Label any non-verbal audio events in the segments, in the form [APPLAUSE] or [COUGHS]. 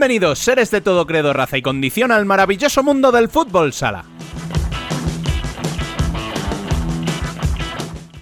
Bienvenidos, seres de todo credo, raza y condición, al maravilloso mundo del fútbol sala.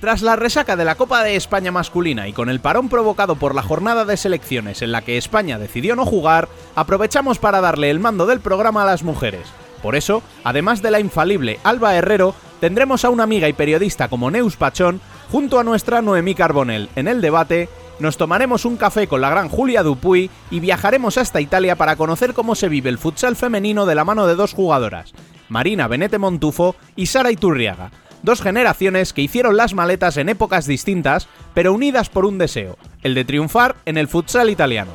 Tras la resaca de la Copa de España masculina y con el parón provocado por la jornada de selecciones en la que España decidió no jugar, aprovechamos para darle el mando del programa a las mujeres. Por eso, además de la infalible Alba Herrero, tendremos a una amiga y periodista como Neus Pachón, junto a nuestra Noemí Carbonell en el debate, nos tomaremos un café con la gran Julia Dupuy y viajaremos hasta Italia para conocer cómo se vive el futsal femenino de la mano de dos jugadoras, Marina Benete Montufo y Sara Iturriaga, dos generaciones que hicieron las maletas en épocas distintas, pero unidas por un deseo, el de triunfar en el futsal italiano.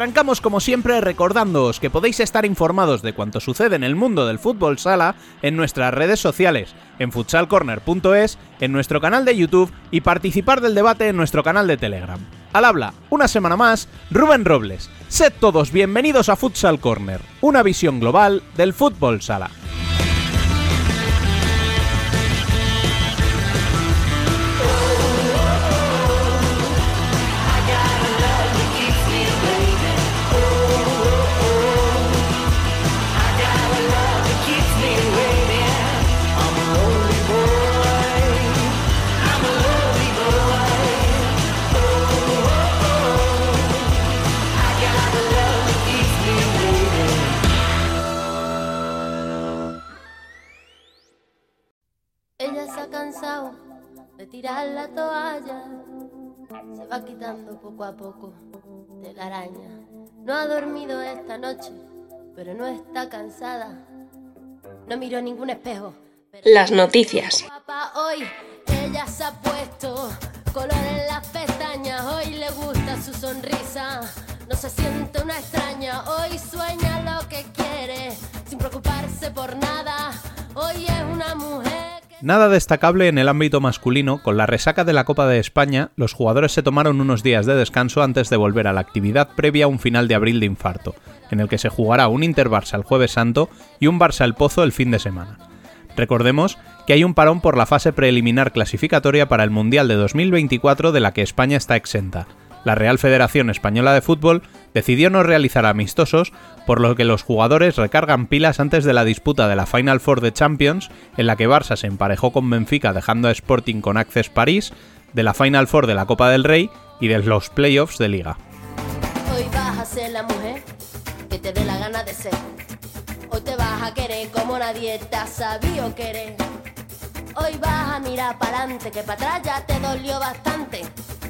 Arrancamos como siempre recordándoos que podéis estar informados de cuanto sucede en el mundo del fútbol sala en nuestras redes sociales, en futsalcorner.es, en nuestro canal de YouTube y participar del debate en nuestro canal de Telegram. Al habla, una semana más, Rubén Robles. Sed todos bienvenidos a Futsal Corner, una visión global del fútbol sala. Tirar la toalla, se va quitando poco a poco de la araña. No ha dormido esta noche, pero no está cansada. No miró ningún espejo. Las noticias. Hoy ella se ha puesto color en las pestañas. Hoy le gusta su sonrisa. No se siente una extraña. Hoy sueña lo que quiere sin preocuparse por nada. Hoy es una mujer. Nada destacable en el ámbito masculino, con la resaca de la Copa de España, los jugadores se tomaron unos días de descanso antes de volver a la actividad previa a un final de abril de infarto, en el que se jugará un Inter Barça el jueves santo y un Barça el Pozo el fin de semana. Recordemos que hay un parón por la fase preliminar clasificatoria para el Mundial de 2024 de la que España está exenta, la Real Federación Española de Fútbol decidió no realizar amistosos, por lo que los jugadores recargan pilas antes de la disputa de la Final Four de Champions, en la que Barça se emparejó con Benfica dejando a Sporting con Access París, de la Final Four de la Copa del Rey y de los playoffs de Liga. Hoy vas a ser la mujer que te dé la gana de ser. Hoy te vas a querer como nadie te ha querer. Hoy vas a mirar para adelante, que para atrás ya te dolió bastante.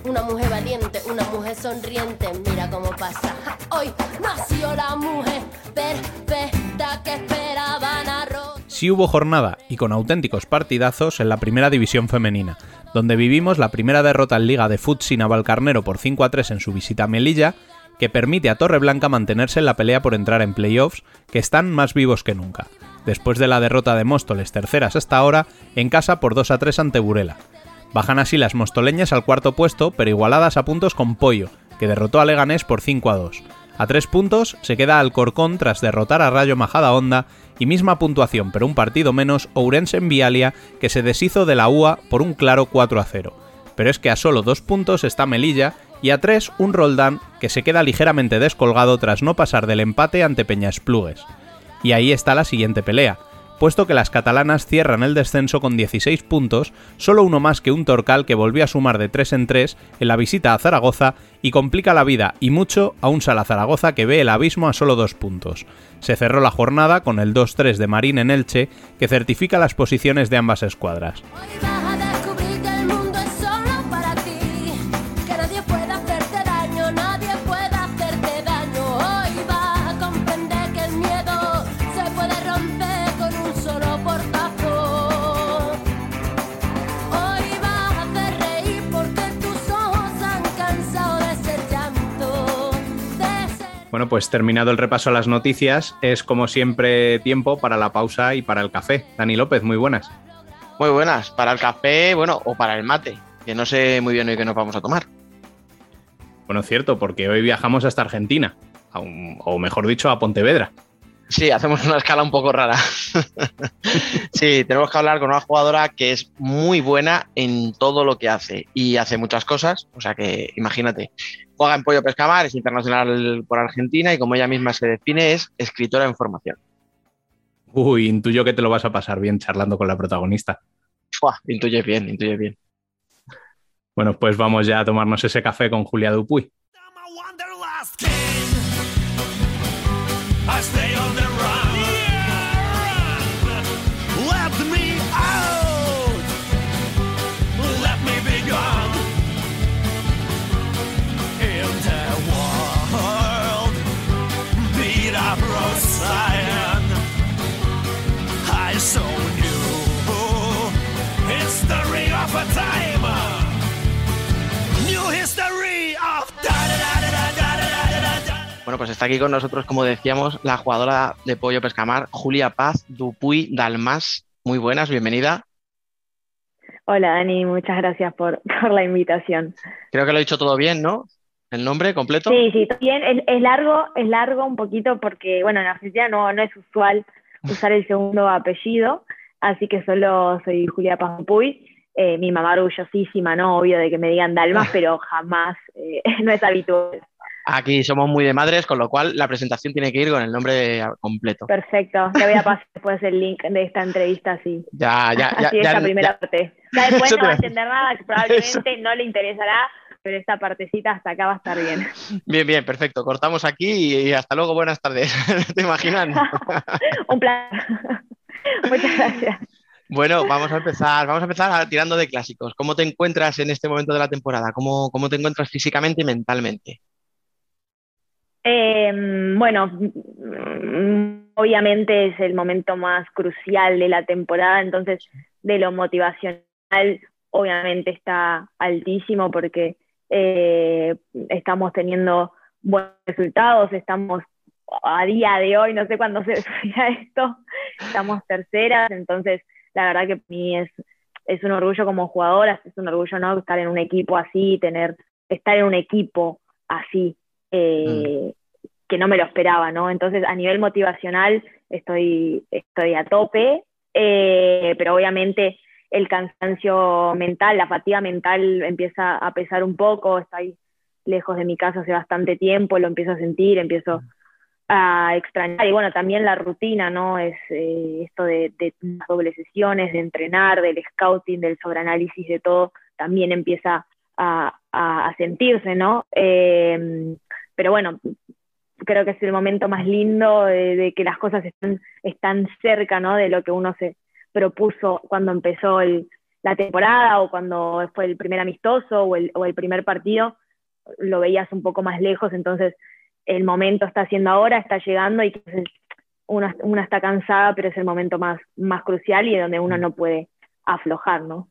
Una mujer valiente, una mujer sonriente, mira cómo pasa. Hoy nació la mujer perfecta que esperaban a Sí hubo jornada y con auténticos partidazos en la primera división femenina, donde vivimos la primera derrota en Liga de Futsi Navalcarnero por 5 a 3 en su visita a Melilla, que permite a Torreblanca mantenerse en la pelea por entrar en playoffs, que están más vivos que nunca, después de la derrota de Móstoles terceras hasta ahora, en casa por 2 a 3 ante Burela. Bajan así las mostoleñas al cuarto puesto, pero igualadas a puntos con Pollo, que derrotó a Leganés por 5 a 2. A tres puntos se queda Alcorcón tras derrotar a Rayo Majada Honda y misma puntuación, pero un partido menos, Ourense en Vialia, que se deshizo de la UA por un claro 4 a 0. Pero es que a solo dos puntos está Melilla y a tres un Roldán que se queda ligeramente descolgado tras no pasar del empate ante Peñasplugues. Y ahí está la siguiente pelea puesto que las catalanas cierran el descenso con 16 puntos, solo uno más que un Torcal que volvió a sumar de 3 en 3 en la visita a Zaragoza y complica la vida y mucho a un Sala Zaragoza que ve el abismo a solo 2 puntos. Se cerró la jornada con el 2-3 de Marín en Elche, que certifica las posiciones de ambas escuadras. Bueno, pues terminado el repaso a las noticias, es como siempre tiempo para la pausa y para el café. Dani López, muy buenas. Muy buenas, para el café, bueno, o para el mate. que no sé muy bien hoy qué nos vamos a tomar. Bueno, cierto, porque hoy viajamos hasta Argentina, o mejor dicho, a Pontevedra. Sí, hacemos una escala un poco rara. [LAUGHS] sí, tenemos que hablar con una jugadora que es muy buena en todo lo que hace y hace muchas cosas. O sea que imagínate, juega en Pollo Pescamar, es internacional por Argentina y como ella misma se define es escritora en formación. Uy, intuyo que te lo vas a pasar bien charlando con la protagonista. Intuye bien, intuye bien. Bueno, pues vamos ya a tomarnos ese café con Julia Dupuy. Bueno, pues está aquí con nosotros, como decíamos, la jugadora de Pollo Pescamar, Julia Paz Dupuy Dalmas. Muy buenas, bienvenida. Hola Dani, muchas gracias [LAUGHS] por, la invitación. Creo que lo he dicho todo bien, ¿no? ¿El nombre completo? Sí, sí, bien. Es, largo, es largo un poquito porque, bueno, en Argentina no, no es usual usar el segundo apellido, así que solo soy Julia Paz Dupuy. Eh, mi mamá orgullosísima, ¿no? Obvio de que me digan Dalmas, [LAUGHS] pero jamás, eh, [LAUGHS] no es habitual. Aquí somos muy de madres, con lo cual la presentación tiene que ir con el nombre completo. Perfecto, te voy a pasar después el link de esta entrevista, sí. Ya, ya, ya. Así esta primera parte. después no va a entender nada, que probablemente no le interesará, pero esta partecita hasta acá va a estar bien. Bien, bien, perfecto. Cortamos aquí y hasta luego, buenas tardes. [LAUGHS] ¿Te imaginan? [LAUGHS] Un placer. Muchas gracias. Bueno, vamos a empezar, vamos a empezar tirando de clásicos. ¿Cómo te encuentras en este momento de la temporada? ¿Cómo, cómo te encuentras físicamente y mentalmente? Em, bueno, obviamente es el momento más crucial de la temporada, entonces de lo motivacional obviamente está altísimo porque eh, estamos teniendo buenos resultados, estamos a día de hoy, no sé cuándo se [LAUGHS] subirá esto, estamos terceras, entonces la verdad que para mí es, es un orgullo como jugadora, es un orgullo ¿no? estar en un equipo así, tener, estar en un equipo así. Eh, que no me lo esperaba, ¿no? Entonces, a nivel motivacional, estoy, estoy a tope, eh, pero obviamente el cansancio mental, la fatiga mental empieza a pesar un poco, estoy lejos de mi casa hace bastante tiempo, lo empiezo a sentir, empiezo a extrañar, y bueno, también la rutina, ¿no? Es eh, esto de, de dobles sesiones, de entrenar, del scouting, del sobreanálisis, de todo, también empieza a, a, sentirse, ¿no? Eh, pero bueno, creo que es el momento más lindo de, que las cosas están, están cerca, ¿no? De lo que uno se propuso cuando empezó la temporada o cuando fue el primer amistoso o el, o el primer partido, lo veías un poco más lejos, entonces el momento está siendo ahora, está llegando y una, una está cansada, pero es el momento más, más crucial y donde uno no puede aflojar, ¿no?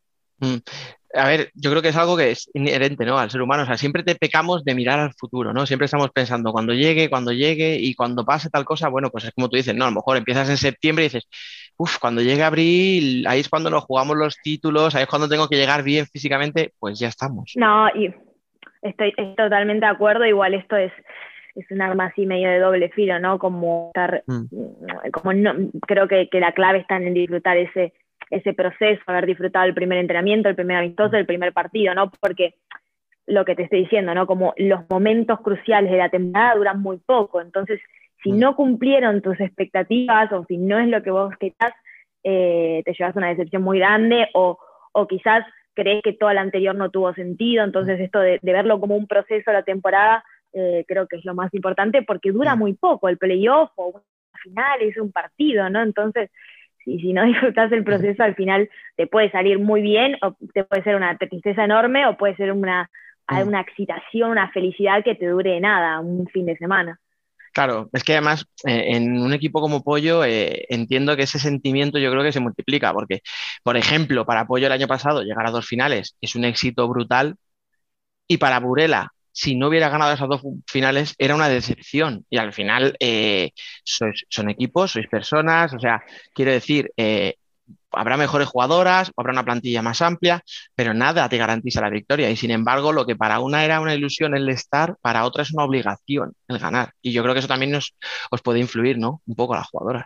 A ver, yo creo que es algo que es inherente, ¿no? Al ser humano. O sea, siempre te pecamos de mirar al futuro, ¿no? Siempre estamos pensando cuando llegue, cuando llegue y cuando pase tal cosa, bueno, pues es como tú dices, no, a lo mejor empiezas en septiembre y dices, uff, cuando llegue abril, ahí es cuando nos jugamos los títulos, ahí es cuando tengo que llegar bien físicamente, pues ya estamos. No, y estoy, totalmente de acuerdo, igual esto es, es un arma así medio de doble filo, ¿no? Como estar, mm. como no, creo que, que la clave está en disfrutar ese ese proceso, haber disfrutado el primer entrenamiento, el primer amistoso, el primer partido, ¿no? Porque lo que te estoy diciendo, ¿no? Como los momentos cruciales de la temporada duran muy poco, entonces si mm. no cumplieron tus expectativas o si no es lo que vos querías, eh, te llevas una decepción muy grande o, o, quizás crees que todo lo anterior no tuvo sentido, entonces esto de, verlo como un proceso de la temporada eh, creo que es lo más importante porque dura mm. muy poco, el playoff o una final es un partido, ¿no? Entonces y si no [LAUGHS] disfrutas el proceso, al final te puede salir muy bien, o te puede ser una tristeza enorme, o puede ser una, mm. una excitación, una felicidad que te dure nada, un fin de semana. Claro, es que además eh, en un equipo como Pollo eh, entiendo que ese sentimiento yo creo que se multiplica, porque, por ejemplo, para Pollo el año pasado llegar a dos finales es un éxito brutal y para Burela si no hubiera ganado esas dos finales, era una decepción. Y al final, eh, son equipos, sois personas, o sea, quiero decir, eh, habrá mejores jugadoras, habrá una plantilla más amplia, pero nada te garantiza la victoria. Y sin embargo, lo que para una era una ilusión el estar, para otra es una obligación el ganar. Y yo creo que eso también nos, os puede influir, ¿no? Un poco a las jugadoras.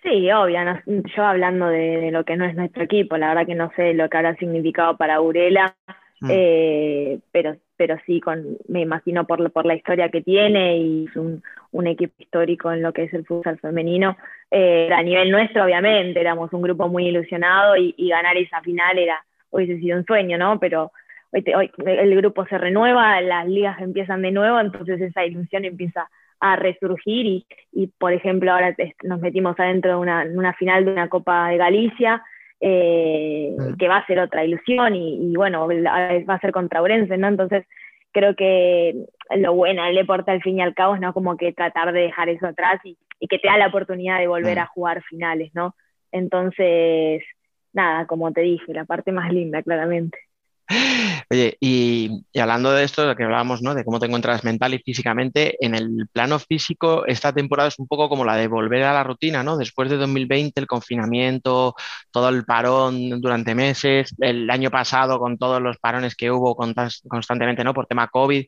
Sí, obvio. yo hablando de, lo que no es nuestro equipo, la verdad que no sé lo que habrá significado para Urela, mm. eh, pero, pero sí, con, me imagino por, por la historia que tiene y es un, un equipo histórico en lo que es el futsal femenino. Eh, a nivel nuestro, obviamente, éramos un grupo muy ilusionado y, ganar esa final era, hubiese sido un sueño, ¿no? Pero hoy, hoy el grupo se renueva, las ligas empiezan de nuevo, entonces esa ilusión empieza a resurgir y, y, por ejemplo, ahora nos metimos adentro de una, una final de una Copa de Galicia, eh, que va a ser otra ilusión y, bueno, va a ser contra Urense, ¿no? Entonces, creo que lo bueno del deporte al fin y al cabo es no como que tratar de dejar eso atrás y, y que te da la oportunidad de volver a jugar finales, ¿no? Entonces, nada, como te dije, la parte más linda, claramente. Oye, y, hablando de esto, de que hablábamos, ¿no? De cómo te encuentras mental y físicamente, en el plano físico, esta temporada es un poco como la de volver a la rutina, ¿no? Después de 2020, el confinamiento, todo el parón durante meses, el año pasado con todos los parones que hubo constantemente, ¿no? Por tema COVID.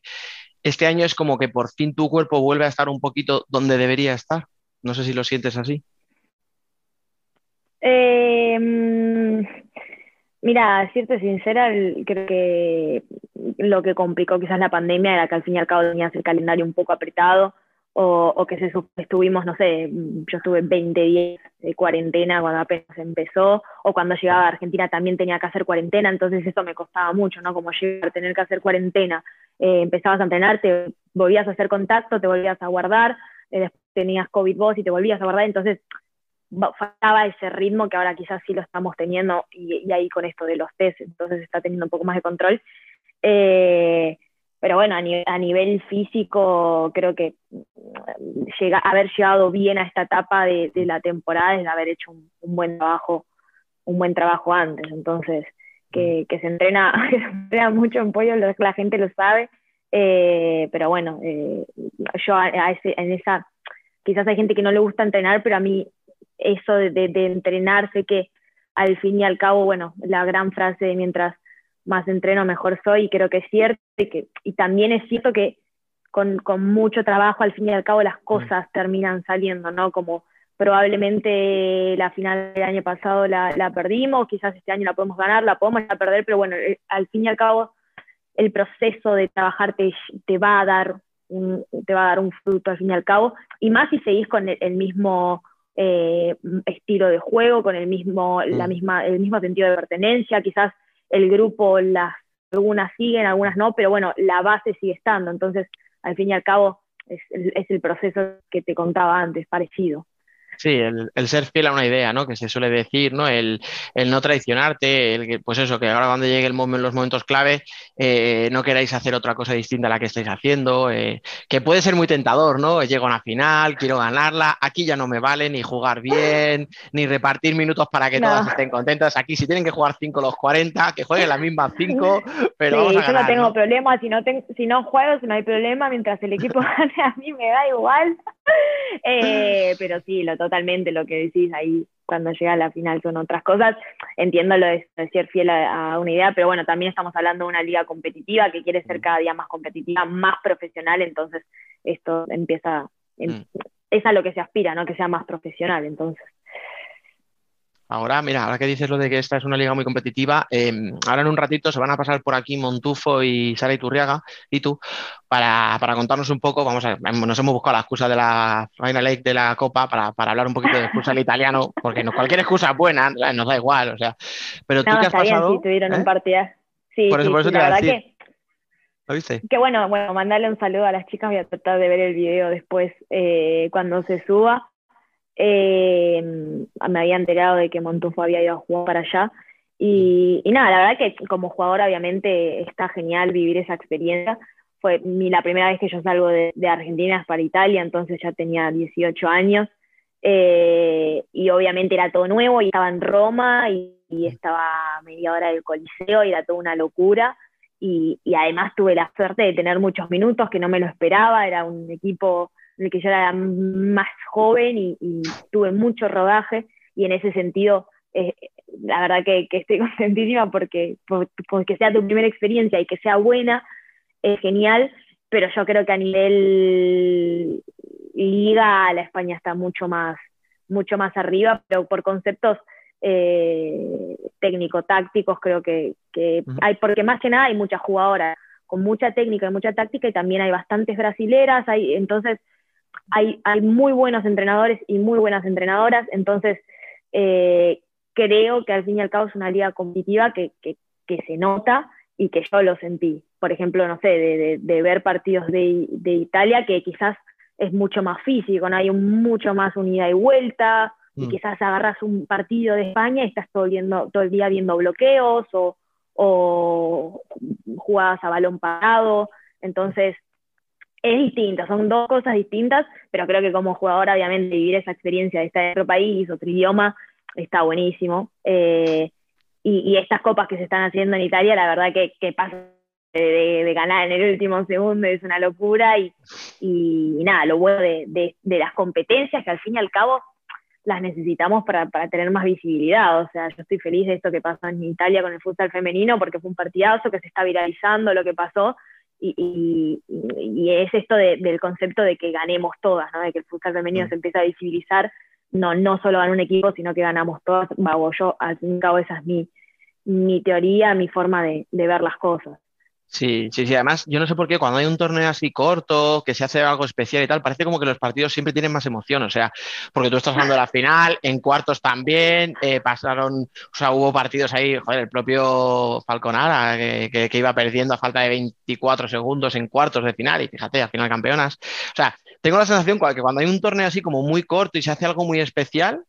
Este año es como que por fin tu cuerpo vuelve a estar un poquito donde debería estar. No sé si lo sientes así. Eh, Mira, cierto sincera, creo que lo que complicó quizás la pandemia era que al fin y al cabo tenías el calendario un poco apretado o, que se, estuvimos, no sé, yo estuve 20 días de cuarentena cuando apenas empezó o cuando llegaba a Argentina también tenía que hacer cuarentena, entonces eso me costaba mucho, ¿no? Como llegar a tener que hacer cuarentena, eh, empezabas a entrenar, te volvías a hacer contacto, te volvías a guardar, eh, después tenías COVID vos y te volvías a guardar, entonces faltaba ese ritmo que ahora quizás sí lo estamos teniendo y, ahí con esto de los test, entonces está teniendo un poco más de control. Eh, pero bueno, a, nivel físico creo que mm, llega, haber llegado bien a esta etapa de, la temporada es haber hecho un, buen trabajo, un buen trabajo antes. Entonces, que, mm. [LAUGHS] se, entrena, mucho en pollo, la gente lo sabe. Eh, pero bueno, eh, yo en esa, quizás hay gente que no le gusta entrenar, pero a mí eso de, de, entrenarse, que al fin y al cabo, bueno, la gran frase de mientras más entreno, mejor soy, y creo que es cierto, y, que, y también es cierto que con, con, mucho trabajo, al fin y al cabo, las mm. cosas terminan saliendo, ¿no? Como probablemente la final del año pasado la, la, perdimos, quizás este año la podemos ganar, la podemos perder, pero bueno, eh, al fin y al cabo, el proceso de trabajar te, te va a dar un, te va a dar un fruto al fin y al cabo, y más si seguís con el mismo eh, estilo de juego, con el mismo, la mm. misma, el mismo sentido de pertenencia, quizás el grupo, las, algunas siguen, algunas no, pero bueno, la base sigue estando, entonces al fin y al cabo es, es el proceso que te contaba antes, parecido. Sí, el, ser fiel a una idea, ¿no? Que se suele decir, ¿no? El, no traicionarte, el que, pues eso, que ahora cuando llegue el momento, los momentos clave, eh, no queráis hacer otra cosa distinta a la que estáis haciendo, eh, que puede ser muy tentador, ¿no? Llego a una final, quiero ganarla, aquí ya no me vale ni jugar bien, ni repartir minutos para que todas estén contentas. Aquí si tienen que jugar 5 los 40, que jueguen las mismas 5, [LAUGHS] pero... Sí, yo no tengo problema, si no, si no juego, si no hay problema, mientras el equipo [LAUGHS] gane, a mí me da igual. [LAUGHS] Eh, pero sí, lo totalmente lo que decís ahí cuando llega a la final son otras cosas. Entiendo lo de, ser fiel a, una idea, pero bueno, también estamos hablando de una liga competitiva que quiere ser cada día más competitiva, más profesional, entonces esto empieza, mm. es a lo que se aspira, ¿no? Que sea más profesional, entonces. Ahora, mira, ahora que dices lo de que esta es una liga muy competitiva, em, ahora en un ratito se van a pasar por aquí Montufo y Sara Iturriaga y tú para, contarnos un poco, vamos a nos hemos buscado la excusa de la Final Eight de la Copa para, hablar un poquito de futsal italiano, porque no, cualquier excusa es buena, nos da igual, o sea, pero tú qué has pasado... sí, tuvieron un ¿eh? partido. Sí, por eso, por eso te la verdad que... ¿Lo viste? Que bueno, bueno, mandarle un saludo a las chicas, voy a tratar de ver el video después eh, cuando se suba. Eh, me había enterado de que Montufo había ido a jugar para allá. Y, nada, la verdad que como jugador obviamente está genial vivir esa experiencia. Fue mi, la primera vez que yo salgo de, Argentina para Italia, entonces ya tenía 18 años. Eh, y obviamente era todo nuevo y estaba en Roma y, estaba a media hora del Coliseo y era toda una locura. Y, y, además tuve la suerte de tener muchos minutos que no me lo esperaba, era un equipo en el que yo era más joven y, tuve mucho rodaje y en ese sentido, eh, la verdad que, estoy [LAUGHS] contentísima porque, porque sea tu primera experiencia y que sea buena, es genial, pero yo creo que a nivel liga la España está mucho más, mucho más arriba, pero por conceptos eh, técnico-tácticos creo que, hay, porque más que nada hay muchas jugadoras con mucha técnica y mucha táctica y también hay bastantes brasileras, hay, entonces hay, hay muy buenos entrenadores y muy buenas entrenadoras, entonces eh, creo que al fin y al cabo es una liga competitiva que, se nota y que yo lo sentí. Por ejemplo, no sé, de, ver partidos de, Italia que quizás es mucho más físico, ¿no? hay mucho más unidad y vuelta, y mm. quizás agarras un partido de España y estás todo, todo el día viendo bloqueos o, o jugadas a balón parado. Entonces, es distinto, son dos cosas distintas, pero creo que como jugador, obviamente, vivir esa experiencia de estar en otro país, otro idioma, está buenísimo. Eh, y, estas copas que se están haciendo en Italia, la verdad que, que pasa de, ganar en el último segundo es una locura y, y, nada, lo bueno de, de, las competencias que al fin y al cabo las necesitamos para, para, tener más visibilidad. O sea, yo estoy feliz de esto que pasó en Italia con el fútbol femenino porque fue un partidazo que se está viralizando lo que pasó y, y, es esto del concepto de que ganemos todas, ¿no? de que el fútbol femenino mm. se empieza a visibilizar, no, no solo gana un equipo, sino que ganamos todas. Vago, yo, al fin y al cabo, esa es mi, mi teoría, mi forma de, de ver las cosas. Sí, sí, sí. Además, yo no sé por qué cuando hay un torneo así corto, que se hace algo especial y tal, parece como que los partidos siempre tienen más emoción. O sea, porque tú estás hablando de la final, en cuartos también, eh, pasaron, o sea, hubo partidos ahí, joder, el propio Falconara, que, iba perdiendo a falta de 24 segundos en cuartos de final, y fíjate, al final campeonas. O sea, tengo la sensación que cuando hay un torneo así como muy corto y se hace algo muy especial,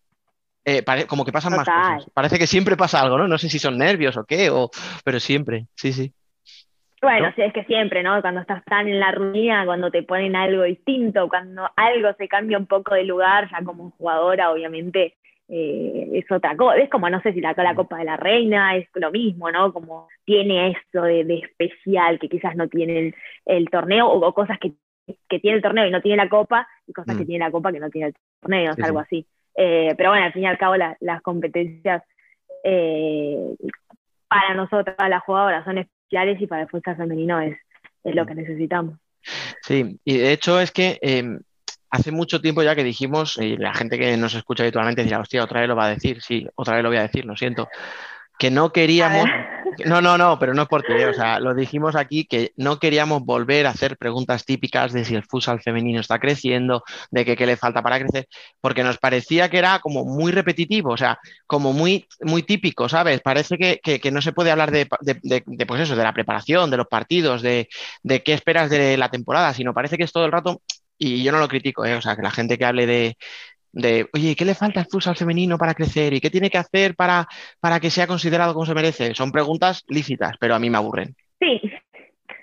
eh, como que pasan más cosas. Parece que siempre pasa algo, ¿no? No sé si son nervios o qué, o... pero siempre, sí, sí. Bueno, sí, es que siempre, ¿no? Cuando estás tan en la ruina, cuando te ponen algo distinto, cuando algo se cambia un poco de lugar, ya como jugadora, obviamente, eh, es otra cosa. Es como, no sé si la, la Copa de la Reina es lo mismo, ¿no? Como tiene esto de, especial que quizás no tiene el, torneo, o, cosas que, tiene el torneo y no tiene la Copa, y cosas que mm. tiene la Copa que no tiene el torneo, es algo así. Eh, pero bueno, al fin y al cabo, las competencias eh, para nosotras, las jugadoras, son y para el futsal femenino es, es lo que necesitamos. Sí, y de hecho es que em, hace mucho tiempo ya que dijimos, y la gente que nos escucha habitualmente dirá, hostia, otra vez lo va a decir, sí, otra vez lo voy a decir, lo siento, que no queríamos, no, no, no, [LAUGHS] pero no es por ti, o sea, lo dijimos aquí que no queríamos volver a hacer preguntas típicas de si el futsal femenino está creciendo, de que qué le falta para crecer, porque nos parecía que era como muy repetitivo, o sea, como muy, muy típico, ¿sabes? Parece que, no se puede hablar de, pues eso, de la preparación, de los partidos, de, de qué esperas de la temporada, sino parece que es todo el rato y yo no lo critico, ¿eh? o sea, que la gente que hable de, de, oye, ¿qué le falta al futsal femenino para crecer? ¿Y qué tiene que hacer para, para que sea considerado como se merece? Son preguntas lícitas, pero a mí me aburren. Sí,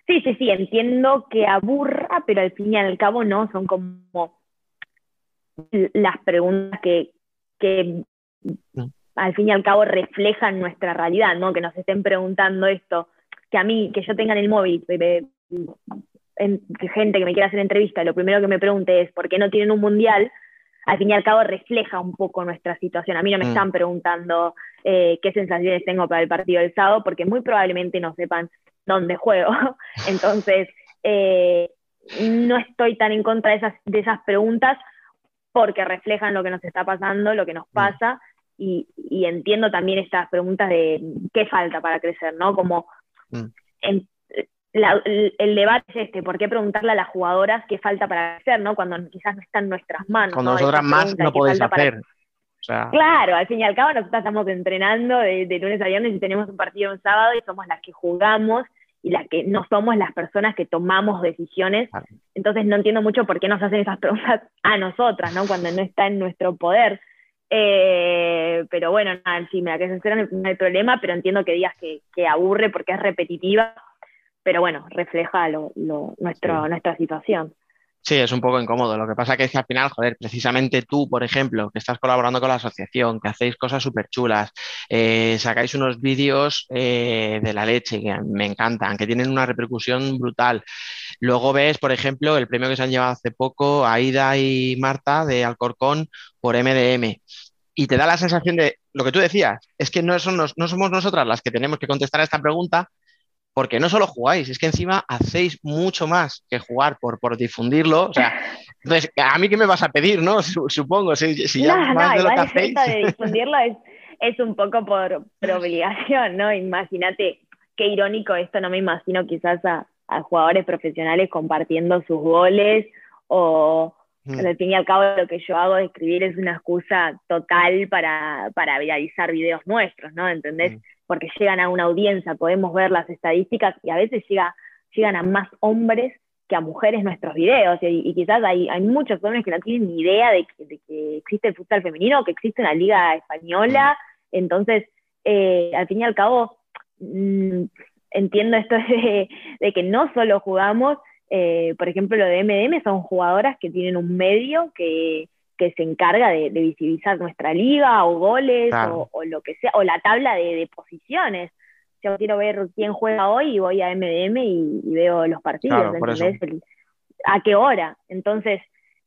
sí, sí, sí, entiendo que aburra, pero al fin y al cabo no, son como las preguntas que, que mm. al fin y al cabo reflejan nuestra realidad, ¿no? Que nos estén preguntando esto, que a mí, que yo tenga en el móvil, gente que me quiera hacer entrevista, lo primero que me pregunte es, ¿por qué no tienen un mundial? Al fin y al cabo refleja un poco nuestra situación. A mí no me mm. están preguntando eh, qué sensaciones tengo para el partido del sábado, porque muy probablemente no sepan dónde juego. [LAUGHS] Entonces, eh, no estoy tan en contra de esas, de esas preguntas porque reflejan lo que nos está pasando, lo que nos mm. pasa, y, entiendo también estas preguntas de qué falta para crecer, ¿no? Como mm. en, el, debate es este, ¿por qué preguntarle a las jugadoras qué falta para hacer, ¿no? Cuando quizás no está en nuestras manos. Cuando nosotras más no podéis hacer. Claro, al fin y al cabo nosotros estamos entrenando de, lunes a viernes y tenemos un partido un sábado y somos las que jugamos y las que no somos las personas que tomamos decisiones. Entonces no entiendo mucho por qué nos hacen esas [LAUGHS] preguntas a nosotras, ¿no? Cuando no está en nuestro poder. Eh, pero bueno, nada, sí, me la que no hay problema, pero entiendo que digas que, que aburre porque es repetitiva pero bueno, refleja lo, nuestro, nuestra situación. Sí, es un poco incómodo. Lo que pasa que es que al final, joder, precisamente tú, por ejemplo, que estás colaborando con la asociación, que hacéis cosas súper chulas, eh, sacáis unos vídeos eh, de la leche que me encantan, que tienen una repercusión brutal. Luego ves, por ejemplo, el premio que se han llevado hace poco, Aida y Marta de Alcorcón por MDM. y te da la sensación de lo que tú decías, es que no, no somos nosotras las que tenemos que contestar a esta pregunta, porque no solo jugáis, es que encima hacéis mucho más que jugar por, por difundirlo. O sea, [LAUGHS] entonces, ¿a mí qué me vas a pedir, no? [LAUGHS] Supongo, si, ya no, más de lo que hacéis. de [LAUGHS] difundirlo es, es un poco por, obligación, ¿no? Imagínate, qué irónico esto, no me imagino quizás a, jugadores profesionales compartiendo sus goles o, mm. al fin y al cabo lo que yo hago de escribir es una excusa total para, para viralizar videos nuestros, ¿no? ¿Entendés? Mm porque llegan a una audiencia, podemos ver las estadísticas y a veces llega, llegan a más hombres que a mujeres nuestros videos. Y, quizás hay, hay, muchos hombres que no tienen ni idea de que, existe el fútbol femenino, que existe una liga española. Entonces, eh, al fin y al cabo, mm, entiendo esto de, de, que no solo jugamos, eh, por ejemplo, lo de MDM son jugadoras que tienen un medio que, que se encarga de, visibilizar nuestra liga o goles o, lo que sea, o la tabla de, posiciones. Yo quiero ver quién juega hoy y voy a MDM y, veo los partidos, ¿A qué hora? Entonces,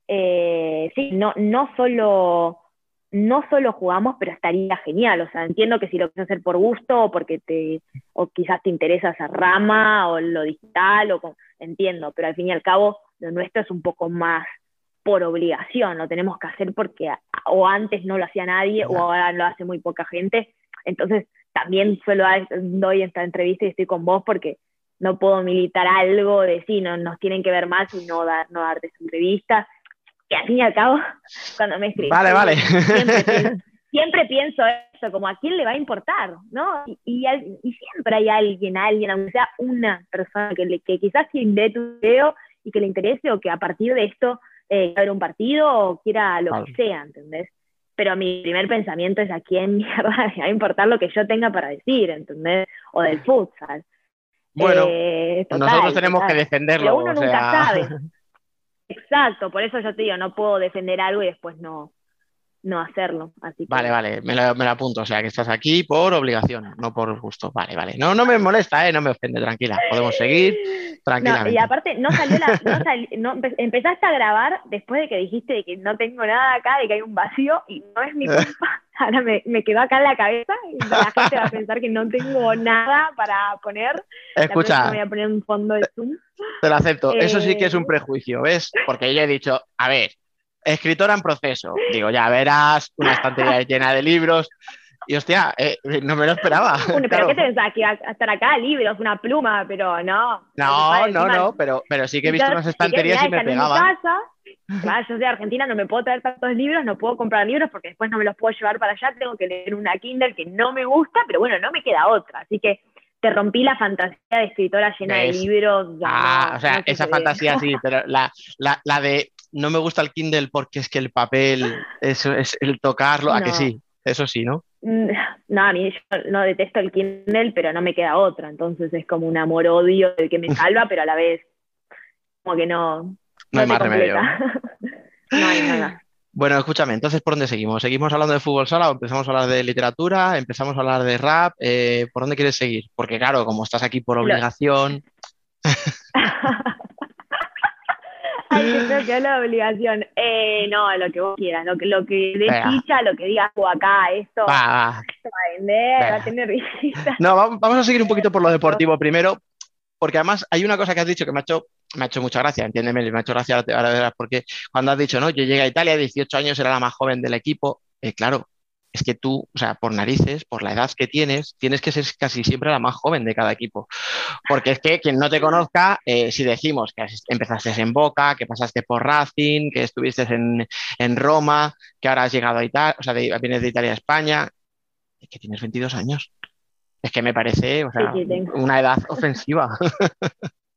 eh, sí, no, no solo no solo jugamos, pero estaría genial. O sea, entiendo que si lo quieres hacer por gusto o porque te, o quizás te interesa esa rama o lo digital, o entiendo, pero al fin y al cabo lo nuestro es un poco más por obligación, lo tenemos que hacer porque o antes no lo hacía nadie o ahora lo hace muy poca gente. Entonces, también suelo doy esta entrevista y estoy con vos porque no puedo militar algo de sí, no, nos tienen que ver más y no, dar, no darte esa entrevista. Que al fin y al cabo, [LAUGHS] cuando me escribí, vale, vale. [LAUGHS] Siempre, pienso, eso, como a quién le va a importar, ¿no? Y, y, siempre hay alguien, alguien, aunque sea una persona que, le, que quizás quien ve tu video y que le interese o que a partir de esto eh, ver un partido o quiera lo que sea, ¿entendés? Pero mi primer pensamiento es a quién [LAUGHS] mierda va a importar lo que yo tenga para decir, ¿entendés? O del futsal. Bueno, eh, nosotros tenemos que defenderlo. Pero uno nunca sabe. [LAUGHS] Exacto, por eso yo te digo, no puedo defender algo y después no, no hacerlo. Así Vale, vale, me lo, me lo, apunto. O sea, que estás aquí por obligación, no por gusto. Vale, vale. No, no me molesta, ¿eh? no me ofende, tranquila. Podemos seguir [LAUGHS] tranquilamente. y aparte, no salió la, no empezaste a grabar después de que dijiste que no tengo nada acá, de que hay un vacío, y no es mi [LAUGHS] culpa. Ahora me, me quedó acá en la cabeza y la gente va a pensar que no tengo nada para poner. Escucha. Me voy a poner un fondo de Zoom. Te lo acepto. Eso sí que es un eh, prejuicio, ¿ves? Porque yo he dicho, a ver, escritora en proceso. Digo, ya verás, una estantería llena de libros. Y hostia, eh, no me lo esperaba. ¿Pero qué te pensás? Que iba a estar acá libros, una pluma, pero no. No, no, no, pero, pero sí que he visto unas estanterías y me pegaba. Claro, yo soy de Argentina, no me puedo traer tantos libros, no puedo comprar libros porque después no me los puedo llevar para allá, tengo que leer una Kindle que no me gusta, pero bueno, no me queda otra. Así que te rompí la fantasía de escritora llena de libros. ah, o sea, esa fantasía sí, pero la, la, la de no me gusta el Kindle porque es que el papel, eso es el tocarlo, a que sí, eso sí, ¿no? Mm, no, a mí yo no detesto el Kindle, pero no me queda otra, entonces es como un amor-odio del que me [LAUGHS] salva, pero a la vez como que no... No, hay más remedio. [LAUGHS] no hay nada. Bueno, escúchame, entonces, ¿por dónde seguimos? ¿Seguimos hablando de fútbol sala o empezamos a hablar de literatura? ¿Empezamos a hablar de rap? Eh, ¿Por dónde quieres seguir? Porque claro, como estás aquí por obligación... [LAUGHS] [LAUGHS] Ay, creo que es la obligación. Eh, no, lo que vos quieras, lo que, lo que de chicha, lo que digas tú acá, esto, va, esto va a vender, va a tener visitas. No, vamos a seguir un poquito por lo deportivo primero, porque además hay una cosa que has dicho que me ha hecho, me ha hecho mucha gracia, entiéndeme, me ha hecho gracia ahora verás, porque cuando has dicho, no, yo llegué a Italia, 18 años, era la más joven del equipo, eh, claro, es que tú, o sea, por narices, por la edad que tienes, tienes que ser casi siempre la más joven de cada equipo. Porque es que quien no te conozca, eh, si decimos que empezaste en Boca, que pasaste por Racing, que estuviste en, Roma, que ahora has llegado a Italia, o sea, vienes de Italia a España, es que tienes 22 años. Es que me parece o sea, una edad ofensiva. [LAUGHS]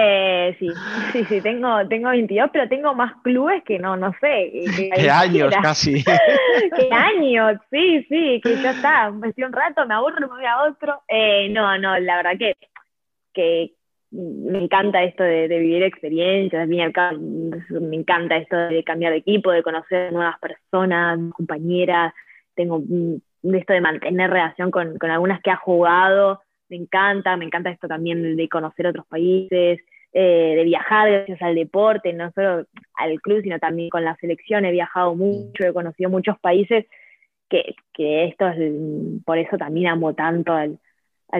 Eh, sí, [LAUGHS] sí, sí, tengo, tengo 22, pero tengo más clubes que no, no sé. ¿Qué [LAUGHS] años casi? [LAUGHS] ¿Qué años? Sí, sí, que ya está, me estoy un rato, me aburro, me voy a otro. Eh, no, no, la verdad que, que me encanta esto de, vivir experiencias, me encanta esto de cambiar de equipo, de conocer nuevas personas, compañeras, tengo mm, esto de mantener relación con, con algunas que ha jugado me encanta, me encanta esto también de conocer otros países, eh, de viajar gracias al deporte, no solo al club, sino también con la selección. He viajado mucho, he conocido muchos países que, esto es, por eso también amo tanto al,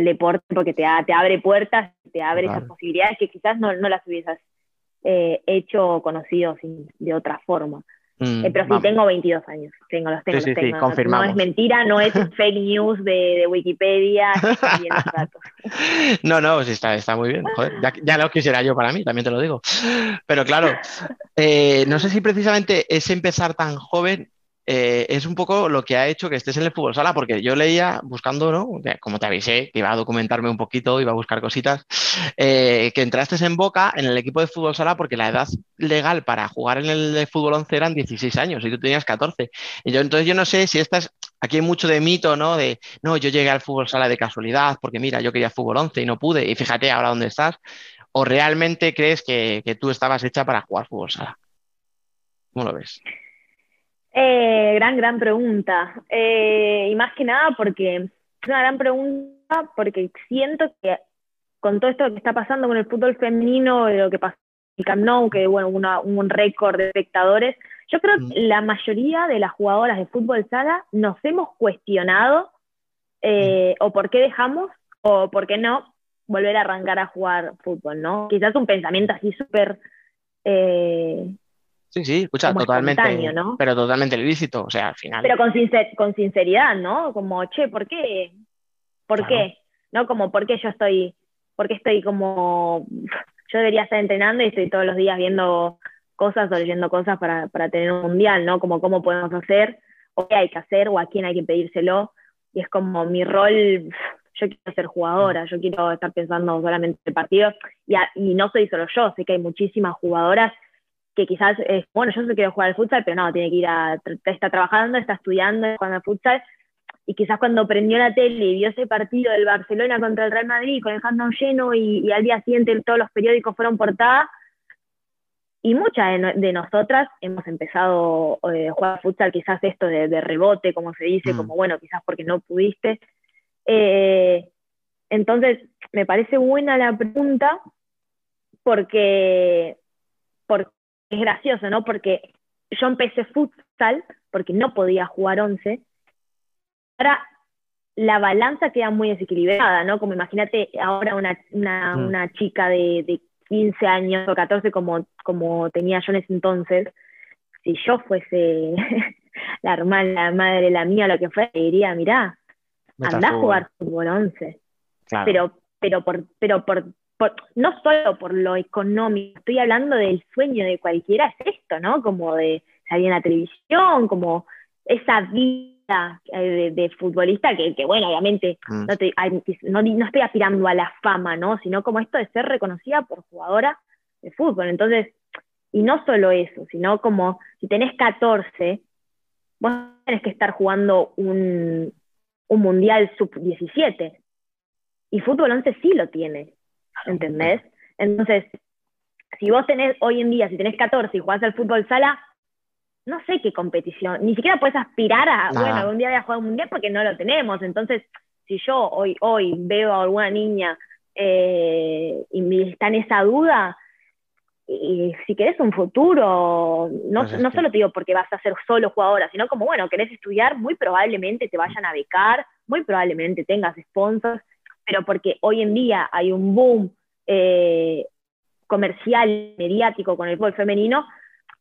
deporte, porque te, te abre puertas, te abre esas posibilidades que quizás no, no las hubieses eh, hecho o conocido de otra forma. Mm, eh, pero sí, tengo 22 años, tengo los tengo, no, es mentira, no es [LAUGHS] fake news de, Wikipedia. [LAUGHS] no, no, sí está, está muy bien. ya, lo quisiera yo para mí, también te lo digo. Pero claro, eh, no sé si precisamente es empezar tan joven eh, es un poco lo que ha hecho que estés en el fútbol sala, porque yo leía buscando, ¿no? como te avisé, que iba a documentarme un poquito, iba a buscar cositas, eh, que entraste en Boca en el equipo de fútbol sala porque la edad legal para jugar en el fútbol 11 eran 16 años y tú tenías 14. Y yo entonces yo no sé si estás, aquí hay mucho de mito, ¿no? De, no, yo llegué al fútbol sala de casualidad porque mira, yo quería fútbol 11 y no pude y fíjate ahora dónde estás. ¿O realmente crees que, que tú estabas hecha para jugar fútbol sala? ¿Cómo lo ves? Eh, gran, gran pregunta. Eh, y más que nada porque es una gran pregunta porque siento que con todo esto que está pasando con el fútbol femenino, lo que pasó en Camp Nou, que bueno, un récord de espectadores, yo creo que la mayoría de las jugadoras de fútbol sala nos hemos cuestionado eh, o por qué dejamos o por qué no volver a arrancar a jugar fútbol, ¿no? Quizás un pensamiento así súper Sí, sí, escucha, totalmente, pero totalmente ilícito, o sea, al final. Pero con, con sinceridad, ¿no? Como, che, ¿por qué? ¿Por qué? ¿No? Como, ¿por qué yo estoy, por qué estoy como, yo debería estar entrenando y estoy todos los días viendo cosas o leyendo cosas para, para tener un mundial, ¿no? Como, ¿cómo podemos hacer? ¿O qué hay que hacer? ¿O a quién hay que pedírselo? Y es como mi rol, yo quiero ser jugadora, yo quiero estar pensando solamente en el partido. Y, y no soy solo yo, sé que hay muchísimas jugadoras que quizás, bueno, yo quiero jugar al futsal, pero no, tiene que ir a, está trabajando, está estudiando, jugando al futsal, y quizás cuando prendió la tele y vio ese partido del Barcelona contra el Real Madrid con el handball lleno y, al día siguiente todos los periódicos fueron portadas, y muchas de, nosotras hemos empezado eh, a jugar al futsal, quizás esto de, rebote, como se dice, mm. como bueno, quizás porque no pudiste. Eh, entonces, me parece buena la pregunta porque, porque es gracioso, ¿no? Porque yo empecé futsal porque no podía jugar 11. Ahora la balanza queda muy desequilibrada, ¿no? Como imagínate ahora una, una, una chica de, de, 15 años o 14 como, como tenía yo en ese entonces, si yo fuese [LAUGHS] la hermana, la madre, la mía, lo que fuera, diría, mirá, anda a jugar fútbol 11. Pero, pero, por, pero por no solo por lo económico, estoy hablando del sueño de cualquiera, es esto, ¿no? Como de salir en la televisión, como esa vida eh, de, futbolista que, bueno, obviamente mm. no, no, estoy aspirando a la fama, ¿no? Sino como esto de ser reconocida por jugadora de fútbol. Entonces, y no solo eso, sino como si tenés 14, vos tenés que estar jugando un, un mundial sub-17. Y fútbol 11 sí lo tiene. ¿Entendés? Entonces, si vos tenés hoy en día, si tenés 14 y jugás al fútbol sala, no sé qué competición, ni siquiera puedes aspirar a, bueno, algún día voy a jugar un mundial porque no lo tenemos. Entonces, si yo hoy, hoy veo a alguna niña eh, y está en esa duda, y si querés un futuro, no, no solo te digo porque vas a ser solo jugadora, sino como, bueno, querés estudiar, muy probablemente te vayan a becar, muy probablemente tengas sponsors, pero porque hoy en día hay un boom eh, comercial, mediático con el fútbol femenino,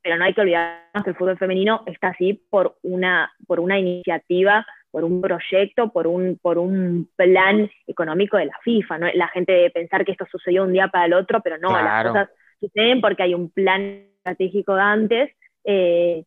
pero no hay que olvidarnos que el fútbol femenino está así por una, por una iniciativa, por un proyecto, por un, por un plan económico de la FIFA. ¿no? La gente debe pensar que esto sucedió un día para el otro, pero no, las cosas suceden porque hay un plan estratégico de antes, eh,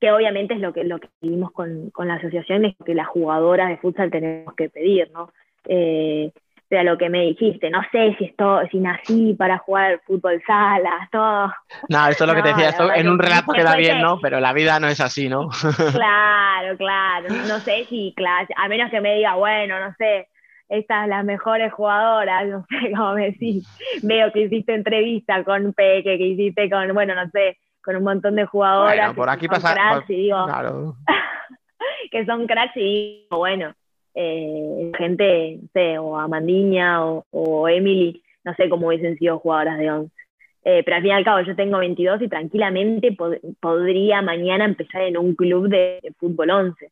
que obviamente es lo que, lo que vivimos con, con la asociación, es que las jugadoras de futsal tenemos que pedir, ¿no? Eh, pero lo que me dijiste, no sé si esto, si nací para jugar fútbol sala, todo. No, esto es lo que te [LAUGHS] decía, esto en un relato queda bien, ¿no? Pero la vida no es así, ¿no? Claro, claro, no sé si, claro, a menos que me diga, bueno, no sé, estas las mejores jugadoras, [LAUGHS] no sé cómo me decís, veo que hiciste entrevista con Peque, que hiciste con, bueno, no sé, con un montón de jugadoras. Bueno, por aquí pasa, claro. [LAUGHS] que son cracks y digo, bueno, eh, gente, no sé, o Amandiña o, o, Emily, no sé cómo hubiesen sido jugadoras de 11. Eh, pero al fin y al cabo yo tengo 22 y tranquilamente podría mañana empezar en un club de, fútbol 11.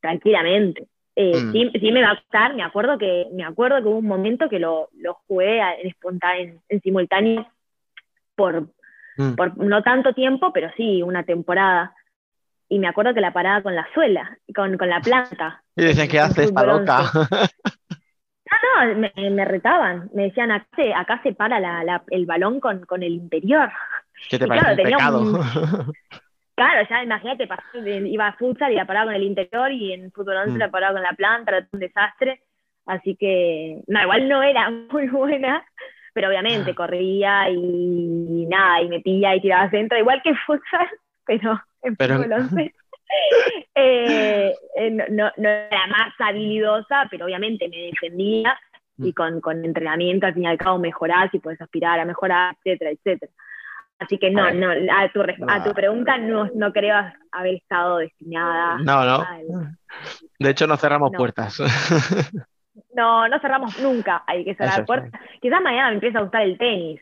tranquilamente. Eh, Mm. sí, sí me va a costar, me acuerdo que, me acuerdo que hubo un momento que lo, lo jugué en, en, en simultáneo por, Mm. por no tanto tiempo, pero sí, una temporada. Y me acuerdo que la paraba con la suela, con, con la planta. Y dicen, ¿qué haces, está fútbol loca? once. [LAUGHS] No, no, me, me retaban, me decían, acá se, acá se para la- la- el balón con, con el interior. ¿Qué te Y parece claro, un tenía pecado? un- [LAUGHS] Claro, ya imagínate, iba a futsal y la paraba con el interior y en fútbol 11 Mm. la paraba con la planta, era un desastre. Así que, no, igual no era [LAUGHS] muy buena, pero obviamente Ah. corría y, nada, y metía y tiraba centro, igual que futsal, pero en Pero- fútbol 11. [LAUGHS] [LAUGHS] eh, eh, no, no, no era más habilidosa, pero obviamente me defendía y Mm. con, con entrenamiento al fin y al cabo mejorás y puedes aspirar a mejorar, etcétera, etcétera. Así que no, A no, a tu, a tu No. pregunta no, no creo haber estado destinada. No, no. al- De hecho, no cerramos No. puertas. [LAUGHS] No, no cerramos nunca, hay que cerrar puertas. Quizás mañana me empieza a gustar el tenis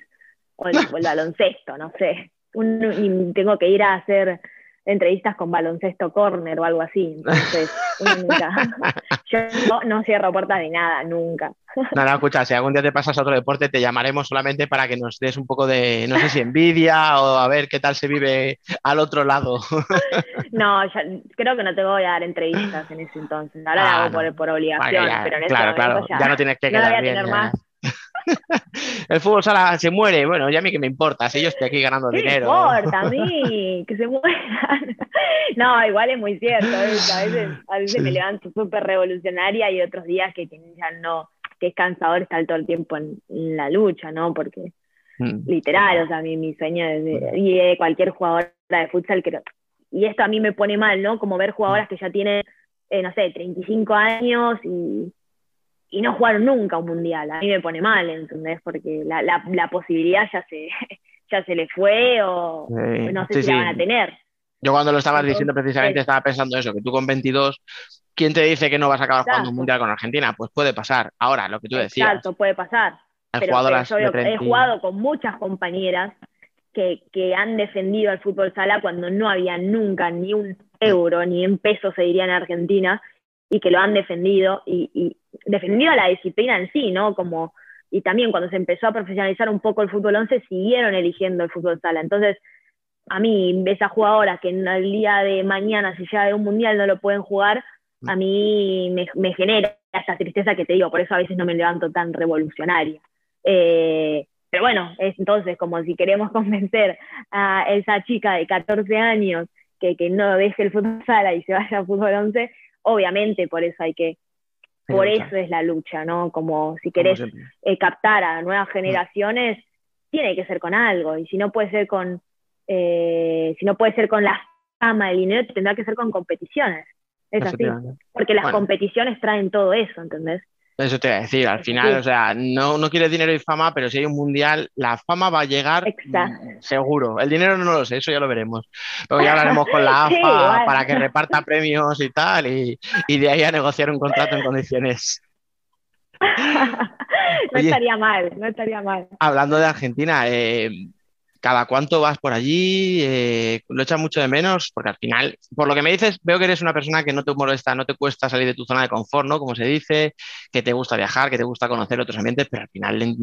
o el, o el baloncesto, no sé. Un- y tengo que ir a hacer entrevistas con baloncesto corner o algo así. Entonces, [LAUGHS] nunca. [LAUGHS] Yo no, no cierro puertas de nada, nunca. No, no, escucha, si algún día te pasas a otro deporte, te llamaremos solamente para que nos des un poco de, no sé si envidia o a ver qué tal se vive al otro lado. [LAUGHS] No, ya, creo que no te voy a dar entrevistas en ese entonces. Ahora la Ah, hago no. por, por obligación, ya- pero en ese claro, momento claro, ya, ya no tienes que no la voy quedar a bien. tener ya. El fútbol sala se muere, bueno, ya a mí que me importa, si yo estoy aquí ganando ¿Qué me dinero. importa a [LAUGHS] mí? Que se mueran. [LAUGHS] No, igual es muy cierto. ¿ves? A veces, a veces me levanto súper revolucionaria y otros días que, que ya no, que es cansador estar todo el tiempo en, en la lucha, ¿no? Porque Mm. literal, o sea, mi, mi sueño es de, y de cualquier jugadora de futsal, creo. Y esto a mí me pone mal, ¿no? Como ver jugadoras que ya tienen, eh, no sé, 35 años y, y no jugaron nunca un mundial. A mí me pone mal, ¿entendés? Porque la, la, la posibilidad ya se, [LAUGHS] ya se le fue o Sí, no sé sí, si la van a tener. Yo cuando lo estabas diciendo precisamente estaba pensando eso, que tú con 22, ¿quién te dice que no vas a acabar jugando un Exacto. mundial con Argentina? Pues puede pasar. Ahora, lo que tú decías, Exacto, puede pasar. pero, pero yo he 30 y- jugado con muchas compañeras que, que han defendido al fútbol sala cuando no había nunca ni un euro, ni en pesos se diría en Argentina, y que lo han defendido, y, y defendido la disciplina en sí, ¿no? Como, y también cuando se empezó a profesionalizar un poco el fútbol 11, siguieron eligiendo el fútbol sala. Entonces, a mí, esas jugadoras que en el día de mañana, si llega de un mundial, no lo pueden jugar, a mí me, genera esa tristeza que te digo, por eso a veces no me levanto tan revolucionaria. Eh, pero bueno, es entonces como si queremos [LAUGHS] convencer a esa chica de 14 años que, que no deje el fútbol sala y se vaya al fútbol 11, obviamente por eso hay que, por eso es la lucha, ¿no? Como si querés eh, captar a nuevas generaciones, tiene que ser con algo, y si no puede ser con, eh, si no puede ser con la fama, el dinero, tendrá que ser con competiciones. Es así, porque las Bueno. competiciones traen todo eso, ¿entendés? Eso te iba a decir, al final, sí. o sea, no, no quieres dinero y fama, pero si hay un mundial, la fama va a llegar Exacto. mm, seguro. El dinero no lo sé, eso ya lo veremos. Luego ya hablaremos con la [LAUGHS] Sí, AFA para que reparta [LAUGHS] premios y tal, y, y de ahí a negociar un contrato en condiciones. [LAUGHS] no Oye. estaría mal, no estaría mal. Hablando de Argentina, eh, ¿cada cuánto vas por allí? Eh, ¿lo echas mucho de menos? Porque al final, por lo que me dices, veo que eres una persona que no te molesta, no te cuesta salir de tu zona de confort, ¿no? Como se dice, que te gusta viajar, que te gusta conocer otros ambientes, pero al final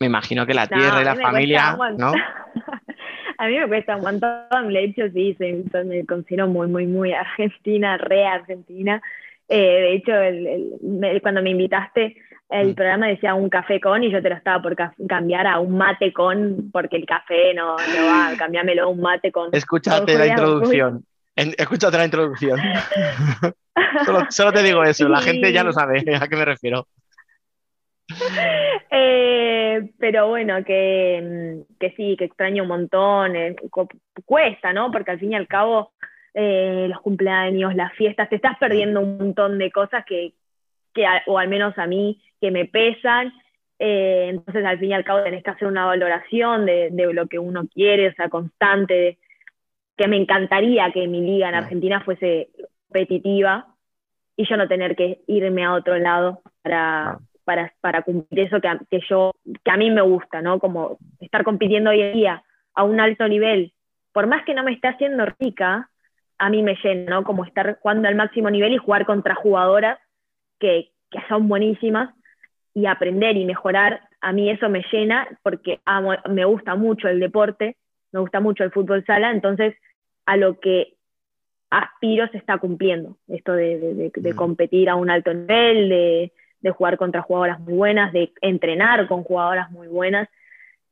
me imagino que la No, tierra y la familia, ¿no? [LAUGHS] A mí me cuesta un montón, de hecho sí, soy- soy- me considero muy, muy, muy argentina, re argentina. Eh, de hecho, el- el- me- cuando me invitaste, el Mm. programa decía un café con y yo te lo estaba por ca- cambiar a un mate con, porque el café no, no [GASPS] va, cambiámelo a un mate con. Escúchate con la introducción. En- escúchate la introducción. [LAUGHS] Solo, solo te digo eso, la gente ya lo sabe a qué me refiero. [LAUGHS] Eh, pero bueno, que, mm, que sí, que extraño un montón, eh, cu- cuesta, ¿no? Porque al fin y al cabo, eh, los cumpleaños, las fiestas, te estás perdiendo un montón de cosas que, que a- o al menos a mí, que me pesan. eh, entonces, al fin y al cabo, tenés que hacer una valoración de, de lo que uno quiere, o sea, constante, de- que me encantaría que mi liga en. Argentina fuese competitiva y yo no tener que irme a otro lado para, para, para cumplir eso que a, que yo, que a mí me gusta, ¿no? Como estar compitiendo hoy en día a un alto nivel, por más que no me esté haciendo rica, a mí me llena, ¿no? Como estar jugando al máximo nivel y jugar contra jugadoras que, que son buenísimas y aprender y mejorar, a mí eso me llena porque amo, me gusta mucho el deporte, me gusta mucho el fútbol sala, entonces a lo que aspiro se está cumpliendo, esto de, de, de competir a un alto nivel, de, de jugar contra jugadoras muy buenas, de entrenar con jugadoras muy buenas,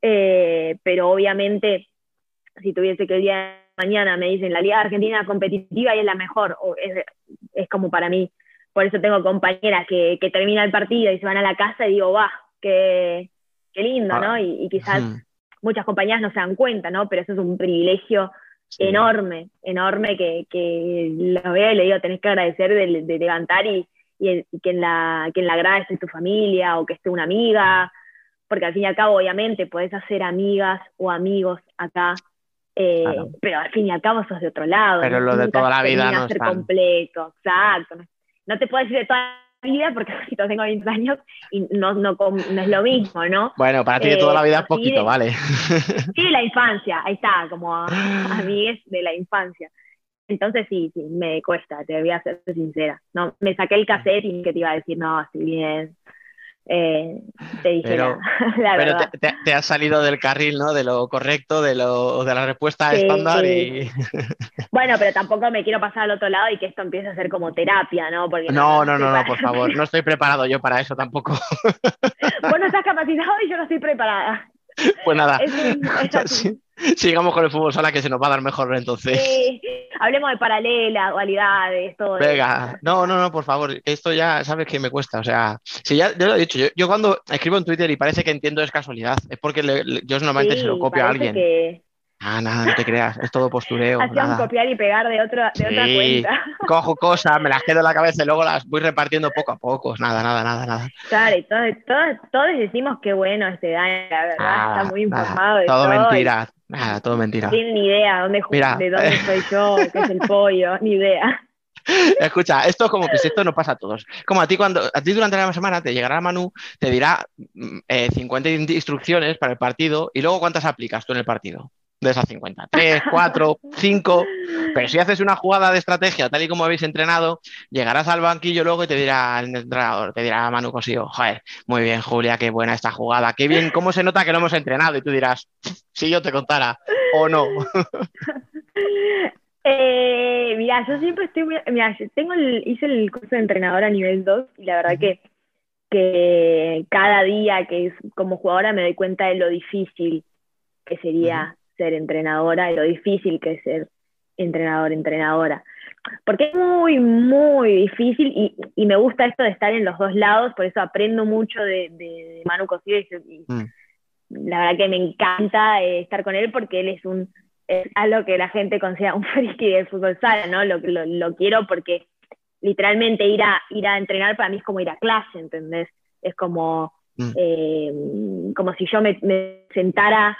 eh, pero obviamente si tuviese que el día de mañana me dicen la Liga Argentina competitiva y es la mejor, o es, es como para mí, por eso tengo compañeras que, que termina el partido y se van a la casa y digo, va, qué, qué lindo, ¿no? Y, y quizás muchas compañías no se dan cuenta, ¿no? Pero eso es un privilegio sí. enorme, enorme que, que lo veo y le digo, tenés que agradecer de, de levantar y, y, y que, en la, que en la grada esté tu familia o que esté una amiga, porque al fin y al cabo, obviamente, podés hacer amigas o amigos acá, eh, Claro. pero al fin y al cabo sos de otro lado. Pero lo de nunca toda la vida no están. completo, exacto. No, no te puedo decir de toda la vida porque [LAUGHS] si tengo 20 años y no, no, es lo mismo, ¿no? Bueno, para ti de Eh, toda la vida es así poquito, de- vale. Sí, la infancia, ahí está, como [LAUGHS] amigues de la infancia. Entonces sí, sí, me cuesta, te voy a ser sincera. No, me saqué el cassette y que te iba a decir, no, estoy bien. Eh, te dije Pero- [LAUGHS] la, Pero verdad. te, te- te has salido del carril, ¿no? De lo correcto, de, lo, de la respuesta Sí. estándar y... [LAUGHS] Bueno, pero tampoco me quiero pasar al otro lado y que esto empiece a ser como terapia, ¿no? Porque No, no, no, no, por favor, no estoy preparado yo para eso tampoco. [LAUGHS] Vos no estás capacitado y yo no estoy preparada. Pues nada, Es, un- es así. sí, sigamos con el fútbol sala que se nos va a dar mejor entonces. Sí, hablemos de paralelas, dualidades, todo eso. Venga, no, no, no, por favor, esto ya sabes que me cuesta, o sea, si ya, yo lo he dicho, yo, yo cuando escribo en Twitter y parece que entiendo es casualidad, es porque le- le- yo normalmente se lo Sí, copio a alguien. que Ah, nada, no te creas, es todo postureo, hacían nada. copiar y pegar de, otro, de otra Sí. cuenta. Cojo cosas, me las quedo en la cabeza y luego las voy repartiendo poco a poco, nada, nada, nada, nada. Claro, y todos, todos, todos decimos que bueno este Dani, la verdad, Nada, está muy nada, informado de todo todo. mentira, nada, todo mentira. No ni idea dónde, Mira. de dónde soy yo, qué es el [LAUGHS] pollo, ni idea. Escucha, esto es como que esto no pasa a todos. Como a ti cuando a ti durante la semana te llegará Manu, te dirá mm, eh, 50 in- instrucciones para el partido y luego cuántas aplicas tú en el partido de esas 50. 3, 4, 5. Pero si haces una jugada de estrategia tal y como habéis entrenado, llegarás al banquillo luego y te dirá el entrenador, te dirá Manu Cosío, joder, muy bien Julia, qué buena esta jugada, qué bien, cómo se nota que lo hemos entrenado y tú dirás, si yo te contara o no. [LAUGHS] Eh, mira, yo siempre estoy muy, mira, tengo el, hice el curso de entrenador a nivel 2 y la verdad que, que cada día que es, como jugadora me doy cuenta de lo difícil que sería ser entrenadora, de lo difícil que es ser entrenador, entrenadora. Porque es muy, muy difícil y, y me gusta esto de estar en los dos lados, por eso aprendo mucho de, de, de Manu Cosío y, y Mm. la verdad que me encanta eh, estar con él porque él es un es algo que la gente considera un [LAUGHS] friki del fútbol sala, ¿no? Lo, lo, lo quiero porque literalmente ir a, ir a entrenar para mí es como ir a clase, ¿entendés? Es como, Mm. eh, como si yo me, me sentara,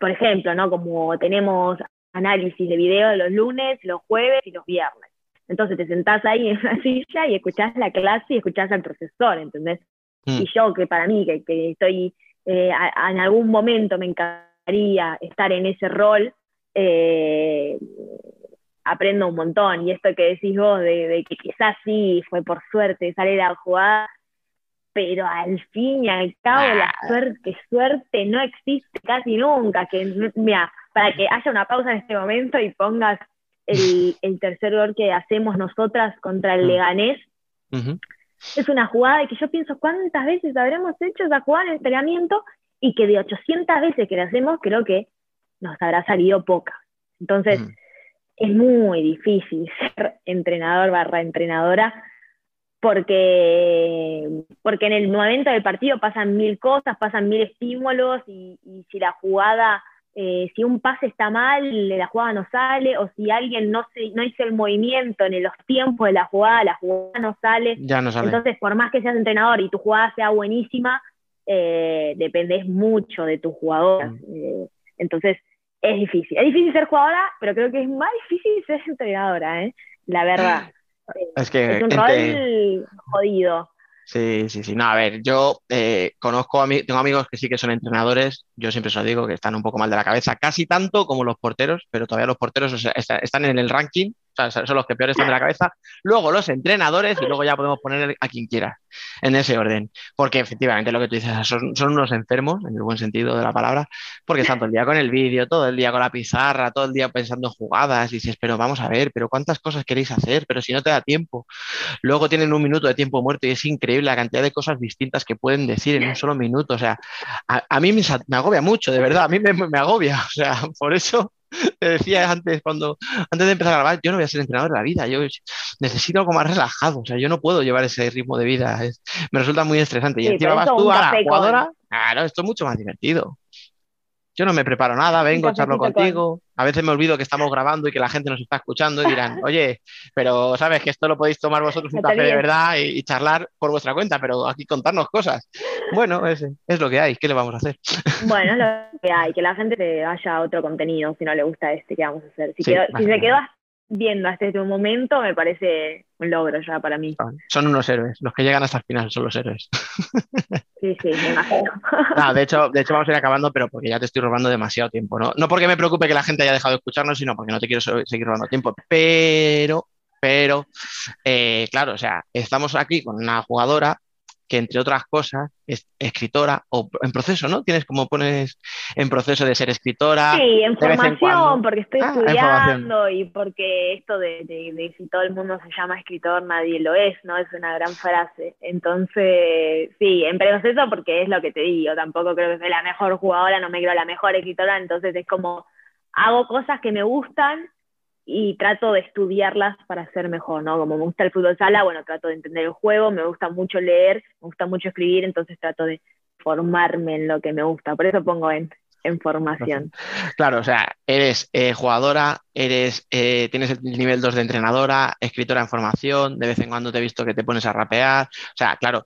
por ejemplo, ¿no? Como tenemos análisis de video los lunes, los jueves y los viernes. Entonces te sentás ahí en una [LAUGHS] silla y escuchás la clase y escuchás al profesor, ¿entendés? Mm. Y yo, que para mí, que, que estoy, eh, a- a- en algún momento me encantaría estar en ese rol, eh, aprendo un montón. Y esto que decís vos, de, de que quizás sí fue por suerte salir a jugar, pero al fin y al cabo la suerte, suerte no existe casi nunca. Que, mira, para que haya una pausa en este momento y pongas el, [LAUGHS] el tercer gol que hacemos nosotras contra el Mm. Leganés, es una jugada que yo pienso cuántas veces habremos hecho esa jugada en entrenamiento y que de 800 veces que la hacemos creo que nos habrá salido poca. Entonces Ujú. es muy difícil [LAUGHS] ser entrenador barra entrenadora porque, porque en el momento del partido pasan mil cosas, pasan mil estímulos y, y si la jugada, eh, si un pase está mal, la jugada no sale, o si alguien no, se, no hizo el movimiento en los tiempos de la jugada, la jugada no sale. Ya no sale. Entonces, por más que seas entrenador y tu jugada sea buenísima, eh, dependes mucho de tus jugadoras. Mm. Eh, entonces, es difícil. Es difícil ser jugadora, pero creo que es más difícil ser entrenadora, ¿eh? La verdad. [LAUGHS] es que Es un rol jodido. Sí, sí, sí. No, a ver, yo eh, conozco a mí, tengo amigos que sí que son entrenadores. Yo siempre os lo digo que están un poco mal de la cabeza, casi tanto como los porteros, pero todavía los porteros o sea, está- están en el ranking. Son los que peor están de la cabeza, luego los entrenadores y luego ya podemos poner a quien quiera en ese orden. Porque efectivamente lo que tú dices, son, son unos enfermos, en el buen sentido de la palabra, porque están todo el día con el vídeo, todo el día con la pizarra, todo el día pensando en jugadas, y dices, pero vamos a ver, pero cuántas cosas queréis hacer, pero si no te da tiempo. Luego tienen un minuto de tiempo muerto y es increíble la cantidad de cosas distintas que pueden decir en un solo minuto. O sea, a, mí me, agobia mucho, de verdad, a mí me, me agobia. O sea, por eso te decía antes, cuando, antes de empezar a grabar, yo no voy a ser entrenador de la vida, yo necesito algo más relajado, o sea, yo no puedo llevar ese ritmo de vida, me resulta muy estresante. y encima vas tú a la jugadora, claro, esto es mucho más divertido. Yo no me preparo nada, vengo, charlo contigo. A veces me olvido que estamos grabando y que la gente nos está escuchando y dirán, [LAUGHS] oye, pero sabes que esto lo podéis tomar vosotros un café de verdad y, charlar por vuestra cuenta, pero aquí contarnos cosas. Bueno, es, es, lo que hay, ¿qué le vamos a hacer? Bueno, es lo que hay, que la gente se vaya a otro contenido si no le gusta este que vamos a hacer. Si, si se quedó viendo hasta este momento me parece un logro ya para mí. Son unos héroes, los que llegan hasta el final son los héroes. [LAUGHS] Sí, sí, me imagino. de, hecho, de hecho, vamos a ir acabando, pero porque ya te estoy robando demasiado tiempo. ¿no? no porque me preocupe que la gente haya dejado de escucharnos, sino porque no te quiero seguir robando tiempo. Pero, pero, eh, claro, o sea, estamos aquí con una jugadora que entre otras cosas es escritora o en proceso, ¿no? Tienes como pones en proceso de ser escritora. Sí, en formación, porque estoy ah, estudiando y porque esto de, de, si todo el mundo se llama escritor, nadie lo es, ¿no? Es una gran frase. Entonces, sí, en proceso porque es lo que te digo, tampoco creo que soy la mejor jugadora, no me creo la mejor escritora, entonces es como hago cosas que me gustan y trato de estudiarlas para ser mejor, ¿no? Como me gusta el fútbol sala, bueno, trato de entender el juego, me gusta mucho leer, me gusta mucho escribir, entonces trato de formarme en lo que me gusta, por eso pongo en, formación. [LAUGHS] Claro, o sea, eres eh, jugadora, eres, eh, tienes el nivel 2 de entrenadora, escritora en formación, de vez en cuando te he visto que te pones a rapear, o sea, claro,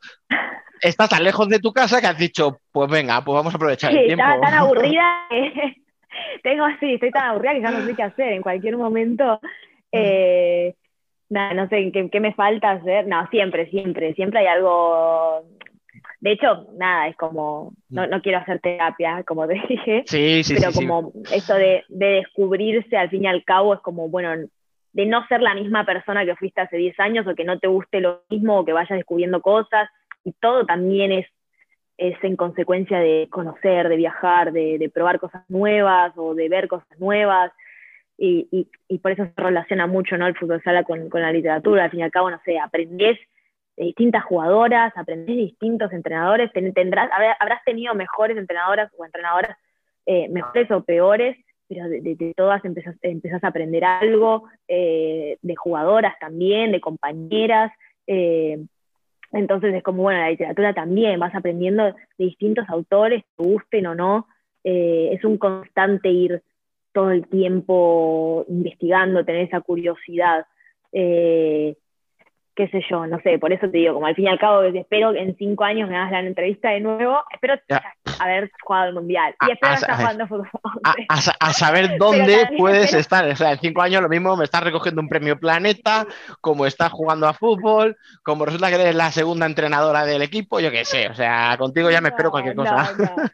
estás tan lejos de tu casa que has dicho, pues venga, pues vamos a aprovechar el tiempo. Estaba tan aburrida [LAUGHS] [LAUGHS] tengo así, estoy tan aburrida que ya no sé qué hacer. En cualquier momento, eh, nada, no sé ¿qué, me falta hacer. No, siempre, siempre, siempre hay algo. De hecho, nada, es como, no, no quiero hacer terapia, como te [LAUGHS] dije, sí, sí, pero como esto de, de descubrirse al fin y al cabo es como, bueno, de no ser la misma persona que fuiste hace 10 años o que no te guste lo mismo o que vayas descubriendo cosas y todo también es es en consecuencia de conocer, de viajar, de, probar cosas nuevas o de ver cosas nuevas. Y, por eso se relaciona mucho ¿no? el fútbol sala con, la literatura. Al fin y al cabo, no sé, aprendés de distintas jugadoras, aprendés de distintos entrenadores, tendrás, habrás tenido mejores entrenadoras o entrenadoras eh, mejores o peores, pero de, todas empezás, a aprender algo, eh, de jugadoras también, de compañeras. Eh, entonces es como, bueno, la literatura también, vas aprendiendo de distintos autores, te gusten o no, eh, es un constante ir todo el tiempo investigando, tener esa curiosidad. Eh, qué sé yo, no sé, por eso te digo, como al fin y al cabo, espero que en cinco años me hagas la entrevista de nuevo, espero haber jugado el Mundial y espero estar jugando fútbol. A, [LAUGHS] saber dónde puedes estar, o sea, en cinco años lo mismo me estás recogiendo un premio Planeta, como estás jugando a fútbol, como resulta que eres la segunda entrenadora del equipo, yo qué sé, o sea, contigo ya me espero cualquier cosa. [LAUGHS]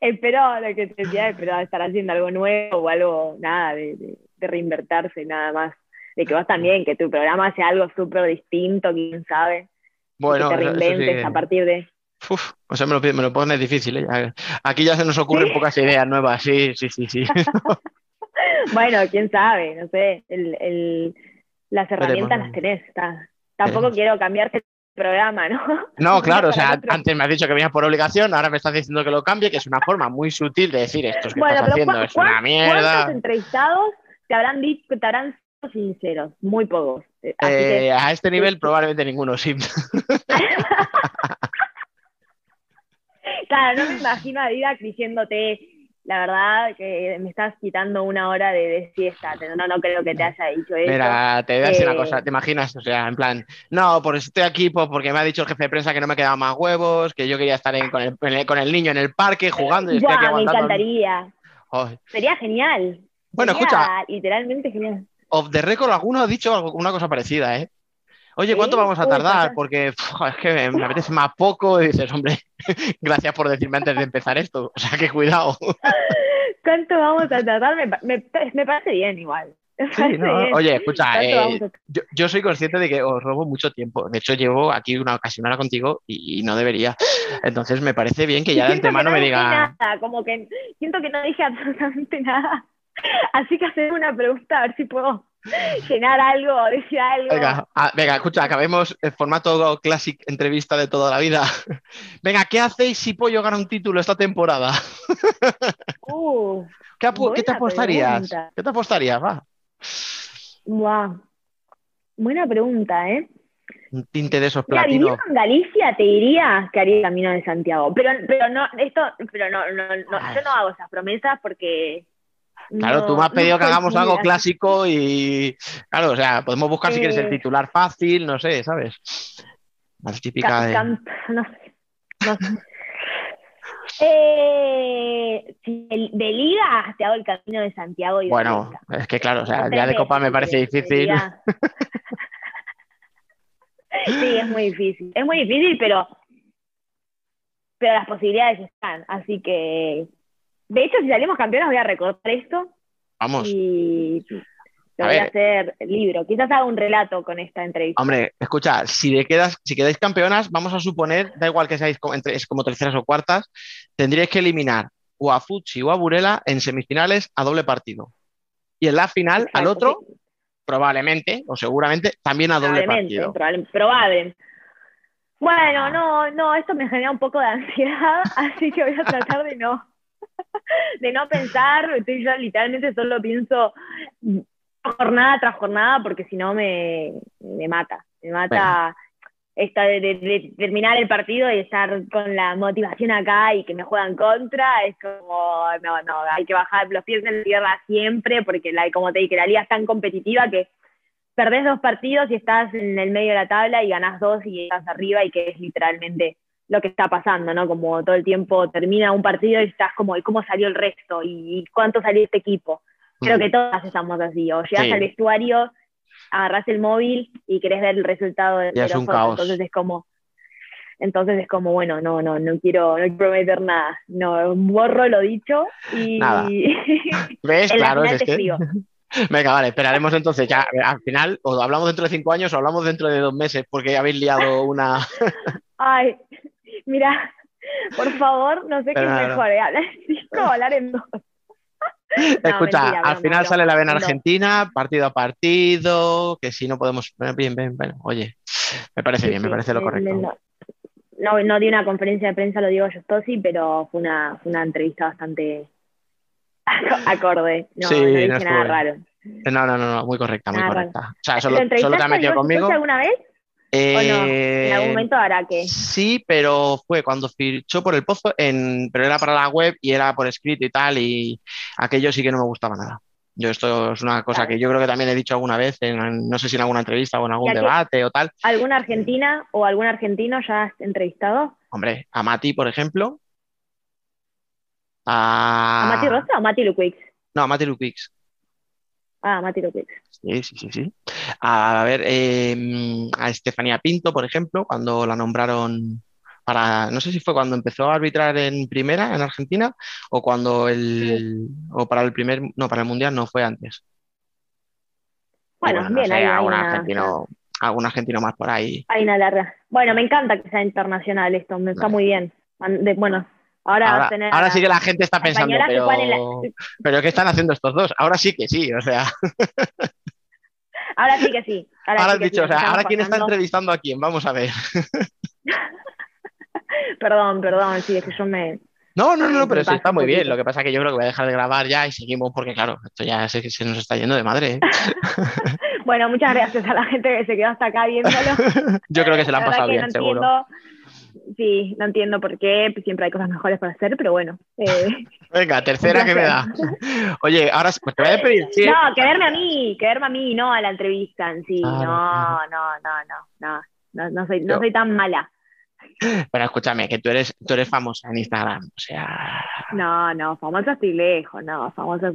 espero, lo que te decía, espero estar haciendo algo nuevo o algo, nada, de, de reinvertirse, nada más de que vos también, que tu programa sea algo súper distinto, quién sabe. Bueno, que te reinventes a partir de... Uf, o sea, me lo, me lo pones difícil. ¿eh? Aquí ya se nos ocurren pocas ideas nuevas, sí, sí, sí, sí. [LAUGHS] bueno, quién sabe, no sé, el, el, las herramientas las tenés. Tampoco quiero cambiarte el programa, ¿no? No, [LAUGHS] claro, o sea, antes me has dicho que venías por obligación, ahora me estás diciendo que lo cambie, que es una forma muy sutil de decir esto que estás haciendo es una mierda. ¿Cuántos entrevistados te habrán dicho, te habrán sinceros, muy pocos. Eh, eh, a este nivel probablemente ninguno, sí. [LAUGHS] claro, no me imagino a Didac diciéndote, la verdad que me estás quitando una hora de, siesta, no, no creo que te haya dicho eso. Mira, te voy a decir una cosa, ¿te imaginas? O sea, en plan, no, por estoy aquí pues, porque me ha dicho el jefe de prensa que no me quedaban más huevos, que yo quería estar con, el, niño en el parque jugando. Y me encantaría. Sería genial. Bueno, escucha. Literalmente genial of the record, alguno ha dicho una cosa parecida, ¿eh? Oye, ¿cuánto vamos a tardar? Porque es que me apetece más poco y dices, hombre, [LAUGHS] gracias por decirme antes de empezar esto. O sea, que cuidado. [LAUGHS] ¿Cuánto vamos a tardar? Me, parece bien igual. Sí, no, Oye, escucha, eh, yo, yo, soy consciente de que os robo mucho tiempo. De hecho, llevo aquí una ocasión ahora contigo y, no debería. Entonces, me parece bien que ya de antemano me diga. Nada, como que siento que no dije [LAUGHS] absolutamente nada. Así que hacer una pregunta a ver si puedo [LAUGHS] llenar algo, decir algo. Venga, ah, venga, escucha, acabemos el formato classic entrevista de toda la vida. [LAUGHS] Venga, ¿qué hacéis si Pollo gana un título esta temporada? [LAUGHS] Uh, ¿Qué, te apostarías? ¿Qué te apostarías? Va. Buena pregunta, ¿eh? Un tinte de esos platinos. en Galicia te diría que haría el camino de Santiago. Pero, pero no, esto, pero no, no, no yo no hago esas promesas porque Claro, tú me has pedido que hagamos algo clásico y, claro, o sea, podemos buscar si quieres el titular fácil, no sé, ¿sabes? Más típica de... no sé, no sé. Eh, de liga te hago el camino de Santiago y bueno es que claro o sea ya de copa me parece difícil. [LAUGHS] sí es muy difícil es muy difícil pero pero las posibilidades están así que de hecho, si salimos campeones, voy a recortar esto. Vamos. Y lo voy a hacer libro. Quizás haga un relato con esta entrevista. Hombre, escucha, si, quedas, si quedáis campeonas, vamos a suponer, da igual que seáis como, como terceras o cuartas, tendríais que eliminar o a Fuchi o a Burela en semifinales a doble partido. Y en la final, al otro, probablemente o seguramente, también a doble partido. probable. Bueno, ah. no, no, esto me genera un poco de ansiedad, [LAUGHS] así que voy a tratar de no de no pensar, estoy yo literalmente solo pienso jornada tras jornada porque si no me, me mata, me mata esta de, terminar el partido y estar con la motivación acá y que me juegan contra, es como, no, no, hay que bajar los pies en la tierra siempre porque la, como te dije, la liga es tan competitiva que perdés dos partidos y estás en el medio de la tabla y ganás dos y estás arriba y que es literalmente lo que está pasando, ¿no? Como todo el tiempo termina un partido y estás como, ¿y cómo salió el resto? ¿Y cuánto salió este equipo? Creo mm. que todas estamos así, o llegas al vestuario, agarras el móvil y querés ver el resultado de, los otros, entonces es como entonces es como bueno no no no quiero no quiero prometer nada no borro lo dicho y [LAUGHS] ves claro es que... [LAUGHS] Venga, vale, esperaremos entonces ya al final, o hablamos dentro de cinco años o hablamos dentro de dos meses, porque habéis liado una. Ay, Mira, por favor, no sé qué es mejor, ¿eh? hablar en cinco o [LAUGHS] hablar en dos. [LAUGHS] Escucha, al final sale la vena Argentina, partido a partido, que si no podemos. Bien, bien, bueno, oye, me parece bien, me parece lo correcto. No, no, di una conferencia de prensa, lo digo yo, sí, pero fue una, fue una entrevista bastante [LAUGHS] acorde. No, sí, no dije nada raro. No, no, no, muy correcta, muy correcta. O sea, solo, solo te ha metido conmigo. alguna vez? ¿En algún eh, momento hará que? Sí, pero fue cuando fichó por el pozo, en, pero era para la web y era por escrito y tal, y aquello sí que no me gustaba nada. Yo esto es una cosa que yo creo que también he dicho alguna vez, en, no sé si en alguna entrevista o en algún debate o tal. ¿Alguna argentina o algún argentino ya has entrevistado? Hombre, a Mati, por ejemplo. A, ¿A Mati Rosa o Mati Luquix? No, a Mati Luquix. Ah, Mati Luquix. Sí, sí, sí, sí. A, ver, em, a Estefanía Pinto, por ejemplo, cuando la nombraron para, no sé si fue cuando empezó a arbitrar en primera en Argentina o cuando el, o para el primer, no, para el mundial no fue antes. Bueno, bien, hay, algún, argentino, algún argentino más por ahí. Hay una larga. Bueno, me encanta que sea internacional esto, me está muy bien. bueno, Ahora, ahora, sí que la gente está pensando, pero, pero ¿qué están haciendo estos dos? Ahora sí que sí, o sea. Ahora sí que sí. Ahora, has dicho, o sea, ahora quién está entrevistando a quién, vamos a ver. [LAUGHS] perdón, perdón, sí, es que yo me. No, no, no, pero sí está muy bien. Lo que pasa es que yo creo que voy a dejar de grabar ya y seguimos porque, claro, esto ya se nos está yendo de madre. ¿eh? [LAUGHS] bueno, muchas gracias a la gente que se quedó hasta acá viéndolo. [LAUGHS] yo creo que se la han pasado bien, seguro. Sí, no entiendo por qué, pues, siempre hay cosas mejores para hacer, pero bueno. Eh, [LAUGHS] Venga, tercera que me da. Oye, ahora pues te voy a pedir. No, que verme a mí, que verme a mí, no a la entrevista en sí. no, no, no, no, no, no, soy, no soy tan mala. Pero escúchame, que tú eres, tú eres famosa en Instagram, o sea. No, no, famosa estoy lejos, no, famosa.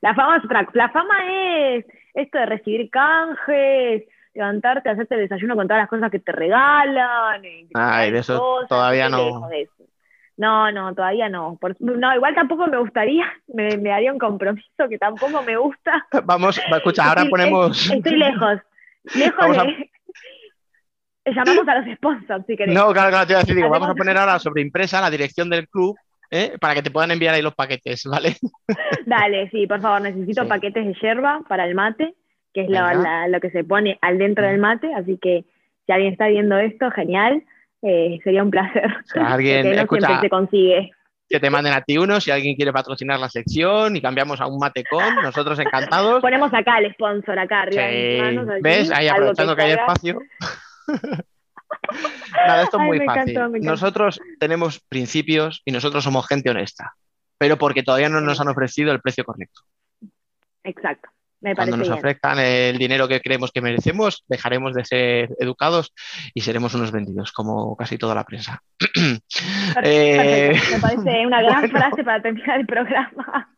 La fama la fama es esto de recibir canjes, levantarte, hacerte el desayuno con todas las cosas que te regalan. Ay, de eso todavía no. No, no, todavía no. no, igual tampoco me gustaría, [LAUGHS] me, me, haría un compromiso que tampoco me gusta. [LAUGHS] Vamos, escucha, ahora [LAUGHS] ponemos. Estoy lejos, lejos de. Llamamos a los sponsors, si querés. No, claro, claro, te iba a decir, digo, vamos a poner ahora sobre impresa la dirección del club ¿eh? para que te puedan enviar ahí los paquetes, ¿vale? Dale, sí, por favor, necesito paquetes de yerba para el mate, que es lo, que se pone al dentro del mate, así que si alguien está viendo esto, genial, eh, sería un placer. [LAUGHS] Alguien no escucha, se consigue. Que te manden a ti uno, si alguien quiere patrocinar la sección y cambiamos a un matecón, nosotros encantados. [LAUGHS] Ponemos acá el sponsor, acá arriba. ¿Ves? Ahí aprovechando que hay espacio. [LAUGHS] Nada, esto es muy fácil. nosotros tenemos principios y nosotros somos gente honesta, pero porque todavía no nos han ofrecido el precio correcto. Exacto. Cuando nos ofrezcan el dinero que creemos que merecemos, dejaremos de ser educados y seremos unos vendidos, como casi toda la prensa. [CLEARS THROAT] Eh, Me parece una [LAUGHS] gran frase para terminar el programa.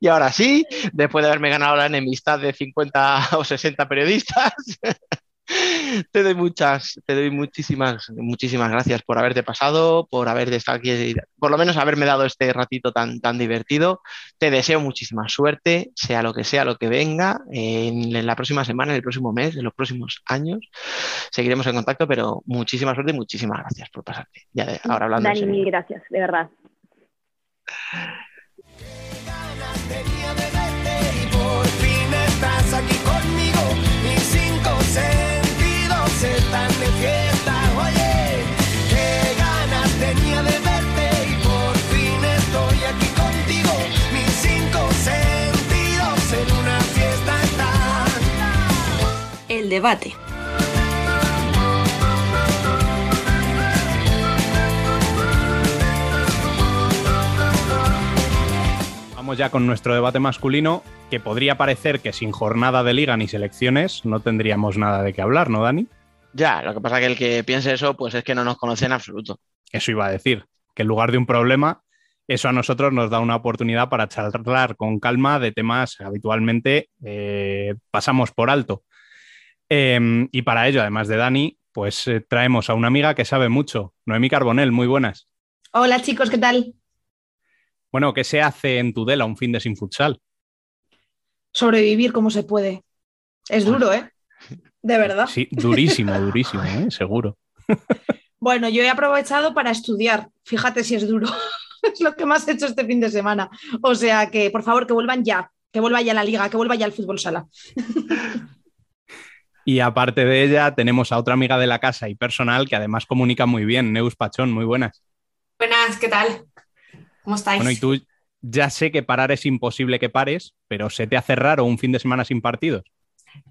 Y ahora sí, después de haberme ganado la enemistad de 50 o 60 periodistas, [LAUGHS] te doy muchas, te doy muchísimas, muchísimas gracias por haberte pasado, por haber estado aquí, por lo menos haberme dado este ratito tan, tan divertido. Te deseo muchísima suerte, sea lo que sea lo que venga, en, la próxima semana, en el próximo mes, en los próximos años. Seguiremos en contacto, pero muchísima suerte y muchísimas gracias por pasarte. Ya ahora hablando. Dani, mil gracias, de verdad. De fiesta. Oye, qué ganas tenía de verte y por fin estoy aquí contigo. Mis cinco sentidos en una fiesta están. El debate. Vamos ya con nuestro debate masculino, que podría parecer que sin jornada de liga ni selecciones no tendríamos nada de qué hablar, ¿no, Dani? Ya, lo que pasa es que el que piense eso, pues es que no nos conoce en absoluto. Eso iba a decir, que en lugar de un problema, eso a nosotros nos da una oportunidad para charlar con calma de temas que habitualmente eh, pasamos por alto. Em, y para ello, además de Dani, pues eh, traemos a una amiga que sabe mucho, Noemí Carbonel, muy buenas. Hola chicos, ¿qué tal? Bueno, ¿qué se hace en Tudela un fin de sin futsal? Sobrevivir como se puede. Es duro, ¿eh? De verdad. Sí, durísimo, durísimo, ¿eh? seguro. Bueno, yo he aprovechado para estudiar. Fíjate si es duro. [LAUGHS] es lo que más he hecho este fin de semana. O sea que, por favor, que vuelvan ya. Que vuelva ya la liga, que vuelva ya el fútbol sala. [LAUGHS] y aparte de ella, tenemos a otra amiga de la casa y personal que además comunica muy bien, Neus Pachón. Muy buenas. Buenas, ¿qué tal? ¿Cómo estáis? Bueno, y tú ya sé que parar es imposible que pares, pero ¿se te hace raro un fin de semana sin partidos?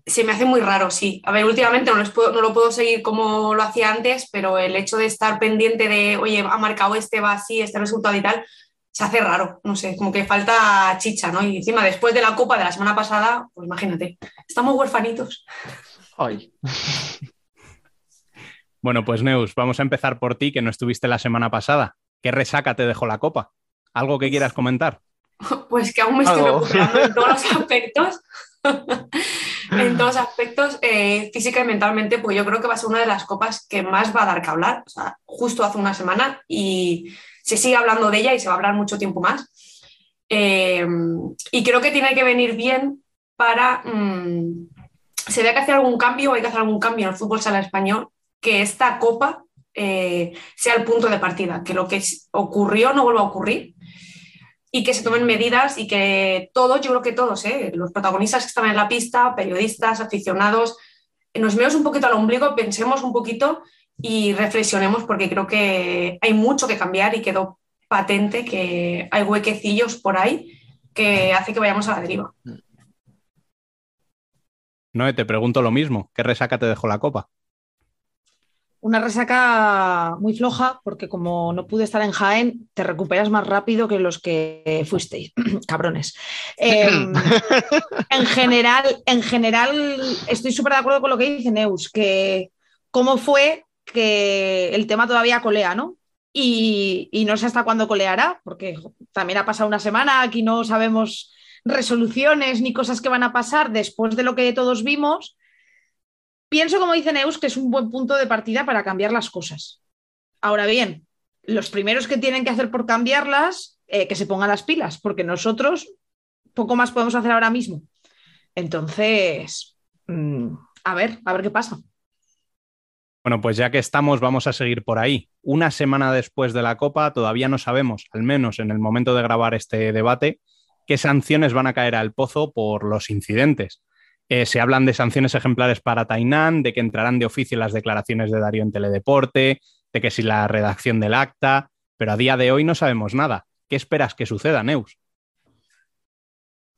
Se me hace muy raro, sí. A ver, últimamente no, lo puedo seguir como lo hacía antes, pero el hecho de estar pendiente de, oye, ha marcado este, va así, este resultado y tal, se hace raro, no sé, como que falta chicha, ¿no? Y encima, después de la Copa de la semana pasada, pues imagínate, estamos huerfanitos. Ay. [LAUGHS] Bueno, pues Neus, vamos a empezar por ti, que no estuviste la semana pasada. ¿Qué resaca te dejó la Copa? ¿Algo que quieras comentar? [LAUGHS] Pues que aún me estoy recuperando en todos los [LAUGHS] aspectos. En todos aspectos, eh, física y mentalmente, pues yo creo que va a ser una de las copas que más va a dar que hablar, o sea, justo hace una semana y se sigue hablando de ella y se va a hablar mucho tiempo más. Eh, y creo que tiene que venir bien para, mm, se ve que hacer algún cambio, hay que hacer algún cambio en el fútbol sala español, que esta copa eh, sea el punto de partida, que lo que ocurrió no vuelva a ocurrir y que se tomen medidas y que todos, yo creo que todos, ¿eh? los protagonistas que están en la pista, periodistas, aficionados, nos veamos un poquito al ombligo, pensemos un poquito y reflexionemos porque creo que hay mucho que cambiar y quedó patente que hay huequecillos por ahí que hace que vayamos a la deriva. No, te pregunto lo mismo, ¿qué resaca te dejó la copa? Una resaca muy floja, porque como no pude estar en Jaén, te recuperas más rápido que los que fuisteis, [CLEARS THROAT] cabrones. Em, [LAUGHS] en, general, en general, estoy súper de acuerdo con lo que dice Neus, que cómo fue que el tema todavía colea, ¿no? Y, y no sé hasta cuándo coleará, porque también ha pasado una semana, aquí no sabemos resoluciones ni cosas que van a pasar después de lo que todos vimos Pienso, como dice Neus, que es un buen punto de partida para cambiar las cosas. Ahora bien, los primeros que tienen que hacer por cambiarlas, eh, que se pongan las pilas, porque nosotros poco más podemos hacer ahora mismo. Entonces, mm, a ver, a ver qué pasa. Bueno, pues ya que estamos, vamos a seguir por ahí. Una semana después de la Copa, todavía no sabemos, al menos en el momento de grabar este debate, qué sanciones van a caer al pozo por los incidentes. Eh, se hablan de sanciones ejemplares para Tainán, de que entrarán de oficio las declaraciones de Darío en Teledeporte, de que si la redacción del acta, pero a día de hoy no sabemos nada. ¿Qué esperas que suceda, Neus?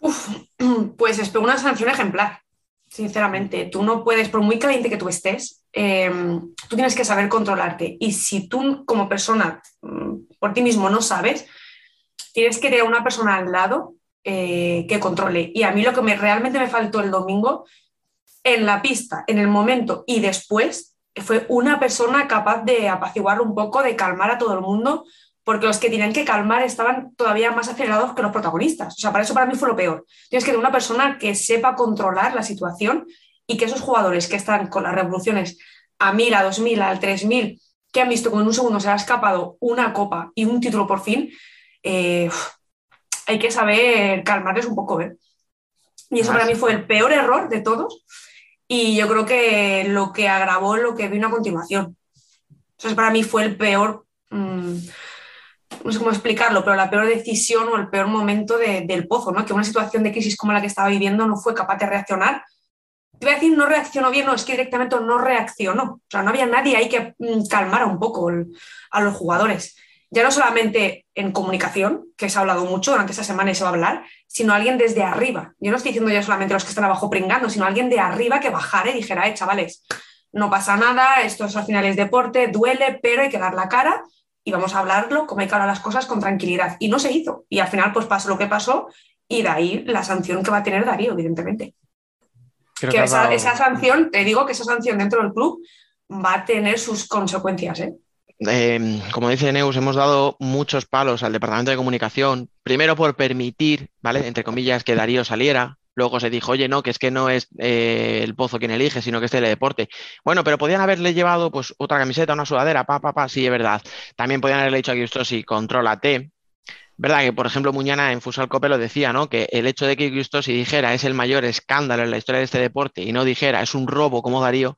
[CLEARS THROAT] pues espero una sanción ejemplar, sinceramente. Tú no puedes, por muy caliente que tú estés, em, tú tienes que saber controlarte. Y si tú como persona mm, por ti mismo no sabes, tienes que tener una persona al lado eh, que controle. Y a mí lo que me, realmente me faltó el domingo, en la pista, en el momento y después, fue una persona capaz de apaciguar un poco, de calmar a todo el mundo, porque los que tenían que calmar estaban todavía más acelerados que los protagonistas. O sea, para eso para mí fue lo peor. Tienes que tener una persona que sepa controlar la situación y que esos jugadores que están con las revoluciones a 1000, a 2000, al 3000, que han visto como en un segundo se ha escapado una copa y un título por fin, eh, hay que saber calmarles un poco. ¿eh? Y eso para mí fue el peor error de todos y yo creo que lo que agravó lo que vino a continuación. Entonces, para mí fue el peor... Mm, no sé cómo explicarlo, pero la peor decisión o el peor momento del pozo, ¿no? que una situación de crisis como la que estaba viviendo no fue capaz de reaccionar. Te voy a decir, no reaccionó bien, no, es que directamente no reaccionó. O sea, no había nadie ahí que mm, calmara un poco a los jugadores. Ya no solamente en comunicación, que se ha hablado mucho durante esta semana y se va a hablar, sino alguien desde arriba. Yo no estoy diciendo ya solamente los que están abajo pringando, sino alguien de arriba que bajara y dijera, eh, chavales, no pasa nada, esto es al final es deporte, duele, pero hay que dar la cara y vamos a hablarlo como hay que hablar las cosas con tranquilidad. Y no se hizo. Y al final, pues pasó lo que pasó y de ahí la sanción que va a tener Darío, evidentemente. que, esa, sanción, te digo que esa sanción dentro del club va a tener sus consecuencias. ¿eh? Em, como dice Neus, hemos dado muchos palos al Departamento de Comunicación, primero por permitir, ¿vale? Entre comillas, que Darío saliera, Luego se dijo, oye, no, que es que no es eh, el pozo quien elige, sino que es teledeporte. Bueno, pero podían haberle llevado pues otra camiseta, una sudadera, pa, pa, pa, sí, es verdad. También podían haberle dicho a Gustosi, contrólate. Verdad que, por ejemplo, Muñana en Fusal Cope lo decía, ¿no? Que el hecho de que Gustosi dijera es el mayor escándalo en la historia de este deporte y no dijera es un robo como Darío,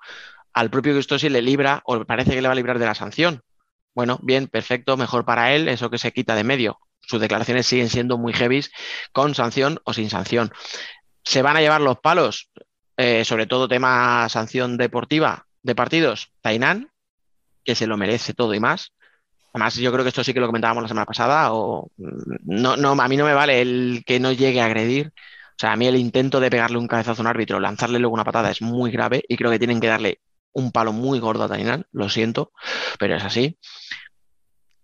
al propio Gustosi le libra, o parece que le va a librar de la sanción. Bueno, bien, perfecto, mejor para él, eso que se quita de medio sus declaraciones siguen siendo muy heavy, con sanción o sin sanción se van a llevar los palos, eh, sobre todo tema sanción deportiva de partidos, Tainán, que se lo merece todo y más. Además, yo creo que esto sí que lo comentábamos la semana pasada, o mm, no, no, a mí no me vale el que no llegue a agredir. O sea, a mí el intento de pegarle un cabezazo a un árbitro, lanzarle luego una patada es muy grave y creo que tienen que darle un palo muy gordo a Tainán, lo siento, pero es así.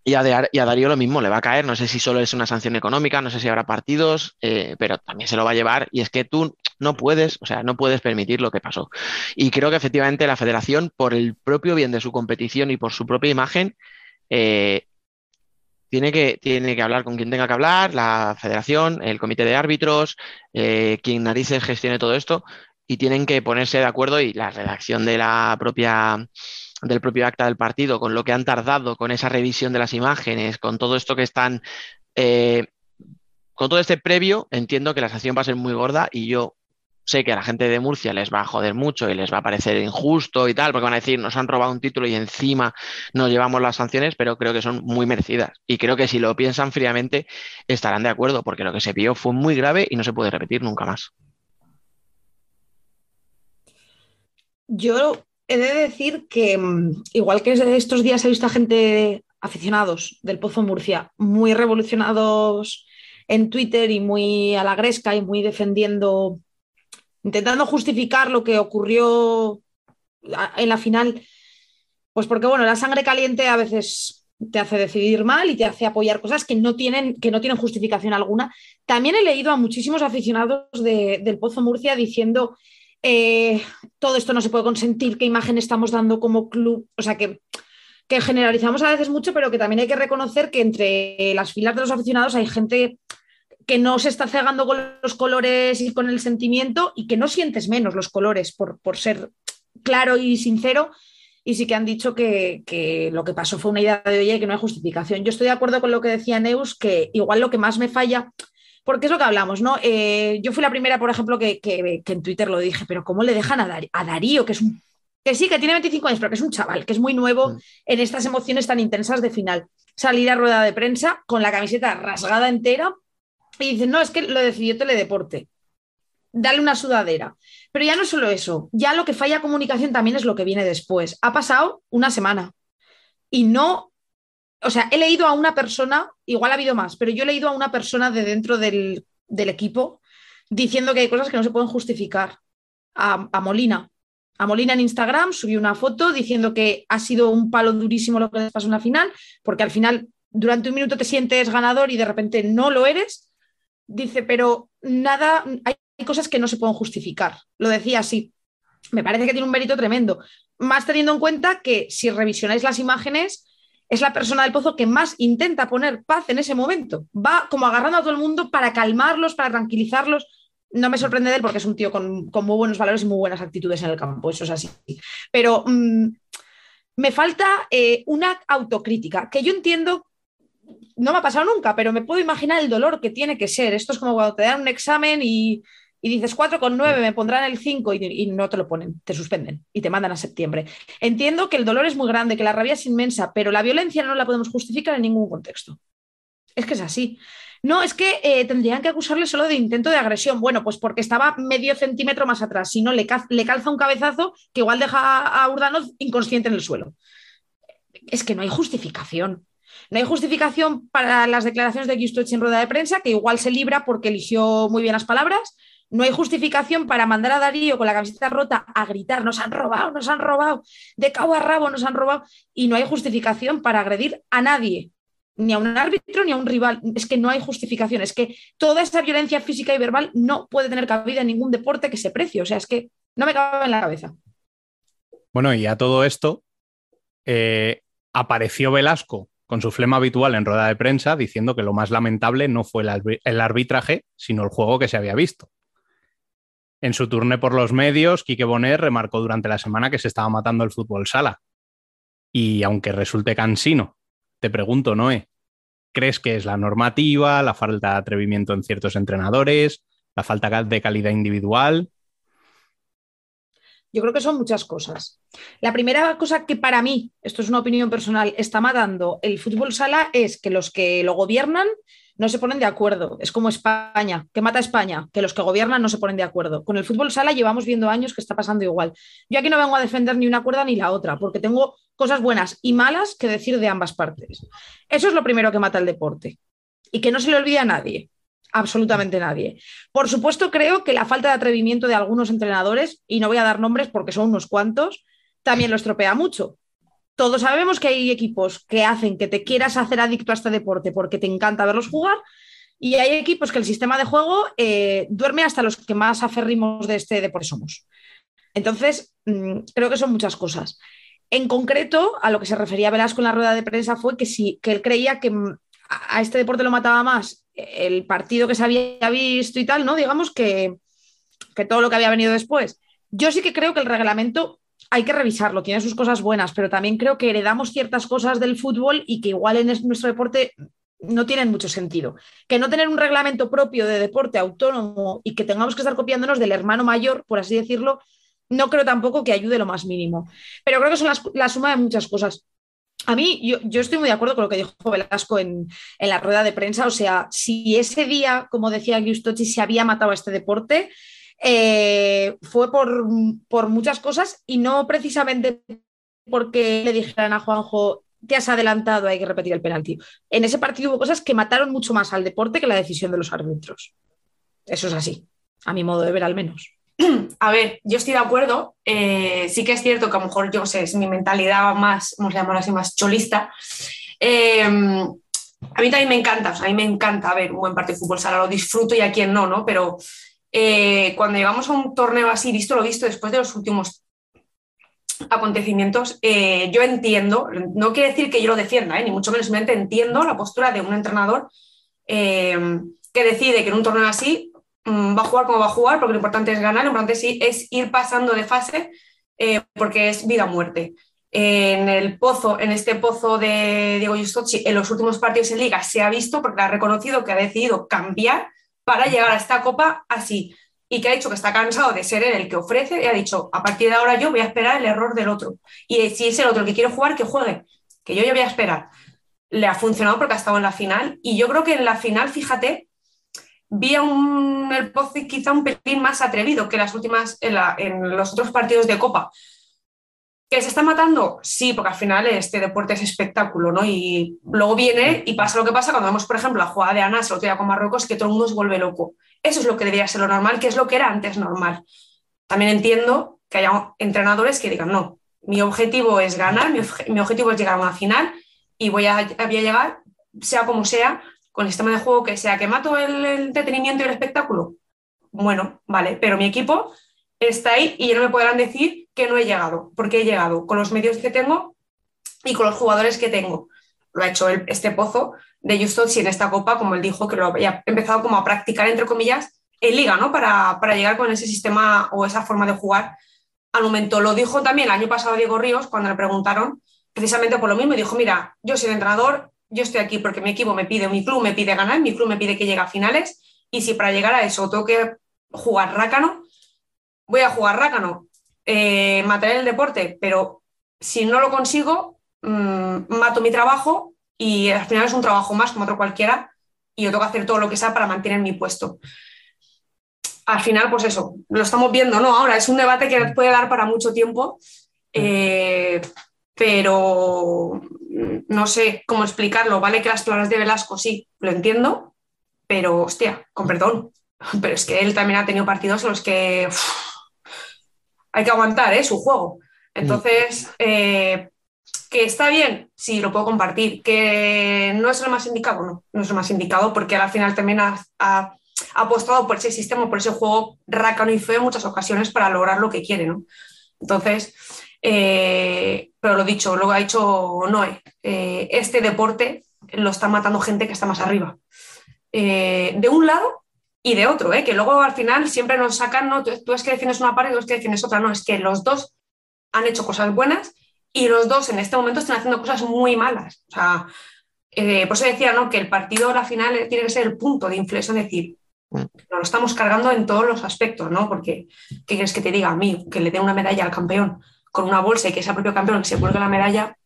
Y a, Darío lo mismo le va a caer, no sé si solo es una sanción económica, no sé si habrá partidos, eh, pero también se lo va a llevar y es que tú no puedes, o sea, no puedes permitir lo que pasó. Y creo que efectivamente la federación, por el propio bien de su competición y por su propia imagen, eh, tiene, que, tiene que hablar con quien tenga que hablar, la federación, el comité de árbitros, eh, quien narices gestione todo esto, y tienen que ponerse de acuerdo y la redacción de la propia del propio acta del partido, con lo que han tardado, con esa revisión de las imágenes, con todo esto que están, eh, con todo este previo, entiendo que la sanción va a ser muy gorda y yo sé que a la gente de Murcia les va a joder mucho y les va a parecer injusto y tal, porque van a decir, nos han robado un título y encima nos llevamos las sanciones, pero creo que son muy merecidas. Y creo que si lo piensan fríamente, estarán de acuerdo, porque lo que se vio fue muy grave y no se puede repetir nunca más. Yo he de decir que, mm, igual que estos días he visto a gente aficionados del Pozo Murcia muy revolucionados en Twitter y muy a la gresca y muy defendiendo, intentando justificar lo que ocurrió en la final, pues porque bueno, la sangre caliente a veces te hace decidir mal y te hace apoyar cosas que no tienen, que no tienen justificación alguna. También he leído a muchísimos aficionados del Pozo Murcia diciendo eh, todo esto no se puede consentir, qué imagen estamos dando como club, o sea que, que generalizamos a veces mucho, pero que también hay que reconocer que entre las filas de los aficionados hay gente que no se está cegando con los colores y con el sentimiento y que no sientes menos los colores por, por ser claro y sincero. y sí que han dicho que, que, lo que pasó fue una idea de oye que no hay justificación. Yo estoy de acuerdo con lo que decía Neus, que igual lo que más me falla, porque es lo que hablamos, ¿no? Eh, yo fui la primera, por ejemplo, que, que, en Twitter lo dije, pero ¿cómo le dejan a, a Darío, que es un que sí, que tiene 25 años, pero que es un chaval, que es muy nuevo en estas emociones tan intensas de final. Salir a rueda de prensa con la camiseta rasgada entera y dicen, no, es que lo decidió Teledeporte. Dale una sudadera. Pero ya no solo eso, ya lo que falla comunicación también es lo que viene después. Ha pasado una semana y no, o sea, he leído a una persona, igual ha habido más, pero yo he leído a una persona de dentro del, equipo diciendo que hay cosas que no se pueden justificar. a Molina, a Molina en Instagram, subió una foto diciendo que ha sido un palo durísimo lo que les pasó en la final, porque al final durante un minuto te sientes ganador y de repente no lo eres. Dice, pero nada, hay cosas que no se pueden justificar. Lo decía así. Me parece que tiene un mérito tremendo. Más teniendo en cuenta que si revisionáis las imágenes, es la persona del pozo que más intenta poner paz en ese momento. Va como agarrando a todo el mundo para calmarlos, para tranquilizarlos no me sorprende de él porque es un tío con, muy buenos valores y muy buenas actitudes en el campo, eso es así. Pero mm, me falta eh, una autocrítica, que yo entiendo, no me ha pasado nunca, pero me puedo imaginar el dolor que tiene que ser. Esto es como cuando te dan un examen y, y dices 4,9, me pondrán el 5 y, y, no te lo ponen, te suspenden y te mandan a septiembre. Entiendo que el dolor es muy grande, que la rabia es inmensa, pero la violencia no la podemos justificar en ningún contexto. Es que es así. No, es que eh, tendrían que acusarle solo de intento de agresión. Bueno, pues porque estaba medio centímetro más atrás. Si no, le, calza un cabezazo que igual deja a Urdanoz inconsciente en el suelo. Es que no hay justificación. No hay justificación para las declaraciones de Gistoch en rueda de prensa, que igual se libra porque eligió muy bien las palabras. No hay justificación para mandar a Darío con la camiseta rota a gritar, nos han robado, nos han robado, de cabo a rabo nos han robado. Y no hay justificación para agredir a nadie ni a un árbitro ni a un rival. Es que no hay justificación. Es que toda esa violencia física y verbal no puede tener cabida en ningún deporte que se precie. O sea, es que no me cabe en la cabeza. Bueno, y a todo esto eh, apareció Velasco con su flema habitual en rueda de prensa diciendo que lo más lamentable no fue el, arbitraje, sino el juego que se había visto. En su turné por los medios, Quique Bonet remarcó durante la semana que se estaba matando el fútbol sala. Y aunque resulte cansino te pregunto, Noé, ¿crees que es la normativa, la falta de atrevimiento en ciertos entrenadores, la falta de calidad individual? Yo creo que son muchas cosas. La primera cosa que para mí, esto es una opinión personal, está matando el fútbol sala es que los que lo gobiernan no se ponen de acuerdo. Es como España, que mata a España, que los que gobiernan no se ponen de acuerdo. Con el fútbol sala llevamos viendo años que está pasando igual. Yo aquí no vengo a defender ni una cuerda ni la otra, porque tengo cosas buenas y malas que decir de ambas partes. Eso es lo primero que mata el deporte. Y que no se le olvide a nadie, absolutamente nadie. Por supuesto, creo que la falta de atrevimiento de algunos entrenadores, y no voy a dar nombres porque son unos cuantos, también lo estropea mucho todos sabemos que hay equipos que hacen que te quieras hacer adicto a este deporte porque te encanta verlos jugar y hay equipos que el sistema de juego eh, duerme hasta los que más aferrimos de este deporte somos. Entonces, mm, creo que son muchas cosas. En concreto, a lo que se refería Velasco en la rueda de prensa fue que sí, que él creía que mm, a este deporte lo mataba más el partido que se había visto y tal, ¿no? Digamos que, que todo lo que había venido después. Yo sí que creo que el reglamento hay que revisarlo, tiene sus cosas buenas, pero también creo que heredamos ciertas cosas del fútbol y que igual en nuestro deporte no tienen mucho sentido. Que no tener un reglamento propio de deporte autónomo y que tengamos que estar copiándonos del hermano mayor, por así decirlo, no creo tampoco que ayude lo más mínimo. Pero creo que son la suma de muchas cosas. A mí, yo, estoy muy de acuerdo con lo que dijo Velasco en, la rueda de prensa. O sea, si ese día, como decía Giustochi, se había matado este deporte, eh, fue por, por, muchas cosas y no precisamente porque le dijeran a Juanjo, te has adelantado, hay que repetir el penalti. En ese partido hubo cosas que mataron mucho más al deporte que la decisión de los árbitros. Eso es así, a mi modo de ver al menos. A ver, yo estoy de acuerdo. Eh, sí que es cierto que a lo mejor, yo sé, es mi mentalidad más, vamos a llamarlo así, más cholista. Eh, a mí también me encanta, a mí me encanta ver un buen partido de fútbol sala, lo disfruto y a quien no, ¿no? Pero eh, cuando llegamos a un torneo así, visto lo visto después de los últimos acontecimientos, eh, yo entiendo, no quiere decir que yo lo defienda, eh, ni mucho menos, entiendo la postura de un entrenador que decide que en un torneo así mm, va a jugar como va a jugar, porque lo importante es ganar, lo importante sí es ir pasando de fase porque es vida o muerte. en el pozo, en este pozo de Diego Giustozzi, en los últimos partidos en liga se ha visto porque ha reconocido que ha decidido cambiar para llegar a esta copa así y que ha dicho que está cansado de ser él el que ofrece y ha dicho, a partir de ahora yo voy a esperar el error del otro. Y si es el otro el que quiere jugar, que juegue, que yo ya voy a esperar. Le ha funcionado porque ha estado en la final y yo creo que en la final, fíjate, vi a un, el Pozo quizá un pelín más atrevido que las últimas, en, en los otros partidos de Copa. ¿Que se está matando? Sí, porque al final este deporte es espectáculo, ¿no? Y luego viene y pasa lo que pasa cuando vemos, por ejemplo, la jugada de Anas el otro día con Marruecos, que todo el mundo se vuelve loco. Eso es lo que debería ser lo normal, que es lo que era antes normal. También entiendo que haya entrenadores que digan, no, mi objetivo es ganar, mi, objetivo es llegar a una final y voy a, voy a, llegar, sea como sea, con el sistema de juego que sea, que mato el, el entretenimiento y el espectáculo. Bueno, vale, pero mi equipo está ahí y ya no me podrán decir que no he llegado, porque he llegado con los medios que tengo y con los jugadores que tengo. Lo ha hecho este pozo de Justos y en esta copa, como él dijo, que lo había empezado como a practicar, entre comillas, en liga, ¿no? Para, para llegar con ese sistema o esa forma de jugar al momento. Lo dijo también el año pasado Diego Ríos, cuando le preguntaron, precisamente por lo mismo, y dijo, mira, yo soy el entrenador, yo estoy aquí porque mi equipo me pide, mi club me pide ganar, mi club me pide que llegue a finales, y si para llegar a eso tengo que jugar rácano, voy a jugar rácano, eh, matar el deporte, pero si no lo consigo, mmm, mato mi trabajo y al final es un trabajo más como otro cualquiera y yo tengo que hacer todo lo que sea para mantener mi puesto. Al final, pues eso, lo estamos viendo, ¿no? Ahora es un debate que puede dar para mucho tiempo, eh, pero no sé cómo explicarlo. Vale que las palabras de Velasco sí, lo entiendo, pero hostia, con perdón, pero es que él también ha tenido partidos en los que hay que aguantar ¿eh? su juego. Entonces, eh, que está bien, sí, lo puedo compartir. Que no es lo más indicado, no, no es lo más indicado porque al final también ha, ha, apostado por ese sistema, por ese juego rácano y feo en muchas ocasiones para lograr lo que quiere, ¿no? Entonces, eh, pero lo dicho, lo ha dicho Noé, eh, este deporte lo está matando gente que está más arriba. De un lado y de otro, ¿eh? que luego al final siempre nos sacan, no, tú, es que defines una parte y tú es que defines otra, no, es que los dos han hecho cosas buenas y los dos en este momento están haciendo cosas muy malas. O sea, eh, por eso decía ¿no? que el partido, la final, tiene que ser el punto de inflexión, es decir, mm. nos lo estamos cargando en todos los aspectos, ¿no? Porque, ¿qué quieres que te diga a mí? Que le dé una medalla al campeón con una bolsa y que sea propio campeón que se cuelgue la medalla.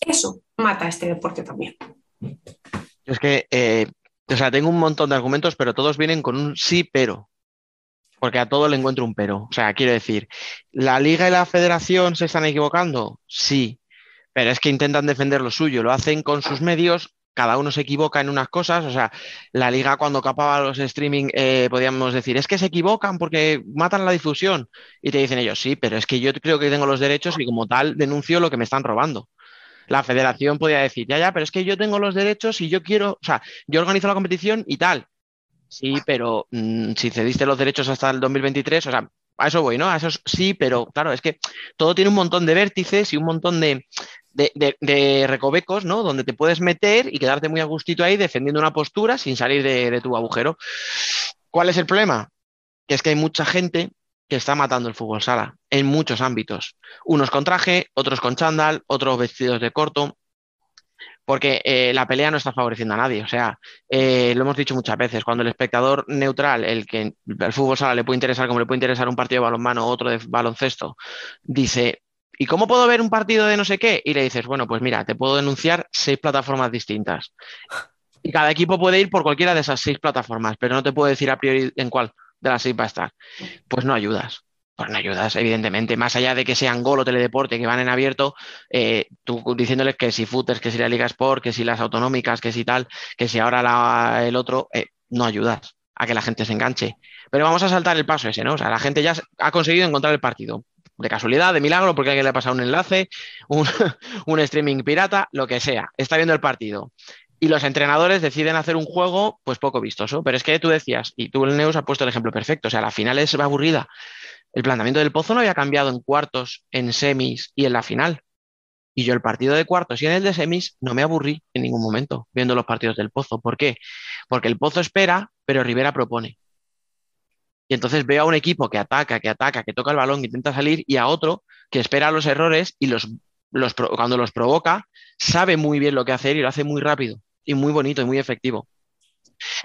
Eso mata a este deporte también. Es que eh, o sea, tengo un montón de argumentos, pero todos vienen con un sí, pero. Porque a todo le encuentro un pero. O sea, quiero decir, ¿la liga y la federación se están equivocando? Sí. Pero es que intentan defender lo suyo, lo hacen con sus medios, cada uno se equivoca en unas cosas. O sea, la liga cuando capaba los streaming, eh, podíamos decir, es que se equivocan porque matan la difusión. Y te dicen ellos, sí, pero es que yo creo que tengo los derechos y como tal denuncio lo que me están robando la federación podía decir, ya, ya, pero es que yo tengo los derechos y yo quiero, o sea, yo organizo la competición y tal. Sí, pero mmm, si cediste los derechos hasta el 2023, o sea, a eso voy, ¿no? A eso sí, pero claro, es que todo tiene un montón de vértices y un montón de, de, de, de, recovecos, ¿no? Donde te puedes meter y quedarte muy a gustito ahí defendiendo una postura sin salir de, tu agujero. ¿Cuál es el problema? Que es que hay mucha gente que está matando el fútbol sala en muchos ámbitos. Unos con traje, otros con chándal, otros vestidos de corto, porque eh, la pelea no está favoreciendo a nadie. O sea, eh, lo hemos dicho muchas veces, cuando el espectador neutral, el que el fútbol sala le puede interesar como le puede interesar un partido de balonmano o otro de baloncesto, dice, ¿y cómo puedo ver un partido de no sé qué? Y le dices, bueno, pues mira, te puedo denunciar seis plataformas distintas. Y cada equipo puede ir por cualquiera de esas seis plataformas, pero no te puedo decir a priori en cuál de las seis va a estar. Pues no ayudas. Pues no ayudas, evidentemente. Más allá de que sean gol o teledeporte, que van en abierto, eh, tú diciéndoles que si footers, que si la Liga Sport, que si las autonómicas, que si tal, que si ahora el otro, eh, no ayudas a que la gente se enganche. Pero vamos a saltar el paso ese, ¿no? O sea, la gente ya ha conseguido encontrar el partido. De casualidad, de milagro, porque alguien le ha pasado un enlace, un [LAUGHS] streaming pirata, lo que sea. Está viendo el partido y los entrenadores deciden hacer un juego pues poco vistoso. Pero es que tú decías, y tú el Neus ha puesto el ejemplo perfecto, o sea, la final es aburrida. El planteamiento del Pozo no había cambiado en cuartos, en semis y en la final. Y yo el partido de cuartos y en el de semis no me aburrí en ningún momento viendo los partidos del Pozo. ¿Por qué? Porque el Pozo espera, pero Rivera propone. Y entonces veo a un equipo que ataca, que ataca, que toca el balón, que intenta salir, y a otro que espera los errores y los, los, cuando los provoca, sabe muy bien lo que hacer y lo hace muy rápido y muy bonito y muy efectivo.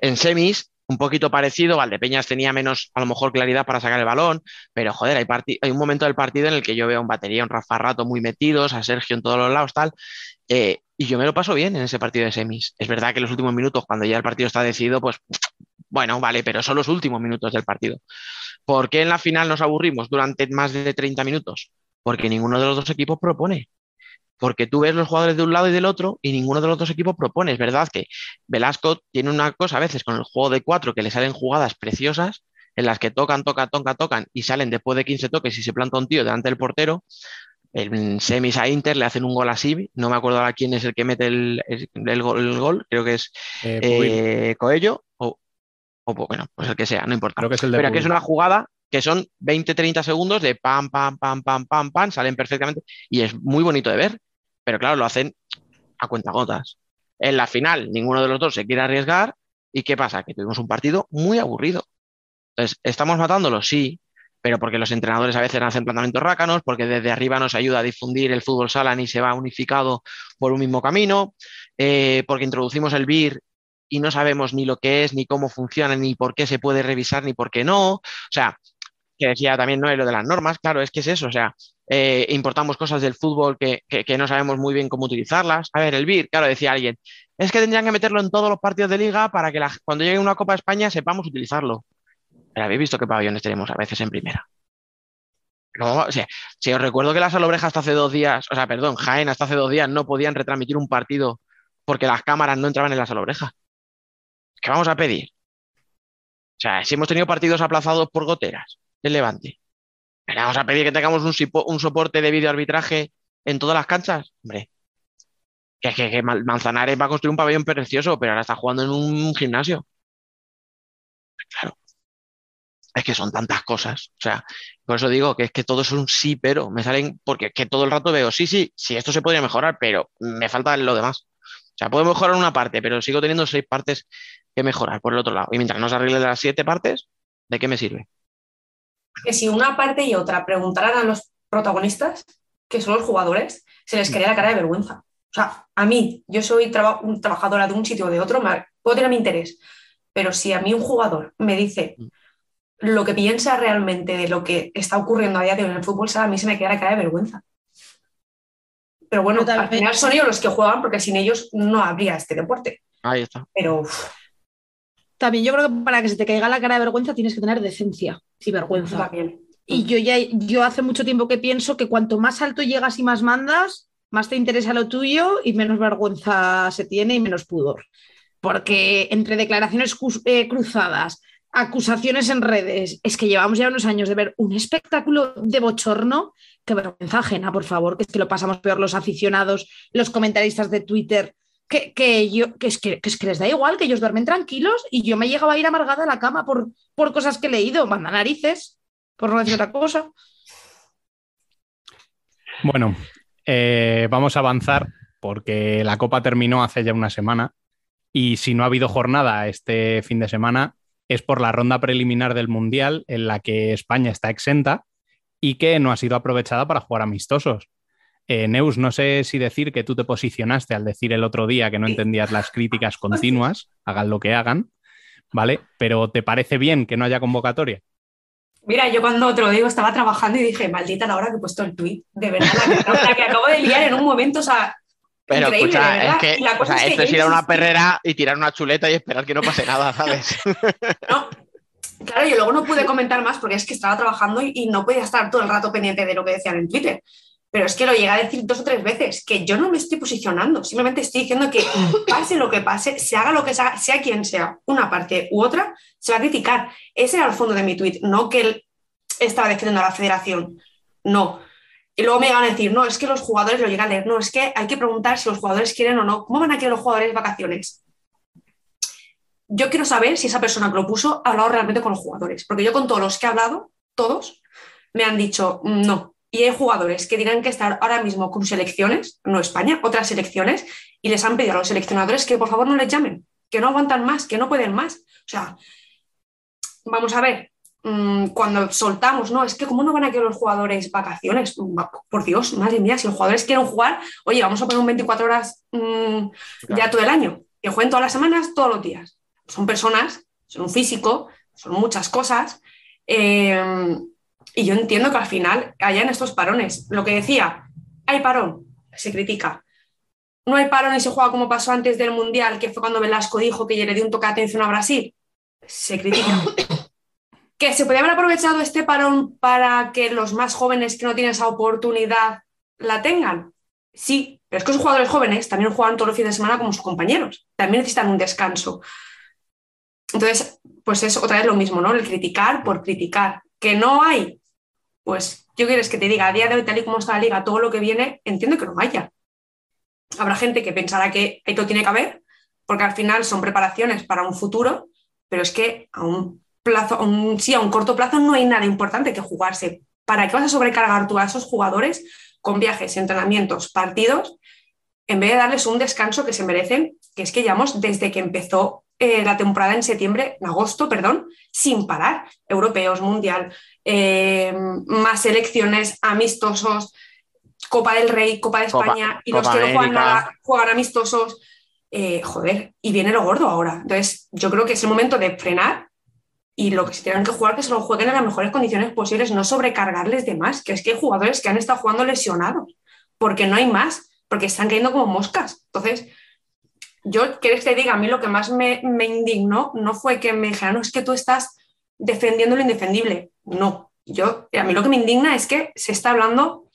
En semis, un poquito parecido, Valdepeñas tenía menos, a lo mejor, claridad para sacar el balón, pero joder, hay, un momento del partido en el que yo veo a un batería, un Rafa Rato muy metidos, a Sergio en todos los lados, tal, eh, y yo me lo paso bien en ese partido de semis. Es verdad que los últimos minutos, cuando ya el partido está decidido, pues bueno, vale, pero son los últimos minutos del partido. ¿Por qué en la final nos aburrimos durante más de 30 minutos? Porque ninguno de los dos equipos propone porque tú ves los jugadores de un lado y del otro y ninguno de los dos equipos propone. Es verdad que Velasco tiene una cosa a veces con el juego de cuatro que le salen jugadas preciosas en las que tocan, tocan, tocan, tocan y salen después de 15 toques y se planta un tío delante del portero. En semis a Inter le hacen un gol así, no me acuerdo a quién es el que mete el, gol, creo que es eh, eh, Coello o, bueno, pues el que sea, no importa. Creo que es el Pero que es una jugada que son 20-30 segundos de pam, pam, pam, pam, pam, pam, salen perfectamente y es muy bonito de ver, pero claro, lo hacen a cuentagotas. En la final, ninguno de los dos se quiere arriesgar y ¿qué pasa? Que tuvimos un partido muy aburrido. Entonces, ¿estamos matándolo? Sí, pero porque los entrenadores a veces hacen planteamientos rácanos, porque desde arriba nos ayuda a difundir el fútbol sala y se va unificado por un mismo camino, eh, porque introducimos el BIR y no sabemos ni lo que es, ni cómo funciona, ni por qué se puede revisar, ni por qué no. O sea, que decía también no lo de las normas, claro, es que es eso, o sea, eh, importamos cosas del fútbol que, no sabemos muy bien cómo utilizarlas. A ver, el BIR, claro, decía alguien, es que tendrían que meterlo en todos los partidos de liga para que cuando llegue una Copa de España sepamos utilizarlo. Pero habéis visto qué pabellones tenemos a veces en primera. o sea, si os recuerdo que las Salobrejas hasta hace dos días, o sea, perdón, Jaén hasta hace dos días no podían retransmitir un partido porque las cámaras no entraban en las Salobrejas. ¿Qué vamos a pedir? O sea, si hemos tenido partidos aplazados por goteras, el Levante. ¿Le vamos a pedir que tengamos un, soporte de videoarbitraje en todas las canchas? Hombre, que, que, Manzanares va a construir un pabellón precioso, pero ahora está jugando en un gimnasio. Claro. Es que son tantas cosas. O sea, por eso digo que es que todo es un sí, pero me salen, porque que todo el rato veo, sí, sí, sí, esto se podría mejorar, pero me falta lo demás. O sea, puedo mejorar una parte, pero sigo teniendo seis partes que mejorar por el otro lado. Y mientras no se arregle las siete partes, ¿de qué me sirve? Que si una parte y otra preguntaran a los protagonistas, que son los jugadores, se les quería la cara de vergüenza. O sea, a mí, yo soy un trabajadora de un sitio o de otro, puedo tener mi interés, pero si a mí un jugador me dice lo que piensa realmente de lo que está ocurriendo a día de hoy en el fútbol, a mí se me queda la cara de vergüenza. Pero bueno, al final son ellos los que juegan porque sin ellos no habría este deporte. Ahí está. Pero también yo creo que para que se te caiga la cara de vergüenza tienes que tener decencia y vergüenza. Y yo ya yo hace mucho tiempo que pienso que cuanto más alto llegas y más mandas, más te interesa lo tuyo y menos vergüenza se tiene y menos pudor. Porque entre declaraciones eh, cruzadas, acusaciones en redes, es que llevamos ya unos años de ver un espectáculo de bochorno, que vergüenza ajena, por favor, que es que lo pasamos peor los aficionados, los comentaristas de Twitter, que, yo, que, es que, es que les da igual, que ellos duermen tranquilos y yo me llegaba a ir amargada a la cama por, por cosas que he leído, manda narices, por no decir otra cosa. Bueno, eh, vamos a avanzar porque la Copa terminó hace ya una semana y si no ha habido jornada este fin de semana es por la ronda preliminar del Mundial en la que España está exenta y que no ha sido aprovechada para jugar amistosos. Eh, Neus, no sé si decir que tú te posicionaste al decir el otro día que no entendías las críticas [LAUGHS] continuas, hagan lo que hagan, ¿vale? Pero ¿te parece bien que no haya convocatoria? Mira, yo cuando otro digo estaba trabajando y dije, maldita la hora que he puesto el tweet, de verdad, la que, acabo de liar en un momento, o sea, pero escucha, es que, o sea, esto es ir a una perrera y tirar una chuleta y esperar que no pase nada, [LAUGHS] ¿sabes? No, claro, yo luego no pude comentar más porque es que estaba trabajando y, no podía estar todo el rato pendiente de lo que decían en Twitter pero es que lo llega a decir dos o tres veces, que yo no me estoy posicionando, simplemente estoy diciendo que [LAUGHS] pase lo que pase, se haga lo que sea, sea quien sea, una parte u otra, se va a criticar. Ese era el fondo de mi tweet, no que él estaba defendiendo a la federación, no. Y luego me iban a decir, no, es que los jugadores lo llegan a leer, no, es que hay que preguntar si los jugadores quieren o no. ¿Cómo van a querer los jugadores vacaciones? Yo quiero saber si esa persona que lo puso ha hablado realmente con los jugadores, porque yo con todos los que he hablado, todos, me han dicho, no, y hay jugadores que dirán que están ahora mismo con selecciones, no España, otras selecciones, y les han pedido a los seleccionadores que por favor no les llamen, que no aguantan más, que no pueden más. O sea, vamos a ver, mm, cuando soltamos, ¿no? Es que ¿cómo no van a querer los jugadores vacaciones? Por Dios, madre mía, si los jugadores quieren jugar, oye, vamos a poner un 24 horas mm, ya todo el año, que jueguen todas las semanas, todos los días. Son personas, son un físico, son muchas cosas. eh, y yo entiendo que al final hayan estos parones. Lo que decía, hay parón, se critica. No hay parón y se juega como pasó antes del Mundial, que fue cuando Velasco dijo que le dio un toque de atención a Brasil. Se critica. [COUGHS] ¿Que se podría haber aprovechado este parón para que los más jóvenes que no tienen esa oportunidad la tengan? Sí, pero es que los jugadores jóvenes también juegan todos los fines de semana como sus compañeros. También necesitan un descanso. Entonces, pues es otra vez lo mismo, ¿no? El criticar por criticar. Que no hay, pues yo quieres que te diga, a día de hoy, tal y como está la liga, todo lo que viene, entiendo que no haya. Habrá gente que pensará que esto tiene que haber, porque al final son preparaciones para un futuro, pero es que a un plazo, a un, sí, a un corto plazo no hay nada importante que jugarse. ¿Para qué vas a sobrecargar tú a esos jugadores con viajes, entrenamientos, partidos, en vez de darles un descanso que se merecen, que es que llevamos desde que empezó eh, la temporada en septiembre, en agosto, perdón, sin parar. Europeos, Mundial, eh, más selecciones, amistosos, Copa del Rey, Copa de Copa- España, y los Copa que no juegan nada juegan amistosos. Eh, joder, y viene lo gordo ahora. Entonces, yo creo que es el momento de frenar y lo que se tienen que jugar, que se lo jueguen en las mejores condiciones posibles, no sobrecargarles de más, que es que hay jugadores que han estado jugando lesionados, porque no hay más, porque están cayendo como moscas. Entonces, yo, ¿quieres que te diga? A mí lo que más me, me indignó no fue que me dijeran, no, es que tú estás defendiendo lo indefendible. No, yo, a mí lo que me indigna es que se está hablando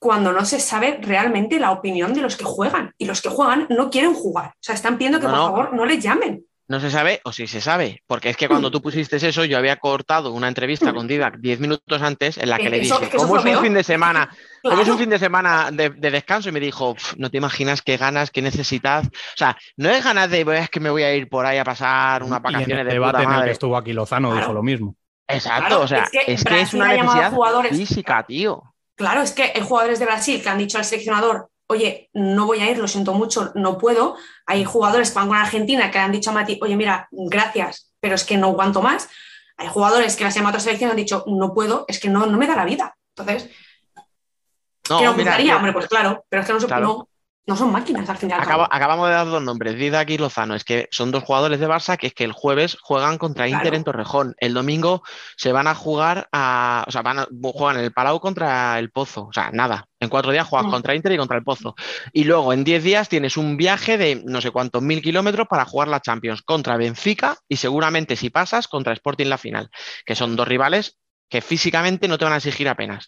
cuando no se sabe realmente la opinión de los que juegan. Y los que juegan no quieren jugar. O sea, están pidiendo que No, por no. favor no les llamen. No se sabe o sí se sabe, porque es que cuando tú pusiste eso, yo había cortado una entrevista con Didac 10 minutos antes en la que le Eso- dije, eso [LAUGHS] ¿cómo es un fin de semana? ¿Cómo es un fin de semana de, de descanso? Y me dijo, "Pf, no te imaginas qué ganas, qué necesidad. O sea, no es ganas de, "Pues es que me voy a ir por ahí a pasar unas Y en el vacaciones de debate puta en el que estuvo aquí Lozano Claro. dijo lo mismo. Exacto, Claro, o sea, es que es que es una ha llamado a necesidad jugadores- física, tío. Claro, es que hay jugadores de Brasil que han dicho al seleccionador, oye, no voy a ir, lo siento mucho, no puedo. Hay jugadores que van con Argentina que le han dicho a Mati, oye, mira, gracias, pero es que no aguanto más. Hay jugadores que las llaman a otra selección y han dicho, no puedo, es que no, no me da la vida. Entonces, No, que nos gustaría, hombre, pues claro, pero es que no, se- Claro. no, no son máquinas al final. Acaba- acabamos de dar dos nombres, Didac y Lozano. Es que son dos jugadores de Barça que es que el jueves juegan contra Claro. Inter en Torrejón. El domingo se van a jugar a. O sea, van a, juegan en el Palau contra el Pozo. O sea, nada. En cuatro días juegas Mm. contra Inter y contra el Pozo. Y luego en diez días tienes un viaje de no sé cuántos mil kilómetros para jugar la Champions contra Benfica y seguramente si pasas contra Sporting la final, que son dos rivales que físicamente no te van a exigir apenas.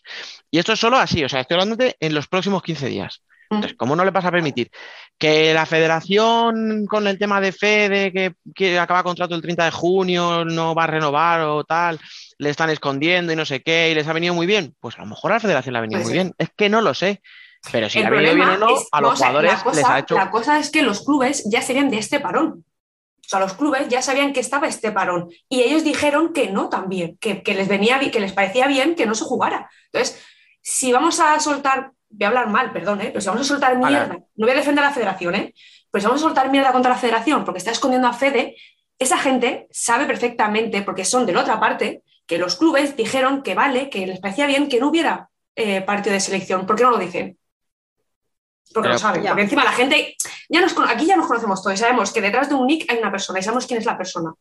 Y esto es solo así, o sea, estoy hablándote en los próximos 15 días. Entonces, ¿cómo no le vas a permitir que la federación con el tema de Fede, que, que acaba contrato el 30 de junio, no va a renovar o tal, le están escondiendo y no sé qué, y les ha venido muy bien? Pues a lo mejor a la federación le ha venido Pues muy sí. bien. Es que no lo sé. Pero si El le ha venido bien o no, es- a los o sea, jugadores la cosa, les ha hecho. La cosa es que los clubes ya serían de este parón. O sea, los clubes ya sabían que estaba este parón y ellos dijeron que no también, que, que les venía que les parecía bien que no se jugara. Entonces, si vamos a soltar, voy a hablar mal, perdón, ¿eh? pero si vamos a soltar mierda, no voy a defender a la federación, ¿eh? pero si vamos a soltar mierda contra la federación porque está escondiendo a Fede, esa gente sabe perfectamente, porque son de la otra parte, que los clubes dijeron que vale, que les parecía bien que no hubiera eh, partido de selección. ¿Por qué no lo dicen? Porque Pero- lo saben. Ya. Porque encima la gente, ya nos, aquí ya nos conocemos todos y sabemos que detrás de un nick hay una persona y sabemos quién es la persona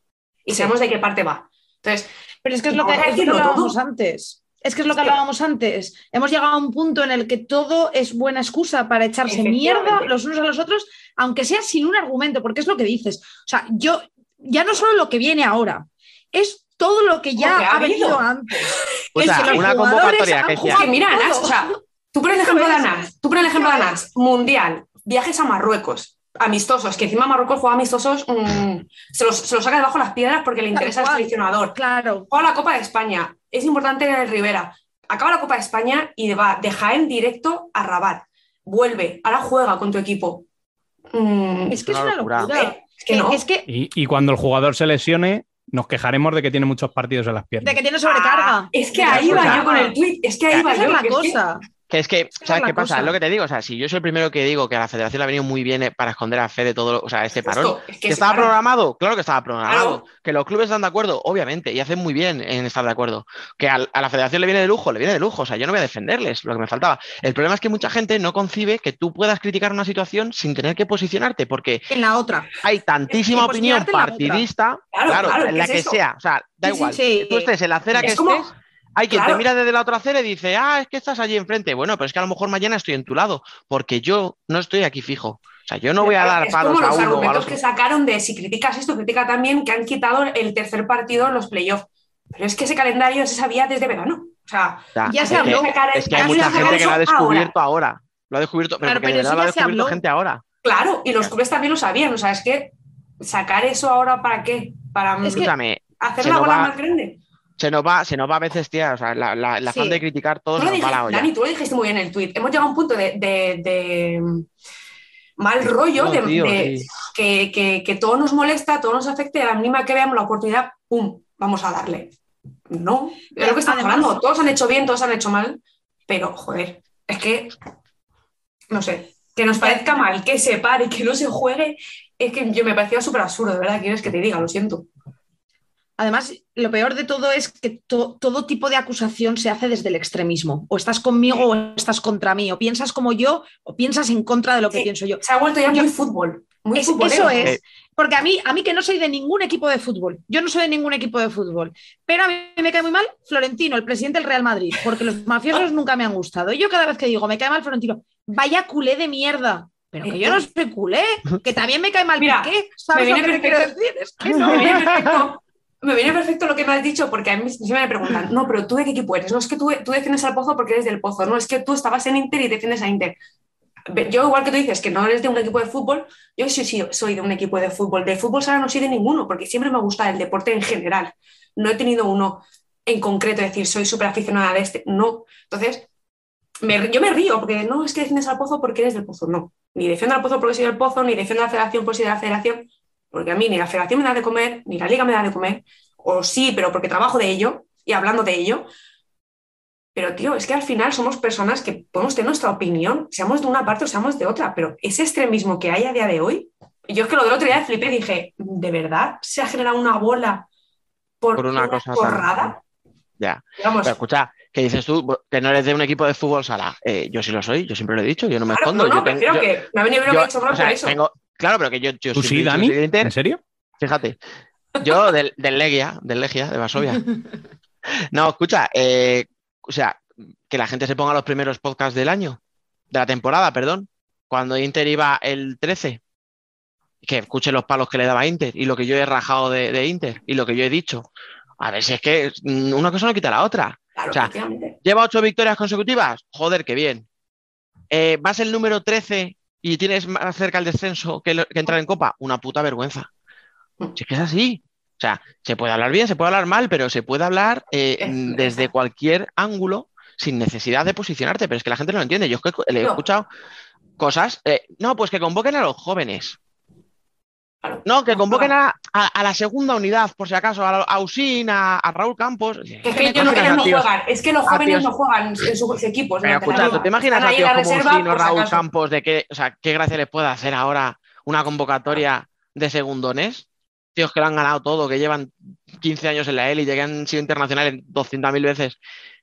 y Sí. sabemos de qué parte va. Entonces, Pero es que es lo que, todo. antes. Es que es lo que hablábamos antes. Hemos llegado a un punto en el que todo es buena excusa para echarse mierda los unos a los otros, aunque sea sin un argumento, porque es lo que dices. O sea, yo ya no solo lo que viene ahora, es todo lo que ya ha ha venido habido. antes. [LAUGHS] O Es sea, que una convocatoria que es que mira, o sea, tú pones el ejemplo de Anas, tú pones el ejemplo de Anas, mundial, viajes a Marruecos, amistosos, que encima Marruecos juega amistosos, mm, se, los, se los saca debajo las piedras porque le interesa al cual. seleccionador. Claro. Juega la Copa de España, es importante en el Rivera. Acaba la Copa de España y va de Jaén directo a Rabat. Vuelve, ahora juega con tu equipo. Mm, Es que es una locura. locura. es que no. Es que Y, y cuando el jugador se lesione, nos quejaremos de que tiene muchos partidos en las piernas. de que tiene sobrecarga. Es que De ahí va yo con el tweet, es que ahí va yo. es la cosa. Que es que, es ¿sabes qué pasa? cosa. Es lo que te digo. O sea, si yo soy el primero que digo que a la federación le ha venido muy bien eh, para esconder a Fede todo, lo- o sea, este parón. Es que ¿Que es estaba programado? Claro que estaba programado. Claro. Que los clubes están de acuerdo, obviamente, y hacen muy bien en estar de acuerdo. Que a la federación le viene de lujo, le viene de lujo. O sea, yo no voy a defenderles lo que me faltaba. El problema es que mucha gente no concibe que tú puedas criticar una situación sin tener que posicionarte, porque En la otra. hay tantísima opinión partidista, Claro, claro, claro, en ¿qué la es que eso? sea. O sea, da Sí, sí, igual. sí. Tú estés en la acera Es que como- estés. Hay quien Claro. te mira desde la otra acera y dice, ah, es que estás allí enfrente. Bueno, pero es que a lo mejor mañana estoy en tu lado, porque yo no estoy aquí fijo. O sea, yo no voy a dar es palos como a los uno argumentos otro. que sacaron de si criticas esto, critica también que han quitado el tercer partido en los playoffs. Pero es que ese calendario se sabía desde verano. O sea, Ya, Ya se habló. Es que hay mucha gente que lo ha descubierto ahora. Lo ha descubierto, pero Claro, de eso lo ha descubierto gente ahora. claro, y los clubes también lo sabían. O sea, es que sacar eso ahora para qué? Para Es que- Escúchame, hacer la bola va- más grande. Se nos va, se nos va a veces, tía, o sea, la, la, el afán Sí. de criticar todo se nos va la olla. Dani, tú lo dijiste muy bien en el tweet. Hemos llegado a un punto de, de- de, mm, mal rollo, No, de, tío, de sí. que, que- que todo nos molesta, todo nos afecte, a la mínima que veamos la oportunidad, ¡pum! Vamos a darle. No, es lo que estamos Además- hablando. Todos han hecho bien, todos han hecho mal, pero joder, es que, no sé, que nos parezca mal, que se pare, que no se juegue, es que yo me parecía súper absurdo, de verdad, quieres que te diga, lo siento. Además, lo peor de todo es que to- todo tipo de acusación se hace desde el extremismo. O estás conmigo o estás contra mí. O piensas como yo o piensas en contra de lo que Sí. pienso yo. Se ha vuelto ya Yo- muy fútbol. Muy Es- eso es. Porque a mí, a mí que no soy de ningún equipo de fútbol, yo no soy de ningún equipo de fútbol, pero a mí me cae muy mal Florentino, el presidente del Real Madrid, porque los mafiosos nunca me han gustado. Y yo cada vez que digo, me cae mal Florentino, vaya culé de mierda. Pero que yo no soy culé, que también me cae mal Mira, Piqué. ¿Sabes me lo que te quiero decir? Es que Me no. viene perfecto. Me viene perfecto lo que me has dicho, porque a mí siempre me preguntan, no, pero tú de qué equipo eres, no es que tú, tú defiendes al Pozo porque eres del Pozo, no es que tú estabas en Inter y defiendes a Inter. Yo, igual que tú dices que no eres de un equipo de fútbol, yo sí, sí soy de un equipo de fútbol. De fútbol sala no soy de ninguno, porque siempre me gusta el deporte en general. No he tenido uno en concreto, decir, soy súper aficionada de este. No. Entonces, me- yo me río, porque no es que defiendes al Pozo porque eres del Pozo, no. Ni defiendo al Pozo porque soy del Pozo, ni defiendo a la Federación porque soy de la Federación, porque a mí ni la Federación me da de comer, ni la Liga me da de comer, o sí, pero porque trabajo de ello y hablando de ello. Pero, tío, es que al final somos personas que podemos tener nuestra opinión, seamos de una parte o seamos de otra, pero ese extremismo que hay a día de hoy, yo es que lo del otro día flipé y dije, ¿de verdad se ha generado una bola por, Por una cosa porrada? Ya. Vamos, Pero escucha, que dices tú que no eres de un equipo de fútbol sala. Eh, yo sí lo soy, yo siempre lo he dicho, yo no me claro, escondo. no, no, yo tengo- prefiero yo- que me ha venido bien que he hecho o sea, eso. tengo- claro, pero que yo, yo ¿Tú sí, Dani? Inter. ¿En serio? Fíjate, yo del, del Legia, del Legia, de Varsovia. [LAUGHS] No, escucha, eh, o sea, que la gente se ponga los primeros podcasts del año, de la temporada, perdón, cuando Inter iba el 13, que escuche los palos que le daba Inter y lo que yo he rajado de, de Inter y lo que yo he dicho. A ver si es que una cosa no quita la otra. Claro, o sea. ¿Lleva ocho victorias consecutivas? Joder, qué bien. Eh, ¿Vas el número 13 y tienes más cerca el descenso que, lo- que entrar en Copa? Una puta vergüenza. Si es que es así. O sea, se puede hablar bien, se puede hablar mal, pero se puede hablar eh, mm, desde cualquier ángulo sin necesidad de posicionarte. Pero es que la gente no lo entiende. Yo es que le he escuchado cosas. eh, no, pues que convoquen a los jóvenes. Claro. No, que convoquen a, a- a la segunda unidad, por si acaso, a, a Usín, a, a Raúl Campos. Que es que ellos no, no tíos- juegan, es que los jóvenes tíos- no juegan en sus equipos. Pero la escucha, ¿tú liga. te imaginas a tíos como Usín o Raúl acaso. Campos de que, o sea, qué gracia les puede hacer ahora una convocatoria de segundones? Tíos que lo han ganado todo, que llevan 15 años en la élite, que han sido internacionales 200.000 veces.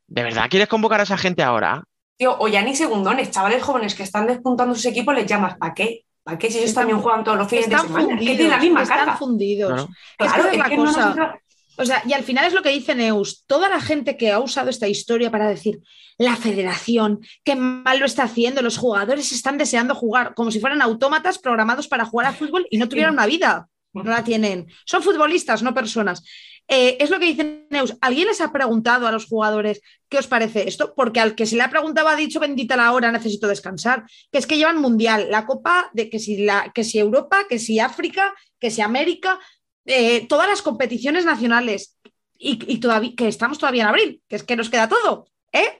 ¿De verdad quieres convocar a esa gente ahora? Tío, o ya ni segundones, chavales jóvenes que están despuntando sus equipos, les llamas, ¿para qué? ¿Para qué si ellos Están- también juegan todos los fines de Están semana? Es que fundidos. tienen la misma están carga. fundidos. Claro. Es que es la que no nos cosa. O sea, y al final es lo que dice Neus, toda la gente que ha usado esta historia para decir la federación, qué mal lo está haciendo, los jugadores están deseando jugar como si fueran autómatas programados para jugar a fútbol y no tuvieran una vida, no la tienen. Son futbolistas, no personas. Eh, es lo que dice Neus, ¿alguien les ha preguntado a los jugadores qué os parece esto? Porque al que se le ha preguntado ha dicho, bendita la hora, necesito descansar, que es que llevan mundial, la copa, de que si, la, que si Europa, que si África, que si América, eh, todas las competiciones nacionales y, y todavía, que estamos todavía en abril, que es que nos queda todo. ¿eh?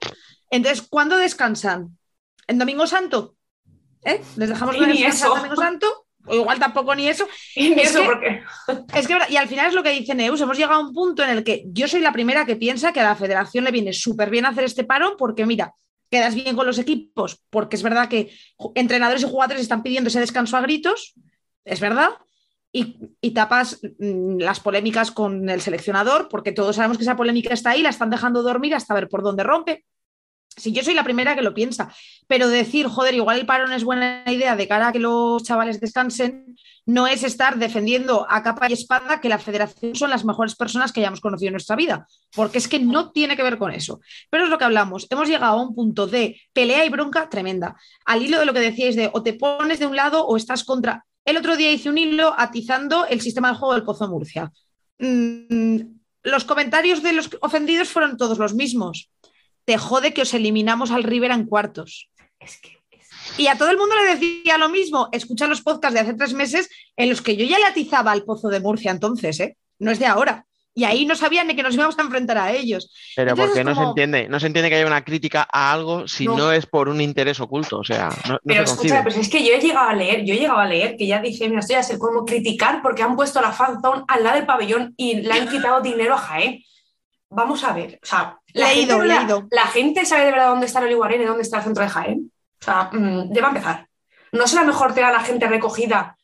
Entonces, ¿cuándo descansan? ¿En Domingo Santo? ¿Eh? ¿Les dejamos descansar eso. Domingo Santo? O igual tampoco ni eso. [LAUGHS] Y Es eso que- porque Es que, y al final es lo que dice Neus, hemos llegado a un punto en el que yo soy la primera que piensa que a la federación le viene súper bien hacer este parón porque, mira, quedas bien con los equipos, porque es verdad que entrenadores y jugadores están pidiendo ese descanso a gritos, es verdad, y, y, tapas mm, las polémicas con el seleccionador, porque todos sabemos que esa polémica está ahí, la están dejando dormir hasta ver por dónde rompe. Si yo soy la primera que lo piensa, pero decir, joder, igual el parón es buena idea de cara a que los chavales descansen, no es estar defendiendo a capa y espada que la federación son las mejores personas que hayamos conocido en nuestra vida, porque es que no tiene que ver con eso. Pero es lo que hablamos, hemos llegado a un punto de pelea y bronca tremenda, al hilo de lo que decíais de o te pones de un lado o estás contra. El otro día hice un hilo atizando el sistema de juego del Pozo Murcia. Mm, los comentarios de los ofendidos fueron todos los mismos te jode que os eliminamos al River en cuartos. Es que, Y a todo el mundo le decía lo mismo. Escucha los podcasts de hace tres meses en los que yo ya le atizaba al pozo de Murcia entonces, ¿eh? No es de ahora. Y ahí no sabían ni que nos íbamos a enfrentar a ellos. Pero porque no se entiende, no se entiende que haya una crítica a algo si no, es por un interés oculto. O sea, no, Pero escucha, pues es que yo he llegado a leer, yo he llegado a leer que ya dije, mira, estoy a ser como criticar porque han puesto la fanzone al lado del pabellón y le han quitado dinero a Jaén vamos a ver, o sea, la, leído, gente, leído. La, la, gente sabe de verdad dónde está el Iguarén y dónde está el centro de Jaén. O sea, mmm, debe empezar. ¿No será mejor tener a la gente recogida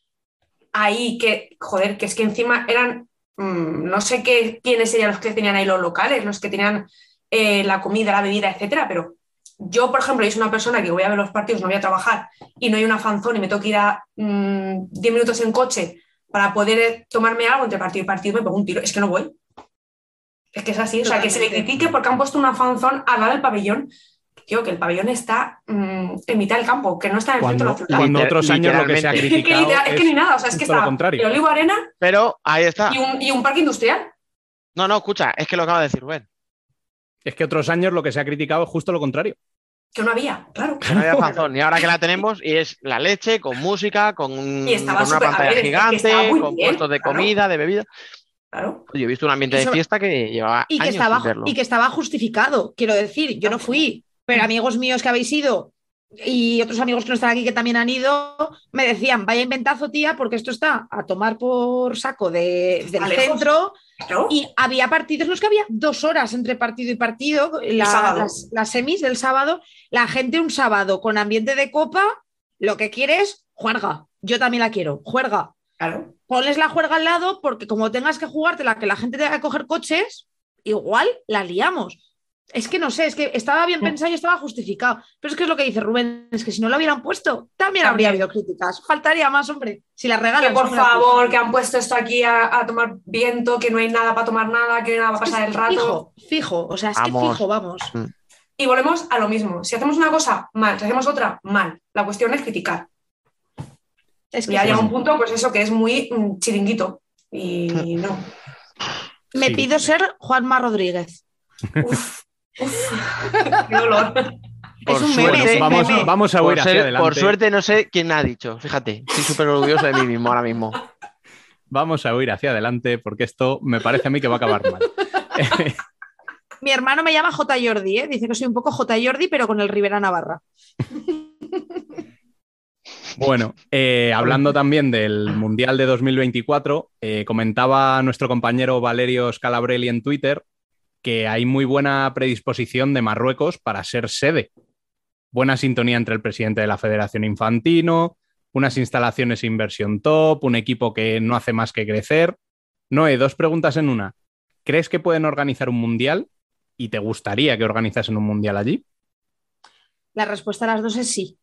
ahí que, joder, que es que encima eran, mmm, no sé qué, quiénes serían los que tenían ahí los locales, los que tenían eh, la comida, la bebida, etcétera, pero yo, por ejemplo, soy una persona que voy a ver los partidos, no voy a trabajar y no hay una fanzón y me tengo que ir a 10 mmm, minutos en coche para poder tomarme algo entre partido y partido, me pongo un tiro. Es que no voy. Es que es así, o sea, que se le critique porque han puesto una fanzón al lado del pabellón. Tío, que el pabellón está mmm, en mitad del campo, que no está en el cuando, centro de la ciudad. Cuando otros años lo que se ha criticado es, que, es que ni nada, o sea, es que está el Olivo Arena Pero ahí está. Y, un, y un parque industrial. No, no, escucha, es que lo acaba de decir Rubén. Es que otros años lo que se ha criticado es justo lo contrario. Que no había, claro. Que no había [LAUGHS] fanzón. Y ahora que la tenemos, y es la leche, con música, con, con una pantalla ver, gigante, es que con bien, puestos de claro. comida, de bebida. Claro. Yo he visto un ambiente de fiesta que llevaba y que años estaba sin verlo. y que estaba justificado. Quiero decir, yo no fui, pero amigos míos que habéis ido y otros amigos que no están aquí que también han ido me decían vaya inventazo tía porque esto está a tomar por saco de, del centro y había partidos los que había dos horas entre partido y partido la, las, las semis del sábado la gente un sábado con ambiente de copa lo que quieres juerga yo también la quiero juerga Claro. Ponles la juerga al lado porque como tengas que jugártela, que la gente tenga que coger coches, igual la liamos. Es que no sé, es que estaba bien pensado y estaba justificado. Pero es que es lo que dice Rubén, es que si no lo hubieran puesto, también, también. habría habido críticas. Faltaría más, hombre. Si la regalan. Que por favor, que han puesto esto aquí a, a, tomar viento, que no hay nada para tomar nada, que nada para pasar el rato. Fijo, fijo, o sea, es vamos. que fijo, vamos. Y volvemos a lo mismo. Si hacemos una cosa, mal. Si hacemos otra, mal. La cuestión es criticar. Es que ya llega un punto, pues eso, que es muy mm, chiringuito. Y no. Me pido ser Juanma Rodríguez. Uf, uf. [LAUGHS] Qué dolor. Por es un suerte, meme, vamos, meme. vamos, a huir por, hacia adelante. por suerte no sé quién ha dicho, fíjate, estoy súper orgulloso de mí mismo ahora mismo. Vamos a huir hacia adelante porque esto me parece a mí que va a acabar mal. Mi hermano me llama J. Jordi, ¿eh? dice que soy un poco J. Jordi, pero con el Rivera Navarra. [LAUGHS] Bueno, eh, hablando también del Mundial de 2024, eh, comentaba nuestro compañero Valerio Scalabrelli en Twitter que hay muy buena predisposición de Marruecos para ser sede. Buena sintonía entre el presidente de la Federación Infantino, unas instalaciones inversión top, un equipo que no hace más que crecer. Noé, dos preguntas en una. ¿Crees que pueden organizar un mundial? ¿Y te gustaría que organizasen un mundial allí? La respuesta a las dos es sí.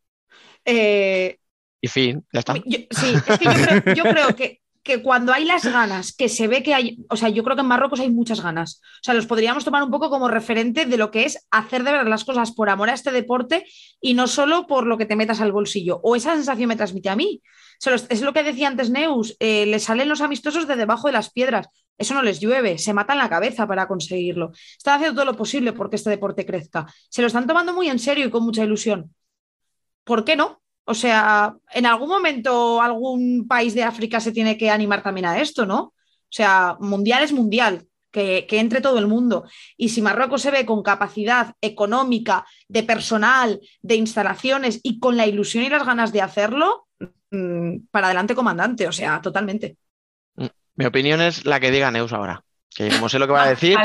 Eh, y fin, ya está. Yo, sí, es que yo creo, [LAUGHS] yo creo que, que, cuando hay las ganas, que se ve que hay, o sea, yo creo que en Marruecos hay muchas ganas. O sea, los podríamos tomar un poco como referente de lo que es hacer de verdad las cosas por amor a este deporte y no solo por lo que te metas al bolsillo. O esa sensación me transmite a mí. O sea, es lo que decía antes Neus, eh, le salen los amistosos de debajo de las piedras. Eso no les llueve, se matan la cabeza para conseguirlo. Están haciendo todo lo posible porque este deporte crezca. Se lo están tomando muy en serio y con mucha ilusión. ¿Por qué no? O sea, en algún momento algún país de África se tiene que animar también a esto, ¿no? O sea, mundial es mundial, que, que, entre todo el mundo. Y si Marruecos se ve con capacidad económica, de personal, de instalaciones y con la ilusión y las ganas de hacerlo, mmm, para adelante, comandante, o sea, totalmente. Mi opinión es la que diga Neus ahora. Que como sé lo que va a [LAUGHS] decir,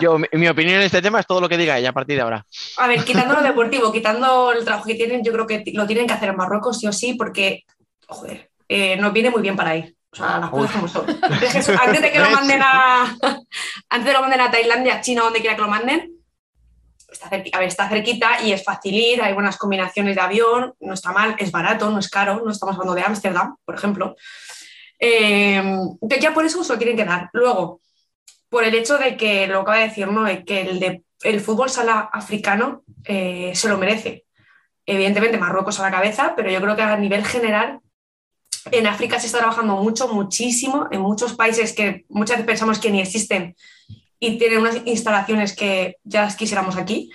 yo, mi, opinión en este tema es todo lo que diga ella a partir de ahora. A ver, quitando lo deportivo, quitando el trabajo que tienen, yo creo que lo tienen que hacer en Marruecos sí o sí, porque, joder, eh, nos viene muy bien para ir. O sea, las cosas como son. Antes de que lo manden a. Antes de que lo manden a Tailandia, China, donde quiera que lo manden, está, a ver, está cerquita y es fácil ir, hay buenas combinaciones de avión, no está mal, es barato, no es caro, no estamos hablando de Ámsterdam, por ejemplo. Eh, ya por eso se lo tienen que dar. Luego, por el hecho de que, lo acaba de decir, ¿no? que el, de, el fútbol sala africano eh, se lo merece. Evidentemente, Marruecos a la cabeza, pero yo creo que a nivel general en África se está trabajando mucho, muchísimo, en muchos países que muchas veces pensamos que ni existen y tienen unas instalaciones que ya las quisiéramos aquí.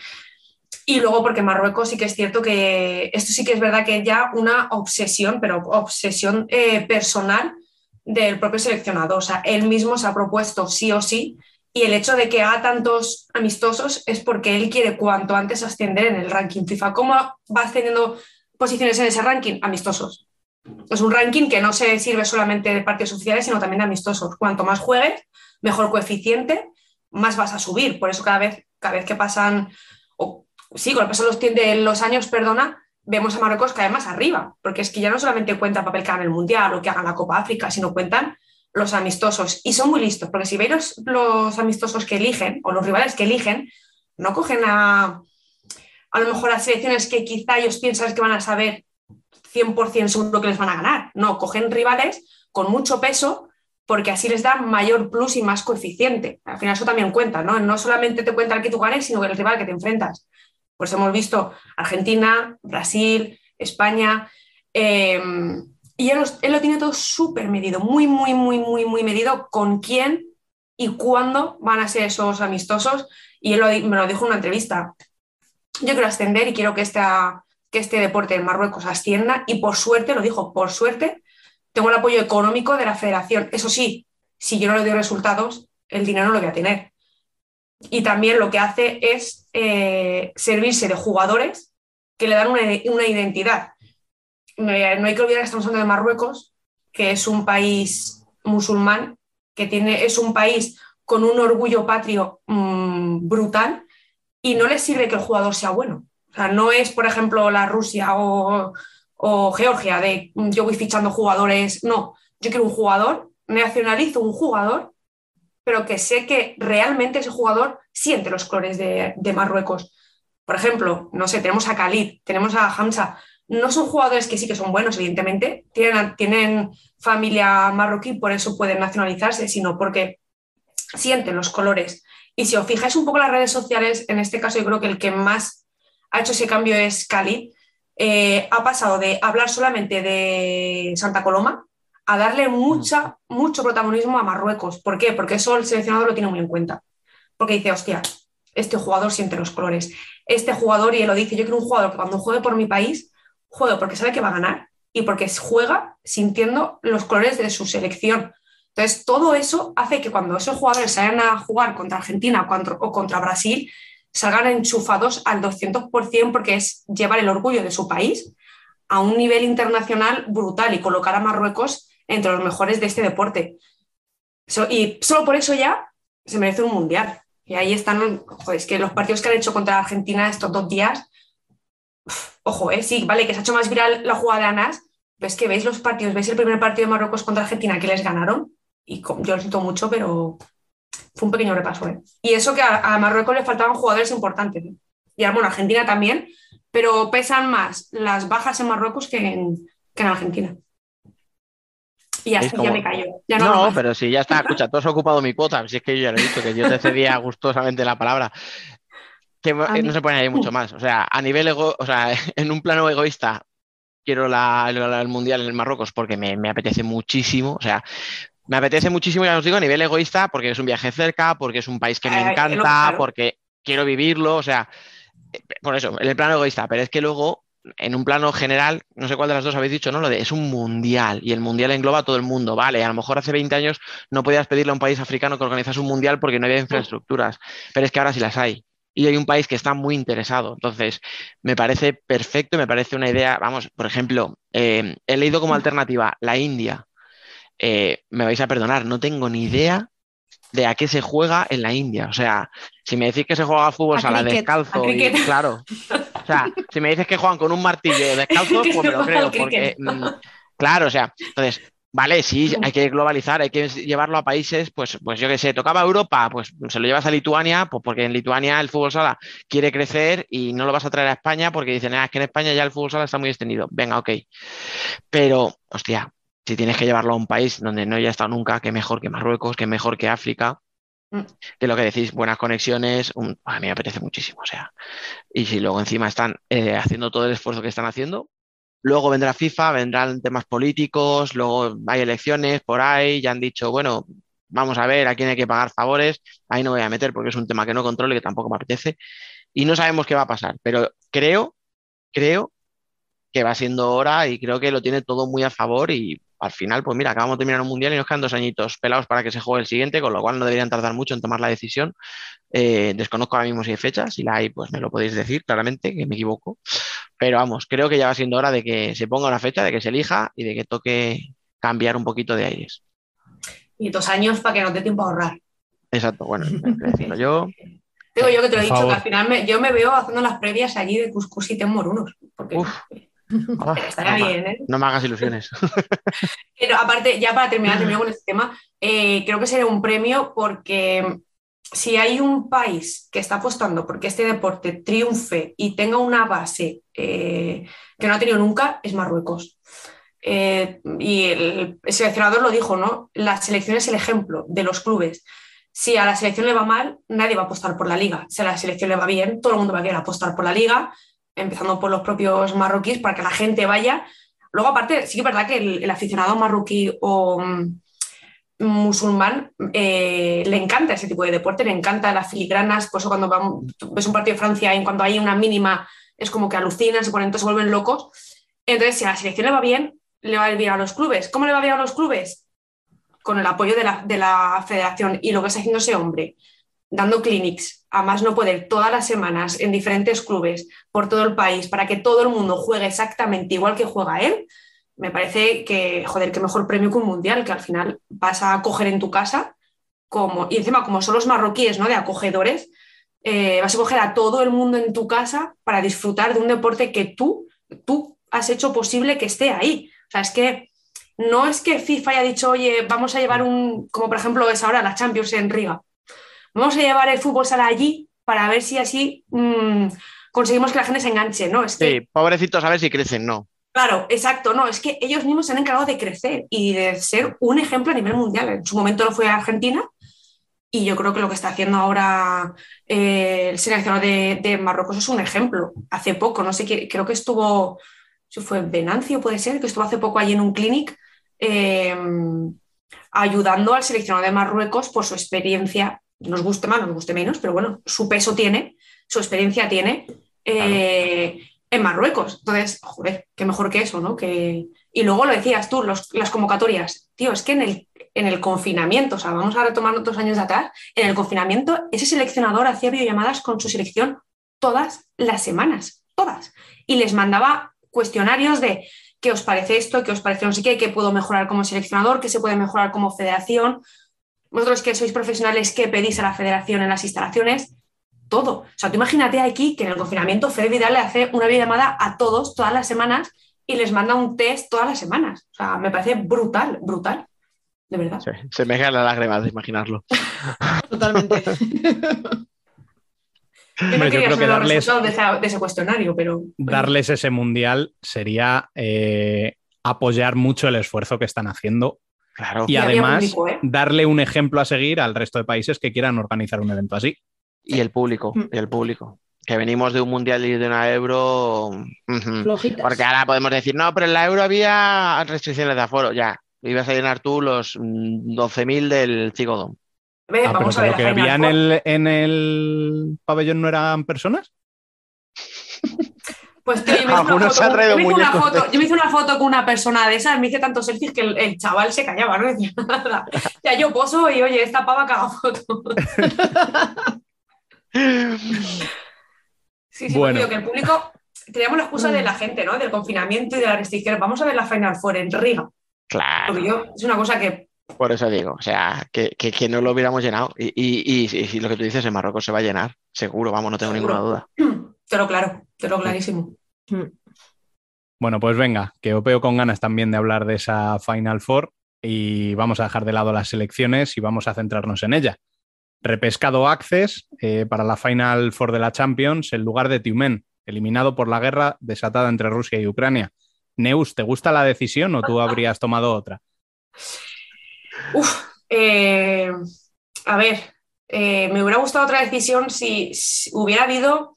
Y luego porque Marruecos sí que es cierto que esto sí que es verdad que ya una obsesión, pero obsesión eh, personal del propio seleccionador. O sea, él mismo se ha propuesto sí o sí y el hecho de que haga tantos amistosos es porque él quiere cuanto antes ascender en el ranking FIFA. ¿Cómo va ascendiendo posiciones en ese ranking? Amistosos. Es un ranking que no se sirve solamente de partidos oficiales, sino también de amistosos. Cuanto más juegues, mejor coeficiente más vas a subir. Por eso cada vez, cada vez que pasan, o sí, con el paso de los, años, perdona, vemos a Marruecos caer más arriba, porque es que ya no solamente cuenta el papel que hagan el Mundial o que hagan la Copa África, sino cuentan los amistosos. Y son muy listos, porque si veis los, amistosos que eligen, o los rivales que eligen, no cogen a, a lo mejor a selecciones que quizá ellos piensan que van a saber 100% seguro que les van a ganar. No, cogen rivales con mucho peso porque así les da mayor plus y más coeficiente. Al final eso también cuenta, ¿no? No solamente te cuenta el que tú ganes, sino el rival que te enfrentas. Pues hemos visto Argentina, Brasil, España, em, y él, lo tiene todo súper medido, muy, muy, muy, muy, muy medido con quién y cuándo van a ser esos amistosos. Y él me lo dijo en una entrevista. Yo quiero ascender y quiero que, que este deporte en Marruecos ascienda y por suerte, lo dijo, por suerte, tengo el apoyo económico de la federación. Eso sí, si yo no le doy resultados, el dinero no lo voy a tener. Y también lo que hace es eh, servirse de jugadores que le dan una, identidad. No hay que olvidar que estamos hablando de Marruecos, que es un país musulmán, que tiene, es un país con un orgullo patrio mm, brutal y no le sirve que el jugador sea bueno. O sea, no es, por ejemplo, la Rusia o, Georgia, de mm, yo voy fichando jugadores. No, yo quiero un jugador, nacionalizo un jugador, pero que sé que realmente ese jugador siente los colores de, Marruecos. Por ejemplo, no sé, tenemos a Khalid, tenemos a Hamza. No son jugadores que sí que son buenos, evidentemente, tienen, tienen familia marroquí, por eso pueden nacionalizarse, sino porque sienten los colores. Y si os fijáis un poco en las redes sociales, en este caso yo creo que el que más ha hecho ese cambio es Khalid, eh, ha pasado de hablar solamente de Santa Coloma a darle mucha, mucho protagonismo a Marruecos. ¿Por qué? Porque eso el seleccionador lo tiene muy en cuenta. Porque dice, hostia, este jugador siente los colores. Este jugador, y él lo dice, yo quiero un jugador que cuando juegue por mi país, juegue porque sabe que va a ganar y porque juega sintiendo los colores de su selección. Entonces, todo eso hace que cuando esos jugadores salgan a jugar contra Argentina o contra Brasil, salgan enchufados al 200% porque es llevar el orgullo de su país a un nivel internacional brutal y colocar a Marruecos entre los mejores de este deporte. y solo por eso ya se merece un mundial. Y ahí están, joder, es que los partidos que han hecho contra Argentina estos dos días, ojo, eh, sí, vale, que se ha hecho más viral la jugada de Anas, pero es que veis los partidos, veis el primer partido de Marruecos contra Argentina que les ganaron, y yo lo siento mucho, pero fue un pequeño repaso. ¿eh? Y eso que a, Marruecos le faltaban jugadores importantes. ¿eh? Y a bueno, Argentina también, pero pesan más las bajas en Marruecos que en, en Argentina. Y ya, ya me callo. no, pero si ya está, escucha, tú has ocupado mi cuota, si es que yo ya lo he dicho, que yo te cedía [LAUGHS] gustosamente la palabra. Que no se puede añadir mucho más. O sea, a nivel ego, o sea, [LAUGHS] en un plano egoísta, quiero la, el mundial en el Marruecos porque me, me, apetece muchísimo. O sea, me apetece muchísimo, ya os digo, a nivel egoísta, porque es un viaje cerca, porque es un país que me encanta, porque quiero vivirlo, o sea, eh, por eso, en el plano egoísta, pero es que luego, en un plano general, no sé cuál de las dos habéis dicho, ¿no? Lo de es un mundial y el mundial engloba a todo el mundo, vale, a lo mejor hace 20 años no podías pedirle a un país africano que organizase un mundial porque no había infraestructuras, pero es que ahora sí las hay. Y hay un país que está muy interesado. Entonces, me parece perfecto, me parece una idea, vamos, por ejemplo, eh, he leído como alternativa la India, eh, me vais a perdonar, no tengo ni idea de a qué se juega en la India. O sea, si me decís que se juega a fútbol A sala cricket, descalzo, a y, cricket. claro. O sea, si me dices que juegan con un martillo descalzo, [LAUGHS] pues me lo creo. Porque, mm, claro, o sea, entonces, vale, sí, hay que globalizar, hay que llevarlo a países, pues, pues yo qué sé, tocaba Europa, pues se lo llevas a Lituania, pues porque en Lituania el fútbol sala quiere crecer y no lo vas a traer a España porque dicen, ah, es que en España ya el fútbol sala está muy extendido. Venga, ok. Pero, hostia, si tienes que llevarlo a un país donde no haya estado nunca, que mejor que Marruecos, que mejor que África, Mm. que lo que decís, buenas conexiones, un- a mí me apetece muchísimo, o sea, y si luego encima están eh, haciendo todo el esfuerzo que están haciendo, luego vendrá FIFA, vendrán temas políticos, luego hay elecciones por ahí, ya han dicho, bueno, vamos a ver a quién hay que pagar favores, ahí no voy a meter porque es un tema que no controlo y que tampoco me apetece, y no sabemos qué va a pasar, pero creo, creo que va siendo hora y creo que lo tiene todo muy a favor y al final, pues mira, acabamos de terminar un mundial y nos quedan dos añitos pelados para que se juegue el siguiente, con lo cual no deberían tardar mucho en tomar la decisión. Eh, desconozco ahora mismo si hay fechas, si la hay, pues me lo podéis decir claramente, que me equivoco. Pero vamos, creo que ya va siendo hora de que se ponga una fecha, de que se elija y de que toque cambiar un poquito de aires. Y dos años para que nos dé tiempo a ahorrar. Exacto, bueno, decirlo yo. [LAUGHS] Digo yo que te lo he dicho, favor. que al final me- yo me veo haciendo las previas allí de Cuscus y Morunos. Porque Uf. [LAUGHS] Ah, estaría no, bien, ¿eh? no me hagas ilusiones. [LAUGHS] Pero aparte, ya para terminar, termino con este tema, eh, creo que sería un premio porque si hay un país que está apostando porque este deporte triunfe y tenga una base eh, que no ha tenido nunca, es Marruecos. Eh, y el, el seleccionador lo dijo, ¿no? La selección es el ejemplo de los clubes. Si a la selección le va mal, nadie va a apostar por la liga. Si a la selección le va bien, todo el mundo va a querer apostar por la liga, empezando por los propios marroquíes, para que la gente vaya. Luego, aparte, sí que es verdad que el, el aficionado marroquí o mm, musulmán eh, le encanta ese tipo de deporte, le encanta las filigranas, por eso cuando ves un partido de Francia y cuando hay una mínima es como que alucinan, se ponen, se vuelven locos. Entonces, si a la selección le va bien, le va a ir bien a los clubes. ¿Cómo le va bien a los clubes? Con el apoyo de la, de la federación y lo que está haciendo ese hombre, dando clinics, a más no poder, todas las semanas en diferentes clubes por todo el país, para que todo el mundo juegue exactamente igual que juega él, me parece que, joder, qué mejor premio que un mundial, que al final vas a coger en tu casa, como, y encima como son los marroquíes, ¿no? De acogedores, eh, vas a coger a todo el mundo en tu casa para disfrutar de un deporte que tú, tú has hecho posible que esté ahí. O sea, es que no es que FIFA haya dicho, oye, vamos a llevar un, como por ejemplo es ahora la Champions en Riga, vamos a llevar el fútbol sala allí para ver si así mm, conseguimos que la gente se enganche, ¿no? Sí, pobrecitos a ver si crecen, no. Claro, exacto, no, es que ellos mismos se han encargado de crecer y de ser un ejemplo a nivel mundial. En su momento lo fue Argentina y yo creo que lo que está haciendo ahora eh, el seleccionador de, de Marruecos es un ejemplo. Hace poco, no sé qué, creo que estuvo, si fue Venancio, puede ser, que estuvo hace poco allí en un clinic eh, ayudando al seleccionador de Marruecos por su experiencia, nos guste más, nos guste menos, pero bueno, su peso tiene, su experiencia tiene eh, en Marruecos. Entonces, joder, qué mejor que eso, ¿no? Que... Y luego lo decías tú, las convocatorias. Tío, es que en el, en el confinamiento, o sea, vamos a retomar otros años de atrás, en el confinamiento ese seleccionador hacía videollamadas con su selección todas las semanas, todas. Y les mandaba cuestionarios de qué os parece esto, qué os parece no sé qué, qué puedo mejorar como seleccionador, qué se puede mejorar como federación. Vosotros que sois profesionales, ¿qué pedís a la federación en las instalaciones? Todo. O sea, tú imagínate aquí que en el confinamiento Fred Vidal le hace una videollamada a todos todas las semanas y les manda un test todas las semanas. O sea, me parece brutal, brutal. De verdad. Se, se me caen las lágrimas de imaginarlo. [LAUGHS] Totalmente. Yo no yo quería creo que darles- resultados de, esa- de ese cuestionario, pero. Darles ese mundial sería eh, apoyar mucho el esfuerzo que están haciendo Claro. y Y además público, ¿eh? darle un ejemplo a seguir al resto de países que quieran organizar un evento así. Y el público, Mm. y el público. Que venimos de un mundial y de una euro. ujú. Flojitas. Porque ahora podemos decir, no, pero en la euro había restricciones de aforo. Ya, ibas a llenar tú los mm, 12.000 del Cigodón. Ah, pero vamos a ver lo que había en el, en el pabellón no eran personas. [LAUGHS] Pues tío, yo me hice una Algunos foto con- traído yo me hice una foto- yo me hice una foto con una persona de esas, me hice tantos selfies que el, el chaval se callaba, no decía [LAUGHS] nada. Ya yo poso y oye, esta pava caga foto. [LAUGHS] Sí, sí, Bueno. que el público, teníamos la excusa de la gente, ¿no? Del confinamiento y de las restricciones. Vamos a ver la Final Four en Riga. Claro. Porque yo, es una cosa que Por eso digo, o sea, que, que, que no lo hubiéramos llenado. Y, y, y, y, lo que tú dices, en Marruecos se va a llenar, seguro, vamos, no tengo Seguro. ninguna duda. [CLEARS THROAT] Te lo claro, te lo clarísimo. Bueno, pues venga, que os veo con ganas también de hablar de esa Final Four y vamos a dejar de lado las selecciones y vamos a centrarnos en ella. Repescado Access eh, para la Final Four de la Champions en lugar de Tiumen, eliminado por la guerra desatada entre Rusia y Ucrania. Neus, ¿te gusta la decisión o tú habrías tomado otra? Uf, eh, a ver, eh, me hubiera gustado otra decisión si, si hubiera habido,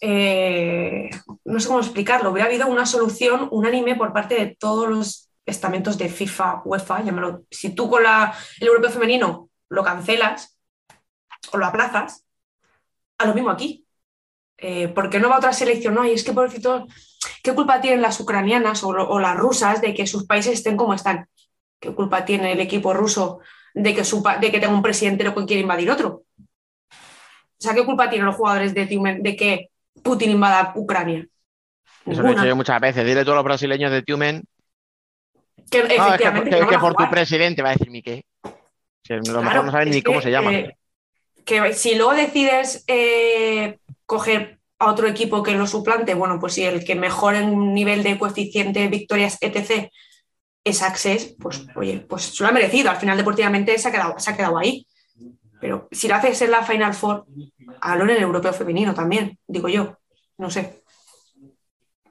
eh, no sé cómo explicarlo, hubiera habido una solución unánime por parte de todos los estamentos de FIFA, UEFA, llámalo. Si tú con la, el europeo femenino lo cancelas o lo aplazas, a lo mismo aquí. Eh, ¿Por qué no va otra selección? No, y es que, pobrecito, ¿qué culpa tienen las ucranianas o, o las rusas de que sus países estén como están? ¿Qué culpa tiene el equipo ruso de que, su, de que tenga un presidente lo que quiere invadir otro? O sea, ¿qué culpa tienen los jugadores de, Tiumen de que Putin invada Ucrania? Eso lo he dicho yo muchas veces. Dile a todos los brasileños de Tiumen. Que, No, es que, no por tu presidente va a decir mi qué. Si a lo Claro, mejor no saben ni cómo se llama. eh, que si luego decides eh, coger a otro equipo que lo suplante, bueno, pues si el que mejor en nivel de coeficiente, victorias, etc., es Access, pues oye, pues se lo ha merecido. Al final, deportivamente, se ha quedado, se ha quedado ahí. Pero si lo haces en la Final Four, hazlo en el europeo femenino también, digo yo. No sé.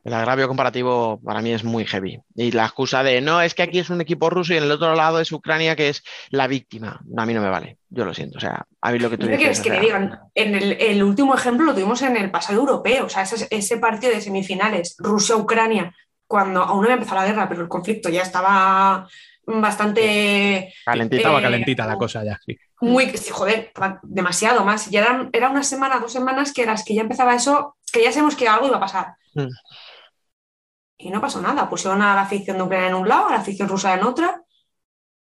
El agravio comparativo para mí es muy heavy. Y la excusa de no, es que aquí es un equipo ruso y en el otro lado es Ucrania que es la víctima. No, a mí no me vale. Yo lo siento. O sea, a mí lo que tú ¿Qué dices. quieres que le digan? En el, el último ejemplo lo tuvimos en el pasado europeo, o sea, ese, ese partido de semifinales, Rusia-Ucrania, cuando aún no había empezado la guerra, pero el conflicto ya estaba bastante Calentita. Estaba Eh, calentita la cosa ya, sí. muy, sí, joder, demasiado más. Ya eran, era una semana, dos semanas que las que ya empezaba eso, que ya sabemos que algo iba a pasar. Mm. Y no pasó nada. Pusieron a la afición de Ucrania en un lado, a la afición rusa en otra.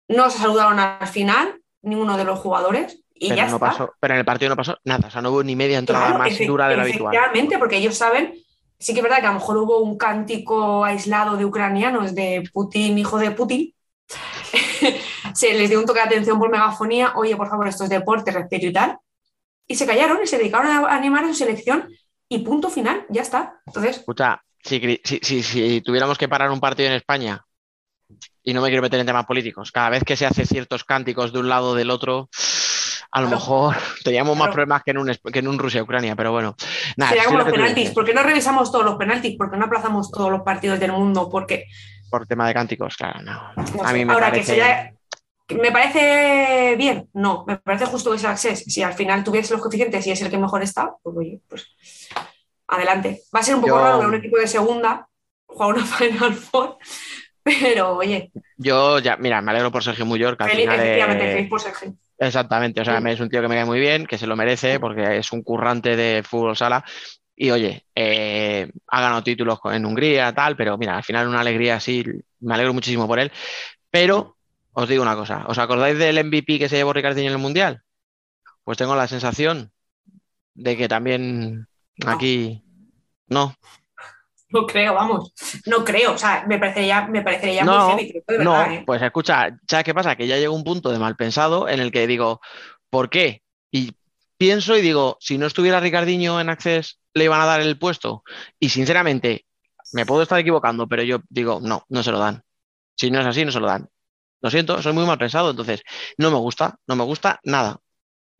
No se saludaron al final, ninguno de los jugadores, y pero, ya no está. pasó, pero en el partido no pasó nada. O sea, no hubo ni media entrada Claro, más dura de lo habitual. Efectivamente, porque ellos saben, sí que es verdad que a lo mejor hubo un cántico aislado de ucranianos de Putin, hijo de Putin. [LAUGHS] se les dio un toque de atención por megafonía, oye, por favor, esto es deporte, respeto y tal. Y se callaron y se dedicaron a animar a su selección y punto final, ya está. Entonces, Escucha, si, si, si- tuviéramos que parar un partido en España, y no me quiero meter en temas políticos, cada vez que se hace ciertos cánticos de un lado o del otro, a lo Claro. mejor [LAUGHS] teníamos más problemas que en un, es- que en un Rusia-Ucrania, pero bueno. Nada, sería como lo los penaltis. ¿Por qué no revisamos todos los penaltis? ¿Por qué no aplazamos todos los partidos del mundo? Porque Por tema de cánticos, claro, no. No A mí me Ahora, parece... que sería. ¿Me parece bien? No, me parece justo que sea Access. Si al final tuviese los coeficientes y es el que mejor está, pues oye, pues adelante. Va a ser un poco Yo- raro que un equipo de segunda juega una [LAUGHS] Final Four, pero oye, Yo ya, mira, me alegro por Sergio Muyor, que al feliz, final efectivamente, feliz por Sergio. Exactamente, o sea, es un tío que me cae muy bien, que se lo merece porque es un currante de fútbol sala. Y oye, eh, ha ganado títulos en Hungría, tal, pero mira, al final una alegría así, me alegro muchísimo por él. Pero os digo una cosa, ¿os acordáis del MVP que se llevó Ricardinho en el Mundial? Pues tengo la sensación de que también aquí no, No creo, vamos. No creo. O sea, me parecería, me parecería No, muy heavy, creo de no, verdad, ¿eh? pues escucha, ¿sabes qué pasa? Que ya llegó un punto de mal pensado en el que digo, ¿por qué? Y pienso y digo, si no estuviera Ricardinho en Access, le iban a dar el puesto. Y sinceramente, me puedo estar equivocando, pero yo digo, no, no se lo dan. Si no es así, no se lo dan. Lo siento, soy muy mal pensado, entonces no me gusta, no me gusta nada.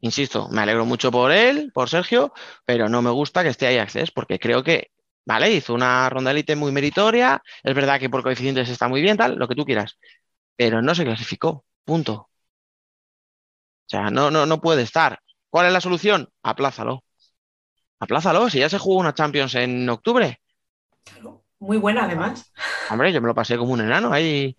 Insisto, me alegro mucho por él, por Sergio, pero no me gusta que esté ahí Access, porque creo que, vale, hizo una ronda élite muy meritoria, es verdad que por coeficientes está muy bien, tal, lo que tú quieras, pero no se clasificó, punto. O sea, no, no, no puede estar. ¿Cuál es la solución? Aplázalo. Aplázalo, si ya se jugó una Champions en octubre. Muy buena, además. Hombre, yo me lo pasé como un enano ahí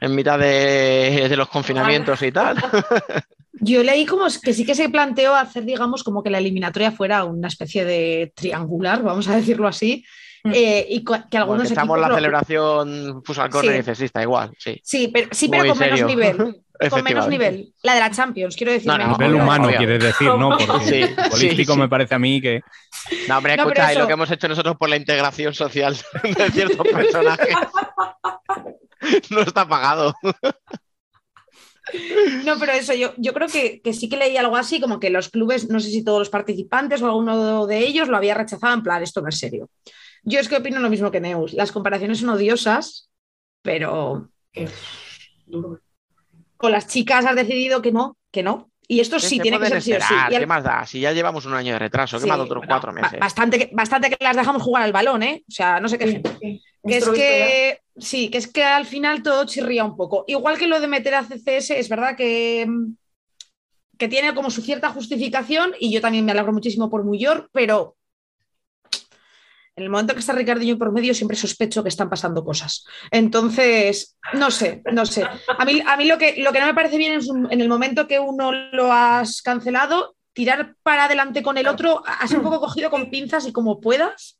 en mitad de, de los confinamientos y tal. [LAUGHS] Yo leí como que sí que se planteó hacer, digamos, como que la eliminatoria fuera una especie de triangular, vamos a decirlo así, Mm. eh, y que algunos que estamos equipos la lo- celebración Fusal Corner Sí. y cesista, igual, sí. Sí, pero, sí, pero Muy con menos nivel. [LAUGHS] Con menos nivel. La de la Champions, quiero decir. No, no, menos nivel humano, obvio. quieres decir, ¿no? [LAUGHS] Porque Sí, político sí. me parece a mí que. No, hombre, No, escucha, y lo que hemos hecho nosotros por la integración social [LAUGHS] de ciertos personajes no está pagado. No, pero eso, yo, yo creo que, que sí que leí algo así, como que los clubes, no sé si todos los participantes o alguno de ellos lo había rechazado en plan, esto no es serio. Yo es que opino lo mismo que Neus. Las comparaciones son odiosas, pero Eh, duro. con las chicas has decidido que no, que no. Y esto sí tiene que ser sí o sí. el- ¿Qué más da? Si ya llevamos un año de retraso, ¿qué Sí, más da otros bueno, cuatro meses? Bastante que, bastante que las dejamos jugar al balón, ¿eh? O sea, no sé qué. Sí. Que es que sí, que es que al final todo chirría un poco. Igual que lo de meter a CCS, es verdad que, mm, que tiene como su cierta justificación y yo también me alegro muchísimo por Muyor, pero en el momento que está Ricardinho por medio siempre sospecho que están pasando cosas. Entonces, no sé, no sé. A mí, a mí lo, que, lo que no me parece bien es un- en el momento que uno lo has cancelado, tirar para adelante con el otro, así un poco cogido con pinzas y como puedas.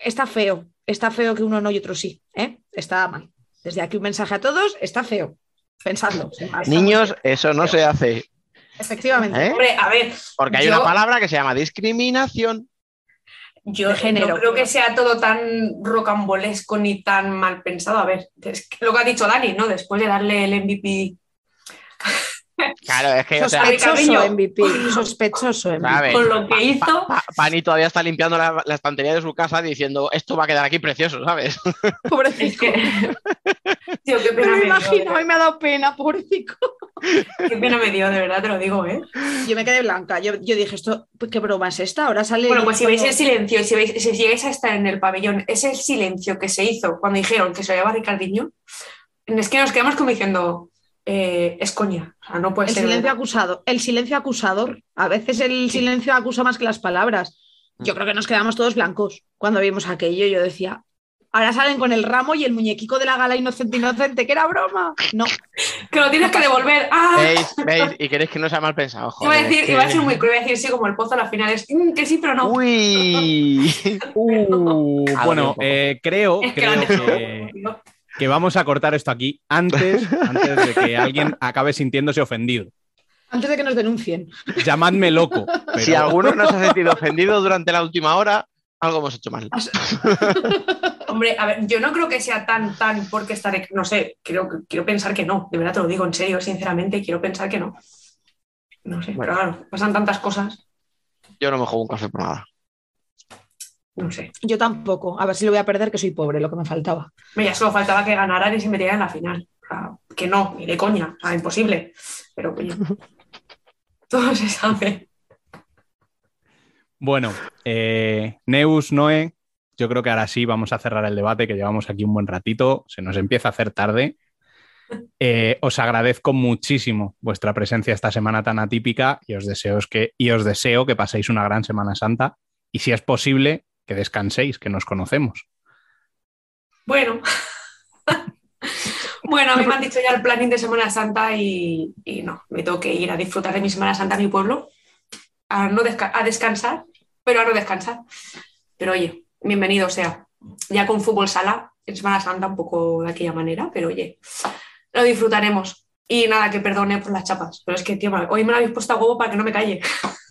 Está feo, está feo que uno no y otro sí, ¿eh? Está mal. Desde aquí un mensaje a todos, está feo. Más. Niños, eso no se hace. Efectivamente. ¿eh? Hombre, a ver, Porque hay yo- una palabra que se llama discriminación. Yo género. no creo que sea todo tan rocambolesco ni tan mal pensado. A ver, es que lo que ha dicho Dani, ¿no? Después de darle el MVP. Claro, es que, o sea, Sospe- Sospechoso. MVP. Sospechoso MVP. ¿sabes? Con lo que hizo. Pa- Pani todavía está limpiando la, la estantería de su casa diciendo esto va a quedar aquí precioso, ¿sabes? [LAUGHS] Es Pobrecito. que. Tío, qué Me pena me, dio. imagino, de hoy me ha dado pena, pobrecito. Qué pena me dio, de verdad te lo digo, ¿eh? Yo me quedé blanca. Yo, yo dije, esto, pues, ¿qué broma es esta? Ahora sale. Bueno, pues si veis el silencio, si, veis, si llegáis a estar en el pabellón, ese silencio que se hizo cuando dijeron que se llevaba Ricardinho, es que nos quedamos como diciendo, eh, es coña, o sea, no puede El ser. silencio verdad. acusado, el silencio acusador. A veces el silencio acusa más que las palabras. Yo creo que nos quedamos todos blancos cuando vimos aquello. Yo decía, ahora salen con el ramo y el muñequico de la gala inocente inocente, que era broma. No, [LAUGHS] Que lo tienes que devolver. ¡Ah! ¿Veis? [LAUGHS] ¿Veis? Y queréis que no sea mal pensado. Iba a decir, que- iba a ser muy cruel, iba a decir sí, como el pozo a la final es "Mm, que sí, pero no. Uy. [LAUGHS] Uh, bueno, eh, creo, Es que creo que. Que vamos a cortar esto aquí antes, antes de que alguien acabe sintiéndose ofendido. antes de que nos denuncien. Llamadme loco. pero- Si alguno nos ha sentido ofendido durante la última hora, algo hemos hecho mal. [LAUGHS] Hombre, a ver, yo no creo que sea tan, tan porque estaré, no sé, quiero, quiero pensar que no, de verdad te lo digo en serio, sinceramente, quiero pensar que no. No sé, Bueno. pero claro, pasan tantas cosas, Yo no me juego un café por nada. No sé. Yo tampoco. A ver si lo voy a perder, que soy pobre, lo que me faltaba. Me ya solo faltaba que ganaran y se metieran en la final. O sea, que no, ni de coña, o sea, imposible. Pero coño, [LAUGHS] todo se sabe. Bueno, eh, Neus, Noé, yo creo que ahora sí vamos a cerrar el debate, que llevamos aquí un buen ratito, se nos empieza a hacer tarde. [LAUGHS] Eh, os agradezco muchísimo vuestra presencia esta semana tan atípica y os, deseo que, y os deseo que paséis una gran Semana Santa y si es posible, que descanséis, que nos conocemos. Bueno. [LAUGHS] Bueno, a mí me han dicho ya el planning de Semana Santa y, no, me tengo que ir a disfrutar de mi Semana Santa en mi pueblo, a, no a descansar, pero a no descansar. Pero oye, bienvenido sea. Ya con fútbol sala, en Semana Santa un poco de aquella manera, pero oye, lo disfrutaremos. Y nada, que perdone por las chapas, pero es que, tío, hoy me lo habéis puesto a huevo para que no me calle.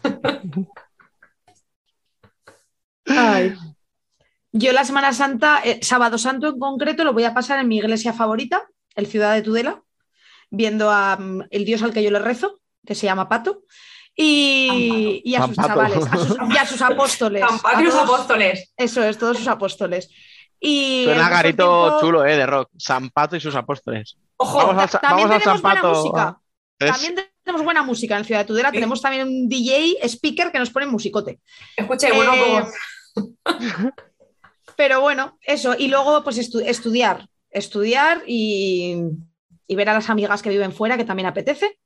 [LAUGHS] Ay. Yo la Semana Santa, eh, Sábado Santo en concreto, lo voy a pasar en mi iglesia favorita, el Ciudad de Tudela, viendo a mm, el dios al que yo le rezo, que se llama Pato, y, y a sus Pato. chavales, a sus, y a sus [LAUGHS] apóstoles. San Patrio y a todos- apóstoles. Eso es, todos sus apóstoles. Y Suena garito tiempo, chulo, ¿eh? De rock. San Pato y sus apóstoles. Ojo, Vamos Sa- También vamos tenemos San buena Pato. música. Es- También tenemos buena música en Ciudad de Tudela. Sí. Tenemos también un DJ, speaker, que nos pone musicote. escuche, bueno, Eh, como- Pero bueno, eso. Y luego, pues estu- estudiar. Estudiar y, y ver a las amigas que viven fuera, que también apetece.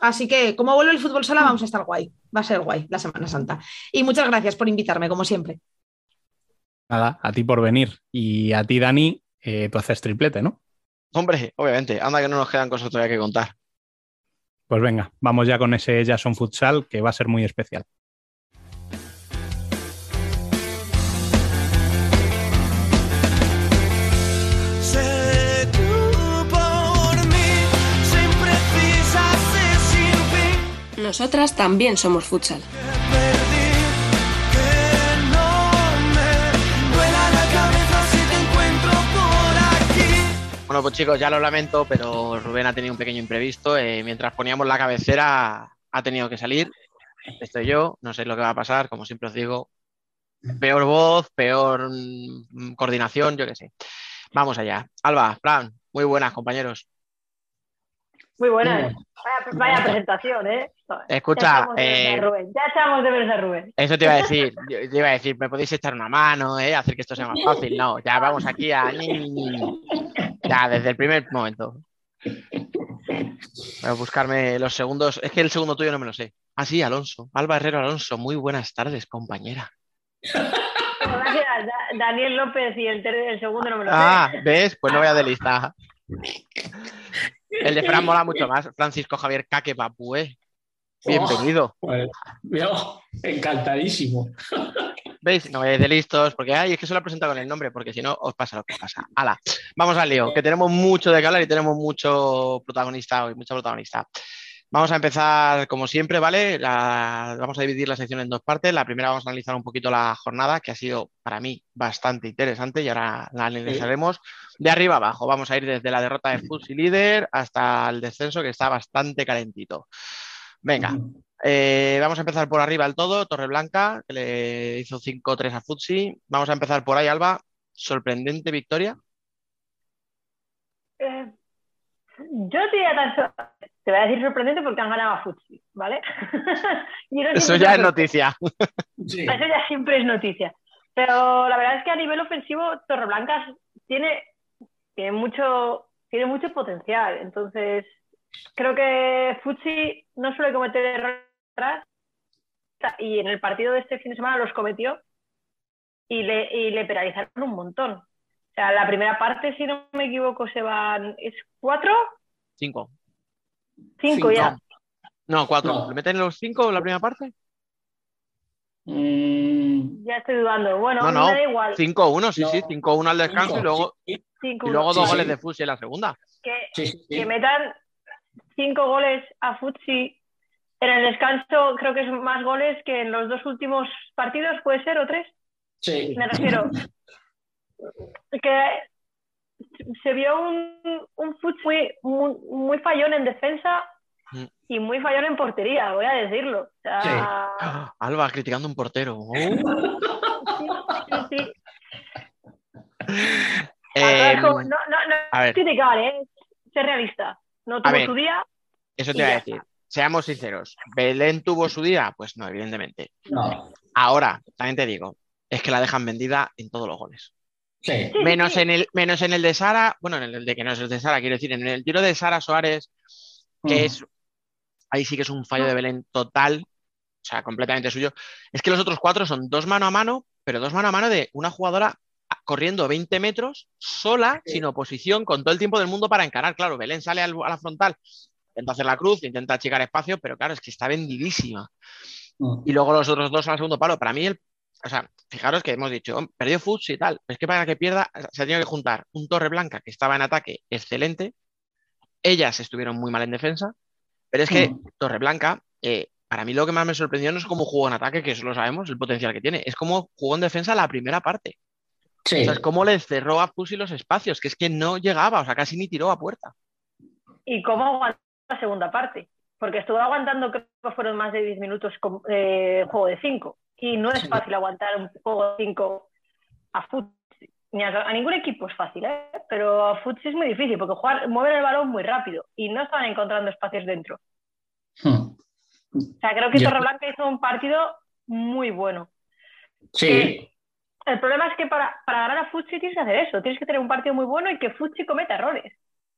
Así que, como vuelve el fútbol sala, vamos a estar guay. Va a ser guay la Semana Santa. Y muchas gracias por invitarme, como siempre. Nada, a ti por venir. Y a ti, Dani, eh, tú haces triplete, ¿no? Hombre, obviamente. Anda que no nos quedan cosas todavía que contar. Pues venga, vamos ya con ese Jason Futsal que va a ser muy especial. Nosotras también somos futsal. Bueno, pues chicos, ya lo lamento, pero Rubén ha tenido un pequeño imprevisto. eh, mientras poníamos la cabecera, ha tenido que salir. Estoy yo, no sé lo que va a pasar, como siempre os digo. Peor voz, peor mm, coordinación, yo qué sé. Vamos allá. Alba, Fran, muy buenas, compañeros. Muy buena. Vaya, vaya presentación, ¿eh? Escucha, ya echamos de menos eh, a Rubén. Ya de Rubén. Eso te iba a decir, yo te iba a decir, me podéis echar una mano, ¿eh? hacer que esto sea más fácil. No, ya vamos aquí a. Ya, desde el primer momento. Voy a buscarme los segundos. Es que el segundo tuyo no me lo sé. Ah, sí, Alonso. Alba Herrero Alonso. Muy buenas tardes, compañera. Daniel López y el, segundo no me lo sé. Ah, ¿ves? Pues no voy a de lista. El de Fran mola mucho más. Francisco Javier Caque Papue. Bienvenido. Pues, yo, encantadísimo. [LAUGHS] ¿Veis? No vayáis de listos, porque ay, es que solo he presentado con el nombre, porque si no os pasa lo que pasa. Hala, vamos al lío, que tenemos mucho de que hablar y tenemos mucho protagonista hoy, mucha protagonista. Vamos a empezar como siempre, ¿vale? La- vamos a dividir la sección en dos partes. La primera vamos a analizar un poquito la jornada, que ha sido para mí bastante interesante y ahora la analizaremos de arriba abajo. Vamos a ir desde la derrota de Futsi líder hasta el descenso, que está bastante calentito. Venga, eh, vamos a empezar por arriba del todo, Torreblanca, que le hizo 5-3 a Futsi. Vamos a empezar por ahí, Alba. Sorprendente victoria. Eh, yo te diría tan so- te voy a decir sorprendente porque han ganado a Futsi, ¿vale? [LAUGHS] No Eso ya es noticia. Sí. Eso ya siempre es noticia. Pero la verdad es que a nivel ofensivo, Torreblanca tiene, tiene, mucho, tiene mucho potencial. Entonces, creo que Futsi no suele cometer errores atrás y en el partido de este fin de semana los cometió y le, y le penalizaron un montón. O sea, la primera parte, si no me equivoco, se van. ¿Es cuatro? Cinco. Cinco, Cinco. ya. No, cuatro. No. ¿Le meten los cinco en la primera parte? Mm, Ya estoy dudando. Bueno, No, no. me da igual. 5-1, sí, No. sí. 5-1 al descanso y luego, y luego dos Sí, goles sí. de Futsi en la segunda. Que, sí, sí, que metan cinco goles a Futsi en el descanso, creo que es más goles que en los dos últimos partidos, puede ser, o tres. sí. Me refiero. Que se vio un, un Futsi muy, muy, muy fallón en defensa Mm. y muy fallón en portería, voy a decirlo. O sea, Ah, Alba criticando un portero. Oh. [LAUGHS] sí, sí, sí. Eh, No, no, no, no a ver. criticar, ¿eh? Ser realista. No tuvo ver. su día. eso te iba a decir. Seamos sinceros. ¿Belén tuvo su día? Pues no, evidentemente. No, Ahora, también te digo, es que la dejan vendida en todos los goles. sí. Menos en el, menos en el de Sara, bueno, en el de que no es el de Sara, quiero decir, en el tiro de Sara Suárez, que Mm. es, ahí sí que es un fallo de Belén total, o sea, completamente suyo. Es que los otros cuatro son dos mano a mano, pero dos mano a mano de una jugadora corriendo 20 metros, sola, sin oposición, con todo el tiempo del mundo para encarar. Claro, Belén sale al- a la frontal, intenta hacer la cruz, intenta achicar espacio, pero claro, es que está vendidísima. Mm. Y luego los otros dos al segundo palo. Para mí, el, o sea, fijaros que hemos dicho, "Oh, perdió Futs y tal. Pero es que para que pierda, se ha tenido que juntar un Torre Blanca que estaba en ataque excelente. Ellas estuvieron muy mal en defensa. Pero es que Mm. Torre Blanca, eh, para mí lo que más me sorprendió no es cómo jugó en ataque, que eso lo sabemos, el potencial que tiene. Es cómo jugó en defensa la primera parte. Sí. O sea, es cómo le cerró a Fusi los espacios, que es que no llegaba, o sea, casi ni tiró a puerta. y cómo aguantó la segunda parte. Porque estuvo aguantando, creo que fueron más de 10 minutos con eh, juego de 5. Y no es Sí. fácil aguantar un juego de 5 a fútbol. Ni a, a ningún equipo es fácil, ¿eh? pero a fútbol es muy difícil porque jugar, mueven el balón muy rápido y no estaban encontrando espacios dentro. Mm. O sea, creo que. Torreblanca hizo un partido muy bueno. Sí, El problema es que para, para ganar a Futsi tienes que hacer eso, tienes que tener un partido muy bueno y que Futsi cometa errores.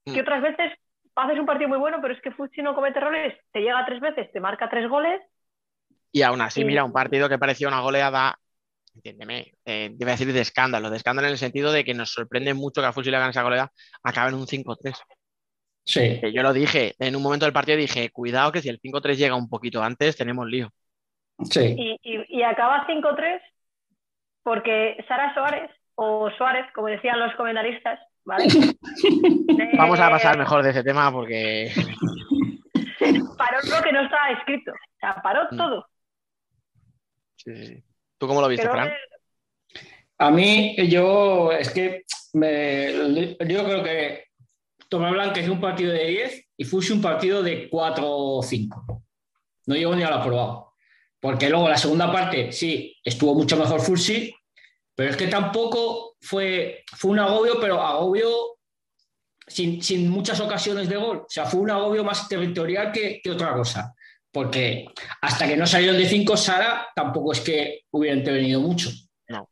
Mm. Que otras veces haces un partido muy bueno, pero es que Futsi no comete errores, te llega tres veces, te marca tres goles. Y aún así, Sí. mira, un partido que parecía una goleada, entiéndeme, eh, iba a decir de escándalo, de escándalo en el sentido de que nos sorprende mucho que a Fusi le gane esa goleada, acaba en un 5-3. sí. Que yo lo dije, en un momento del partido dije, cuidado que si el 5-3 llega un poquito antes, tenemos lío. Sí. Y, y- y acaba 5-3 porque Sara Suárez, o Suárez, como decían los comentaristas, ¿vale? [LAUGHS] Vamos a pasar mejor de ese tema porque [LAUGHS] Paró lo que no estaba escrito. O sea, paró Mm. todo. Sí, sí, sí. ¿Tú cómo lo viste, Fran? que- A mí, yo, es que me- yo creo que Torreblanca hizo un partido de 10 y Fusi un partido de 4 o 5. No llegó ni a la probado. Porque luego la segunda parte, sí, estuvo mucho mejor Fusi, pero es que tampoco fue, fue un agobio, pero agobio sin, sin muchas ocasiones de gol. O sea, fue un agobio más territorial que, que otra cosa. Porque hasta que no salieron de 5 Sara, tampoco es que hubiera intervenido mucho. No,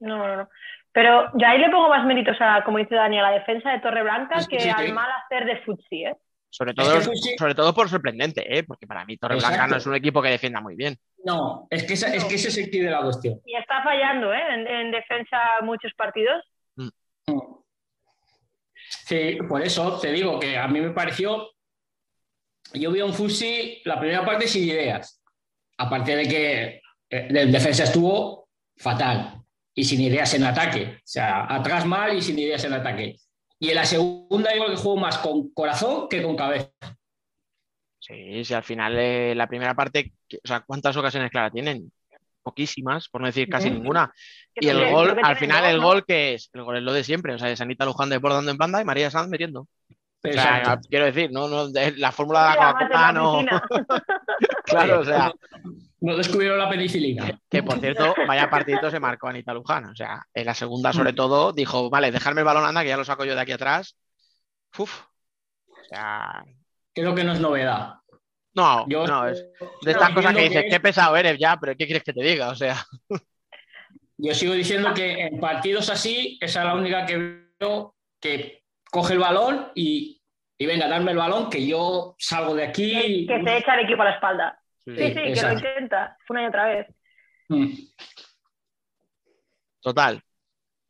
no, no. Pero yo ahí le pongo más méritos a, como dice Dani, a la defensa de Torreblanca Sí, que sí, al mal hacer de Futsi, ¿eh? Sobre Es todo, que sobre todo por sorprendente, ¿eh? porque para mí Torreblanca no es un equipo que defienda muy bien. No, es que, esa- es que ese es el de la cuestión. Y está fallando, ¿eh? En, en defensa muchos partidos. Sí, por eso te digo que a mí me pareció. Yo vi a un Fusi la primera parte sin ideas. Aparte de que eh, el defensa estuvo fatal y sin ideas en ataque. O sea, atrás mal y sin ideas en ataque. Y en la segunda, yo creo que jugó más con corazón que con cabeza. Sí, sí, al final eh, la primera parte, o sea, ¿cuántas ocasiones claras tienen? Poquísimas, por no decir casi ninguna. Y el gol, al final el gol que es, el gol es lo de siempre, o sea, es Anita Luján desbordando en banda y María Sanz metiendo. O sea, quiero decir, no, no, la fórmula de la Coca-Cola la no. [LAUGHS] Claro, o sea, [LAUGHS] No descubrieron la penicilina. que por cierto, vaya partidito se marcó Anita Luján. O sea, en la segunda, sobre todo, dijo, vale, dejarme el balón, anda, que ya lo saco yo de aquí atrás. Uf. O sea, Creo que no es novedad. no, Yo no, es de estas cosas que dices, que- qué pesado eres ya, pero ¿qué quieres que te diga? O sea, Yo sigo diciendo que en partidos así, esa es la única que veo que coge el balón y, y venga, darme el balón, que yo salgo de aquí. Que se echa el equipo a la espalda. Sí, Sí, sí, que lo intenta una y otra vez. Mm. total.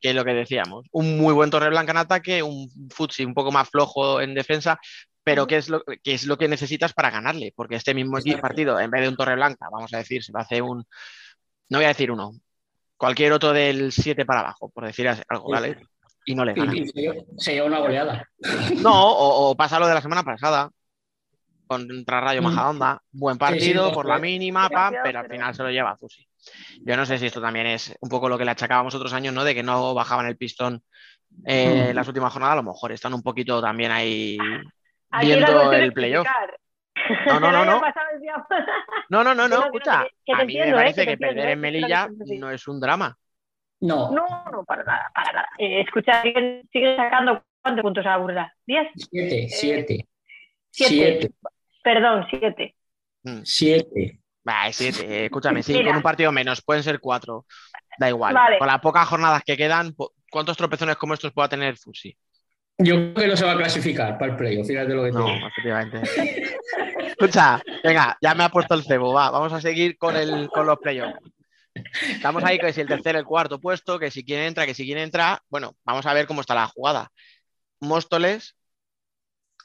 Que es lo que decíamos. Un muy buen Torreblanca en ataque, un Futsi un poco más flojo en defensa, pero ¿qué es lo, qué es lo que necesitas para ganarle? Porque este mismo Exacto. partido, en vez de un Torreblanca, vamos a decir, se lo hace un. No voy a decir uno, cualquier otro del 7 para abajo, por decir algo, ¿vale? Y no le gana. Y, y se, lleva- se lleva una goleada. No, o, o pasa lo de la semana pasada contra Rayo Mm. Majadahonda. Buen partido sí, por la mínima, pam, pero al final se lo lleva Fusi. Yo no sé si esto también es un poco lo que le achacábamos otros años, ¿no? De que no bajaban el pistón eh, Mm. en las últimas jornadas, a lo mejor están un poquito también ahí viendo el playoff. [LAUGHS] [LAUGHS] No, no, no, no. No, no, no, no, escucha. que- que te a mí entiendo, me ¿eh? parece Que perder en ¿eh? Que Melilla no es un drama. No, No, no, para nada, para nada. Eh, escucha, siguen, siguen sacando cuántos puntos a la burla. ¿Diez? siete, siete. siete. Siete. Perdón, siete. Siete. Va, es siete. eh, Escúchame, sí, Mira. con un partido menos, pueden ser cuatro. Da igual. Vale. Con las pocas jornadas que quedan, ¿cuántos tropezones como estos pueda tener Fusi? Yo creo que no se va a clasificar para el playoff, fíjate lo que te No, efectivamente. Escucha, venga, ya me ha puesto el cebo, va, vamos a seguir con, el, con los playoffs. Estamos ahí que si el tercer, el cuarto puesto, que si quién entra, que si quién entra. Bueno, vamos a ver cómo está la jugada. Móstoles,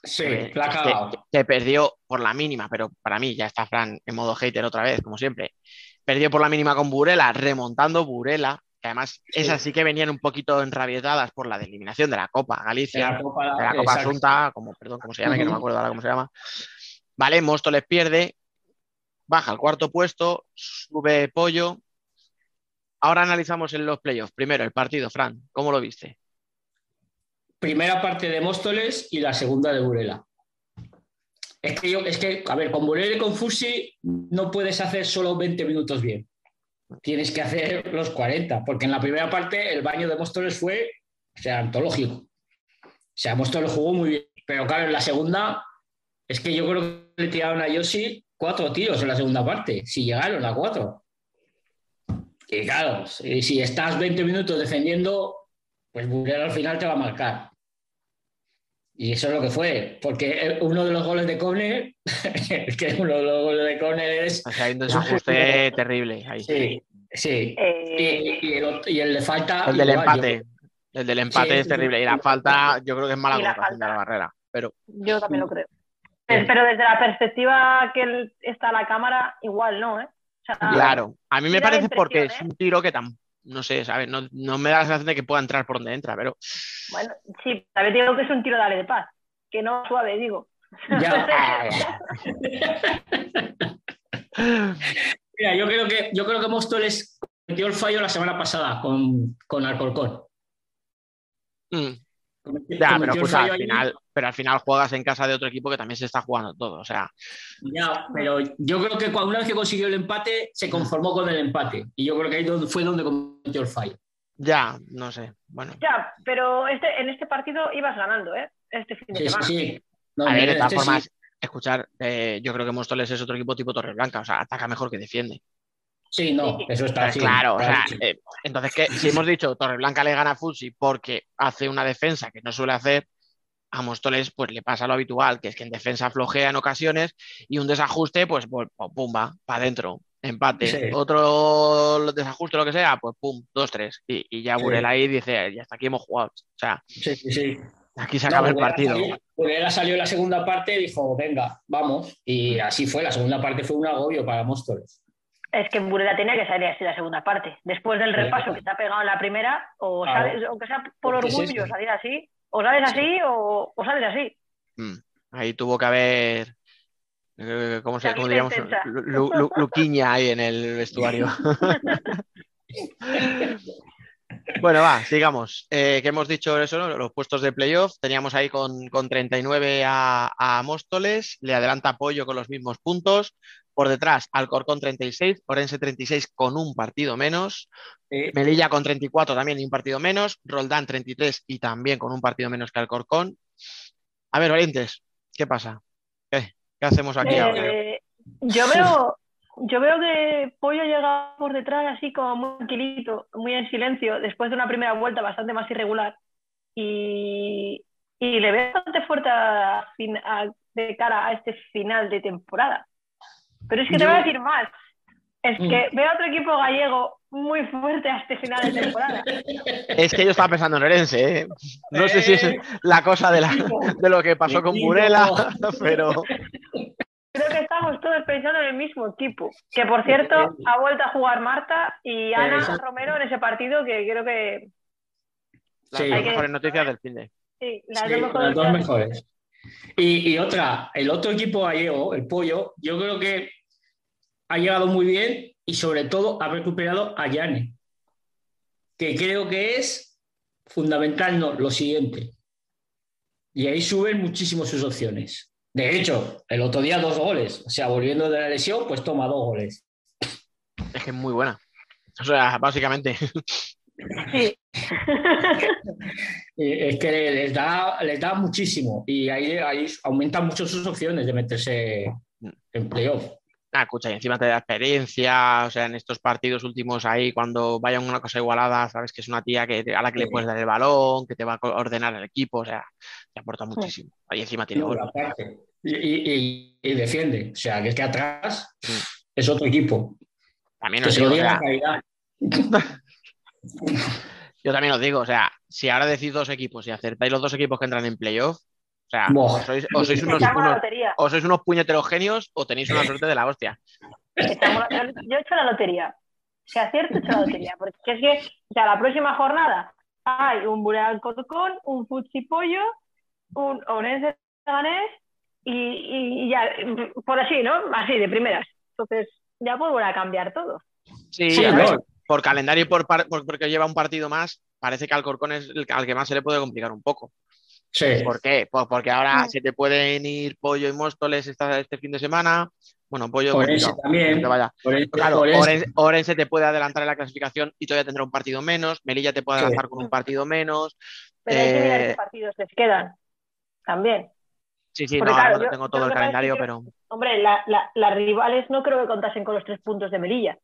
Sí, eh, la ha que, cagado. que perdió por la mínima, pero para mí ya está Fran en modo hater otra vez, como siempre. Perdió por la mínima con Burela, remontando Burela, que además Sí. esas sí que venían un poquito enrabietadas por la eliminación de la Copa Galicia De la Copa, de la Copa exacto. Asunta, como, perdón, ¿cómo se llama? Que no me [LAUGHS] acuerdo ahora cómo se llama. Vale, Móstoles pierde, baja al cuarto puesto, sube Pollo. Ahora analizamos en los playoffs. Primero, el partido, Fran, ¿cómo lo viste? Primera parte de Móstoles y la segunda de Burela. Es que yo, es que, a ver, con Burela y con Fusi no puedes hacer solo 20 minutos bien. Tienes que hacer los 40, porque en la primera parte el baño de Móstoles fue, o sea, antológico. O sea, Móstoles jugó muy bien. Pero claro, en la segunda, es que yo creo que le tiraron a Yoshi cuatro tiros en la segunda parte, si llegaron a cuatro. Y claro, si estás 20 minutos defendiendo, pues Burela al final te va a marcar. Y eso es lo que fue, porque uno de los goles de córner, es [LAUGHS] que uno de los goles de córner es... O sea, hay un Es un desajuste terrible ahí. Sí, sí. Eh, Y, y el, y el de falta... El del igual, empate. El del empate Sí, es terrible. Y la falta, yo creo que es mala la falta. la barrera. Pero yo también lo creo. Pero desde la perspectiva que está la cámara, igual no, ¿eh? O sea, claro, a mí me parece porque es impresión, un tiro que tan, no sé, ¿sabes? No, no me da la sensación de que pueda entrar por donde entra, pero Bueno, sí, también digo que es un tiro de ale de paz, que no suave, digo. [LAUGHS] Ya. Mira, yo creo que, yo creo que Móstoles metió el fallo la semana pasada con, con Alcorcón. mm, cometió- Ya, pero al ahí. final, pero al final juegas en casa de otro equipo que también se está jugando todo. O sea, Ya, pero yo creo que cuando una vez que consiguió el empate, se conformó con el empate. Y yo creo que ahí fue donde cometió el fallo. ya, no sé. Bueno, Ya, pero este, en este partido ibas ganando, ¿eh? Este fin de Sí, sí, semana. sí. No, a ver, de este todas sí. formas, escuchar, eh, yo creo que Móstoles es otro equipo tipo Torreblanca. O sea, ataca mejor que defiende. Sí, no, eso está Pues así. claro, o sea, Sí. eh, entonces que si hemos dicho Torreblanca le gana a Futsi porque hace una defensa que no suele hacer, a Móstoles pues le pasa lo habitual, que es que en defensa flojea en ocasiones y un desajuste, pues, pues pum, va, para adentro, empate. Sí. Otro desajuste, lo que sea, pues pum, dos, tres. Y, y ya Sí. Burela ahí dice, ya hasta aquí hemos jugado. O sea, Sí, sí, sí. aquí se No, acaba el partido. Burela salió en la segunda parte y dijo, venga, vamos. Y así fue. La segunda parte fue un agobio para Móstoles. Es que Burela tenía que salir así la segunda parte. Después del Claro. repaso que te ha pegado en la primera, o Claro. sales, aunque sea por es orgullo, salir así, o sales así o, o sales así. Mm, Ahí tuvo que haber, eh, ¿cómo, se, cómo diríamos? intensa. Lu- Lu- Lu- Luquiña ahí en el vestuario. [LAUGHS] Bueno, va, sigamos. Eh, que hemos dicho eso, ¿no? Los puestos de playoff. Teníamos ahí con, con 39 a, a Móstoles, le adelanta apoyo con los mismos puntos. Por detrás, Alcorcón 36, Orense 36 con un partido menos, Eh, Melilla con 34 también y un partido menos, Roldán 33 y también con un partido menos que Alcorcón. A ver, Valientes, ¿qué pasa? ¿Qué, ¿Qué hacemos aquí ahora? Eh, yo veo, [LAUGHS] yo veo que Pollo llega por detrás así como muy tranquilito, muy en silencio, después de una primera vuelta bastante más irregular. Y, y le veo bastante fuerte a fin- a- de cara a este final de temporada. Pero es que te voy a decir más. Es Mm. que veo a otro equipo gallego muy fuerte a este final de temporada. Es que yo estaba pensando en Orense, ¿eh? No sé si es la cosa de, la, de lo que pasó con. Burela, [LAUGHS] pero Creo que estamos todos pensando en el mismo equipo. Que por cierto, ha vuelto a jugar Marta y Ana Exacto. Romero en ese partido que creo que las Sí. dos mejores noticias del fin de. sí, las Sí, dos mejores las dos mejores. Y, y otra, el otro equipo gallego, el Pollo, yo creo que ha llegado muy bien y sobre todo ha recuperado a Yane, que creo que es fundamental, no, lo siguiente. Y ahí suben muchísimo sus opciones. De hecho, el otro día dos goles, o sea, volviendo de la lesión, pues toma dos goles. Es que es muy buena. O sea, básicamente. Sí. [LAUGHS] Eh, Es que les da, les da muchísimo y ahí, ahí aumentan mucho sus opciones de meterse en playoff. Ah, escucha, y encima te da experiencia, o sea, en estos partidos últimos ahí, cuando vaya una cosa igualada, sabes que es una tía que, a la que le puedes dar el balón, que te va a ordenar el equipo, o sea, te aporta muchísimo. Y encima tiene gol. Y, y- y- y defiende. O sea, que es que atrás Sí. es otro equipo. También Que os se lo digo, o sea, [LAUGHS] yo también os digo, o sea, si ahora decís dos equipos y acertáis los dos equipos que entran en playoff, o sea, o sois, o sois unos, unos- o sois unos puñeteros genios o tenéis una suerte de la hostia. Yo, he hecho la lotería. Si acierto, he hecho la lotería. Porque es que, o sea, la próxima jornada hay un Bureal Corcón, un Futsi Pollo, un Orense Ganés y, y- y ya, por así, ¿no? Así, de primeras. Entonces, ya puedo volver a cambiar todo. Sí, Sí, a no. ver, por calendario y por, por- porque lleva un partido más, parece que Alcorcón es el al que más se le puede complicar un poco. Sí. ¿Por qué? Pues porque ahora se te pueden ir Pollo y Móstoles esta- este fin de semana. Bueno, Pollo, Orense complicado, también. que vaya. Orense- Claro, Orense- Orense, te puede adelantar en la clasificación y todavía tendrá un partido menos. Melilla te puede Sí. adelantar con un partido menos. Pero hay que mirar Eh, qué partidos les quedan también. Sí, sí, Porque no, claro, no yo- tengo todo el calendario, es que pero Hombre, la- la- las rivales no creo que contasen con los tres puntos de Melilla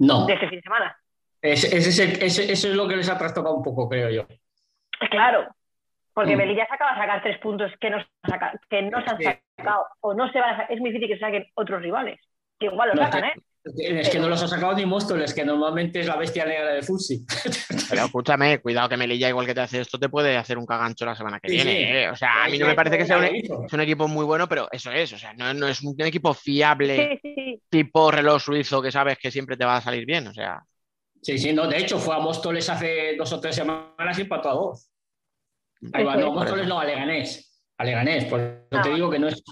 No. de este fin de semana. Ese- ese es el- ese- eso es lo que les ha trastocado un poco, creo yo. Claro, porque Mm. Melilla se acaba de sacar tres puntos que no, se han saca- que no se han Sí. sacado o no se van a sacar. Es muy difícil que se saquen otros rivales, que igual lo No, sacan, que- ¿eh? Es que no los ha sacado ni Móstoles, que normalmente es la bestia negra de Futsi. [LAUGHS] Pero escúchame, cuidado que Melilla, igual que te hace esto, te puede hacer un cagancho la semana que Sí, viene. sí. ¿eh? O sea, a mí no me parece que sea un, es un equipo muy bueno, pero eso es. O sea, no, no es un equipo fiable, Sí, sí, sí. tipo reloj suizo, que sabes que siempre te va a salir bien. O sea, Sí, sí, no. De hecho, fue a Móstoles hace dos o tres semanas y empató a dos. Ahí va, no. Móstoles no, a Leganés. A Leganés, por eso Ah. te digo que no es.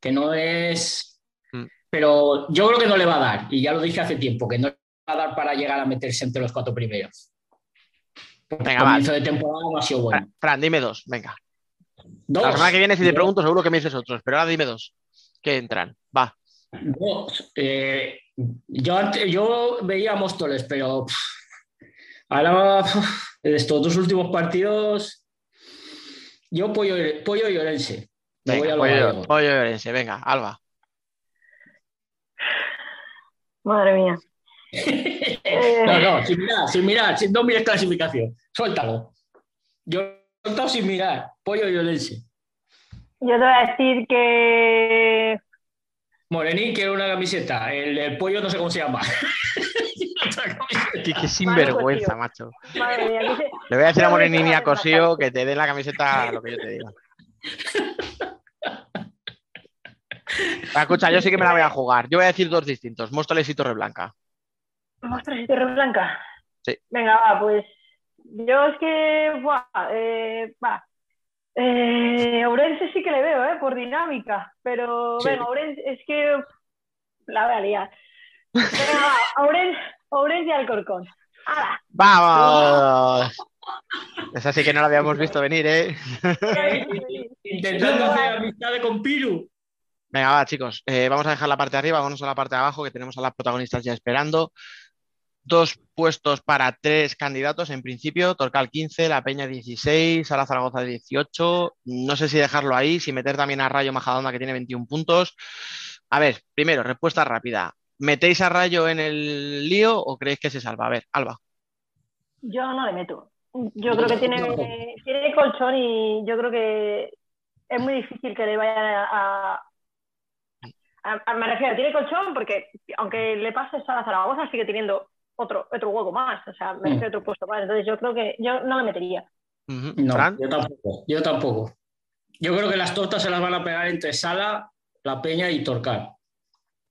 Que no es... Mm. Pero yo creo que no le va a dar, y ya lo dije hace tiempo, que no le va a dar para llegar a meterse entre los cuatro primeros. Venga, el va. comienzo de temporada no ha sido bueno. Fran, Fran, dime dos, venga. Dos. La semana que viene, si te pregunto, seguro que me dices otros, pero ahora dime dos que entran. Va. Dos. Eh, yo, yo veía a Móstoles, pero pff, ahora pff, estos dos últimos partidos, yo pollo, pollo y Orense. Me voy a lo pollo, pollo de Orense, venga, Alba. Madre mía. [LAUGHS] No, no, sin mirar, sin mirar, sin, no mires clasificación. Suéltalo. Yo he soltado sin mirar. Pollo y Orense. Yo te voy a decir que. Morenín quiere una camiseta. El, el pollo no sé cómo se llama. [LAUGHS] [LAUGHS] Qué, qué sinvergüenza, macho. Madre mía, que se- Le voy a decir a Morenini a Cosío que te den la camiseta lo que yo te diga. Va, escucha, yo sí que me la voy a jugar. Yo voy a decir dos distintos, Móstoles y Torreblanca. Mostras y Torre Blanca. Sí. Venga, va, pues. Yo es que. Buah, eh, va. Eh, Ourense sí que le veo, ¿eh? Por dinámica. Pero, Sí. venga, Ourense es que. La voy a liar. Venga, va, Ourense, Ourense y Alcorcón. ¡Hala! ¡Vamos! Esa sí que no la habíamos visto venir, ¿eh? Intentando hacer amistades con Piru. Venga, va, chicos. eh, vamos a dejar la parte de arriba, vamos a la parte de abajo, que tenemos a las protagonistas ya esperando. Dos puestos para tres candidatos, en principio. Torcal 15, La Peña 16, Sala Zaragoza 18. No sé si dejarlo ahí, si meter también a Rayo Majadahonda, que tiene 21 puntos. A ver, primero, respuesta rápida. ¿Metéis a Rayo en el lío o creéis que se salva? A ver, Alba. Yo no le meto. Yo creo que tiene, [LAUGHS] tiene colchón y yo creo que es muy difícil que le vaya a, a- a- Me refiero, tiene colchón porque aunque le pase a Zaragoza sigue teniendo otro, otro juego más, o sea, Mm. merece otro puesto más. Entonces yo creo que yo no le metería. No, Fran. yo tampoco. Yo tampoco. Yo creo que las tortas se las van a pegar entre Sala, La Peña y Torcal.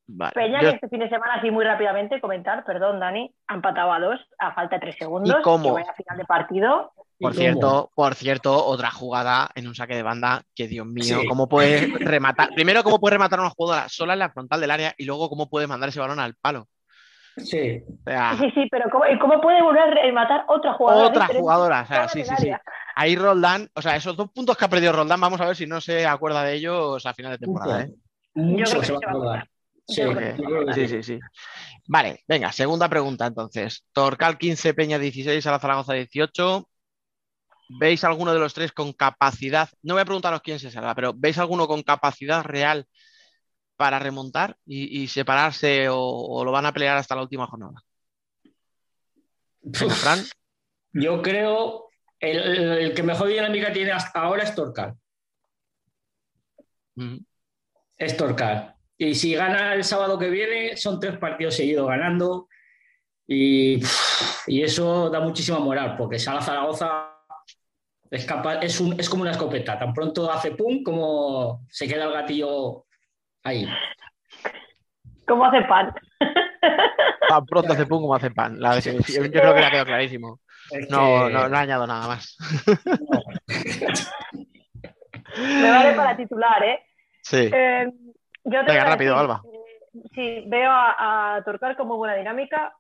Vale. Peña, Yo- que este fin de semana, así muy rápidamente, comentar, perdón, Dani, ha empatado a dos a falta de tres segundos. ¿Y cómo? Que vaya a final de partido. Por ¿Y cierto, por cierto, otra jugada en un saque de banda que, Dios mío, Sí. cómo puede rematar. Primero, cómo puede rematar a una jugadora sola en la frontal del área y luego cómo puede mandar ese balón al palo. Sí. O sea, Sí, sí, pero ¿cómo, y cómo puede volver a matar otra jugadora? otra jugadora. O sea, sí, sí, sí. Ahí Roldán, o sea, esos dos puntos que ha perdido Roldán, vamos a ver si no se acuerda de ellos a final de temporada. ¿eh? Mucho creo que se va se a va a acordar. Sí, Sí, sí, sí. Vale, venga, segunda pregunta entonces. Torcal 15, Peña 16, Sala Zaragoza 18. ¿Veis alguno de los tres con capacidad? No voy a preguntaros quién se salva, pero ¿veis alguno con capacidad real para remontar y, y separarse o, o lo van a pelear hasta la última jornada? Venga, Fran. Yo creo el, el- que mejor dinámica tiene hasta ahora es Torcal. Es Torcal. Y si gana el sábado que viene, son tres partidos seguidos ganando. Y, y eso da muchísima moral, porque Sala Zaragoza es, capaz, es, un, es como una escopeta. Tan pronto hace pum, como se queda el gatillo ahí. ¿Cómo hace pan? Tan pronto hace pum como hace pan. La yo creo que le ha quedado clarísimo. Es No, que- no, no añado nada más. Me vale para titular, ¿eh? Sí. Eh, yo te Venga, voy a rápido, decir, Alba. sí, veo a, a Torcal como buena dinámica,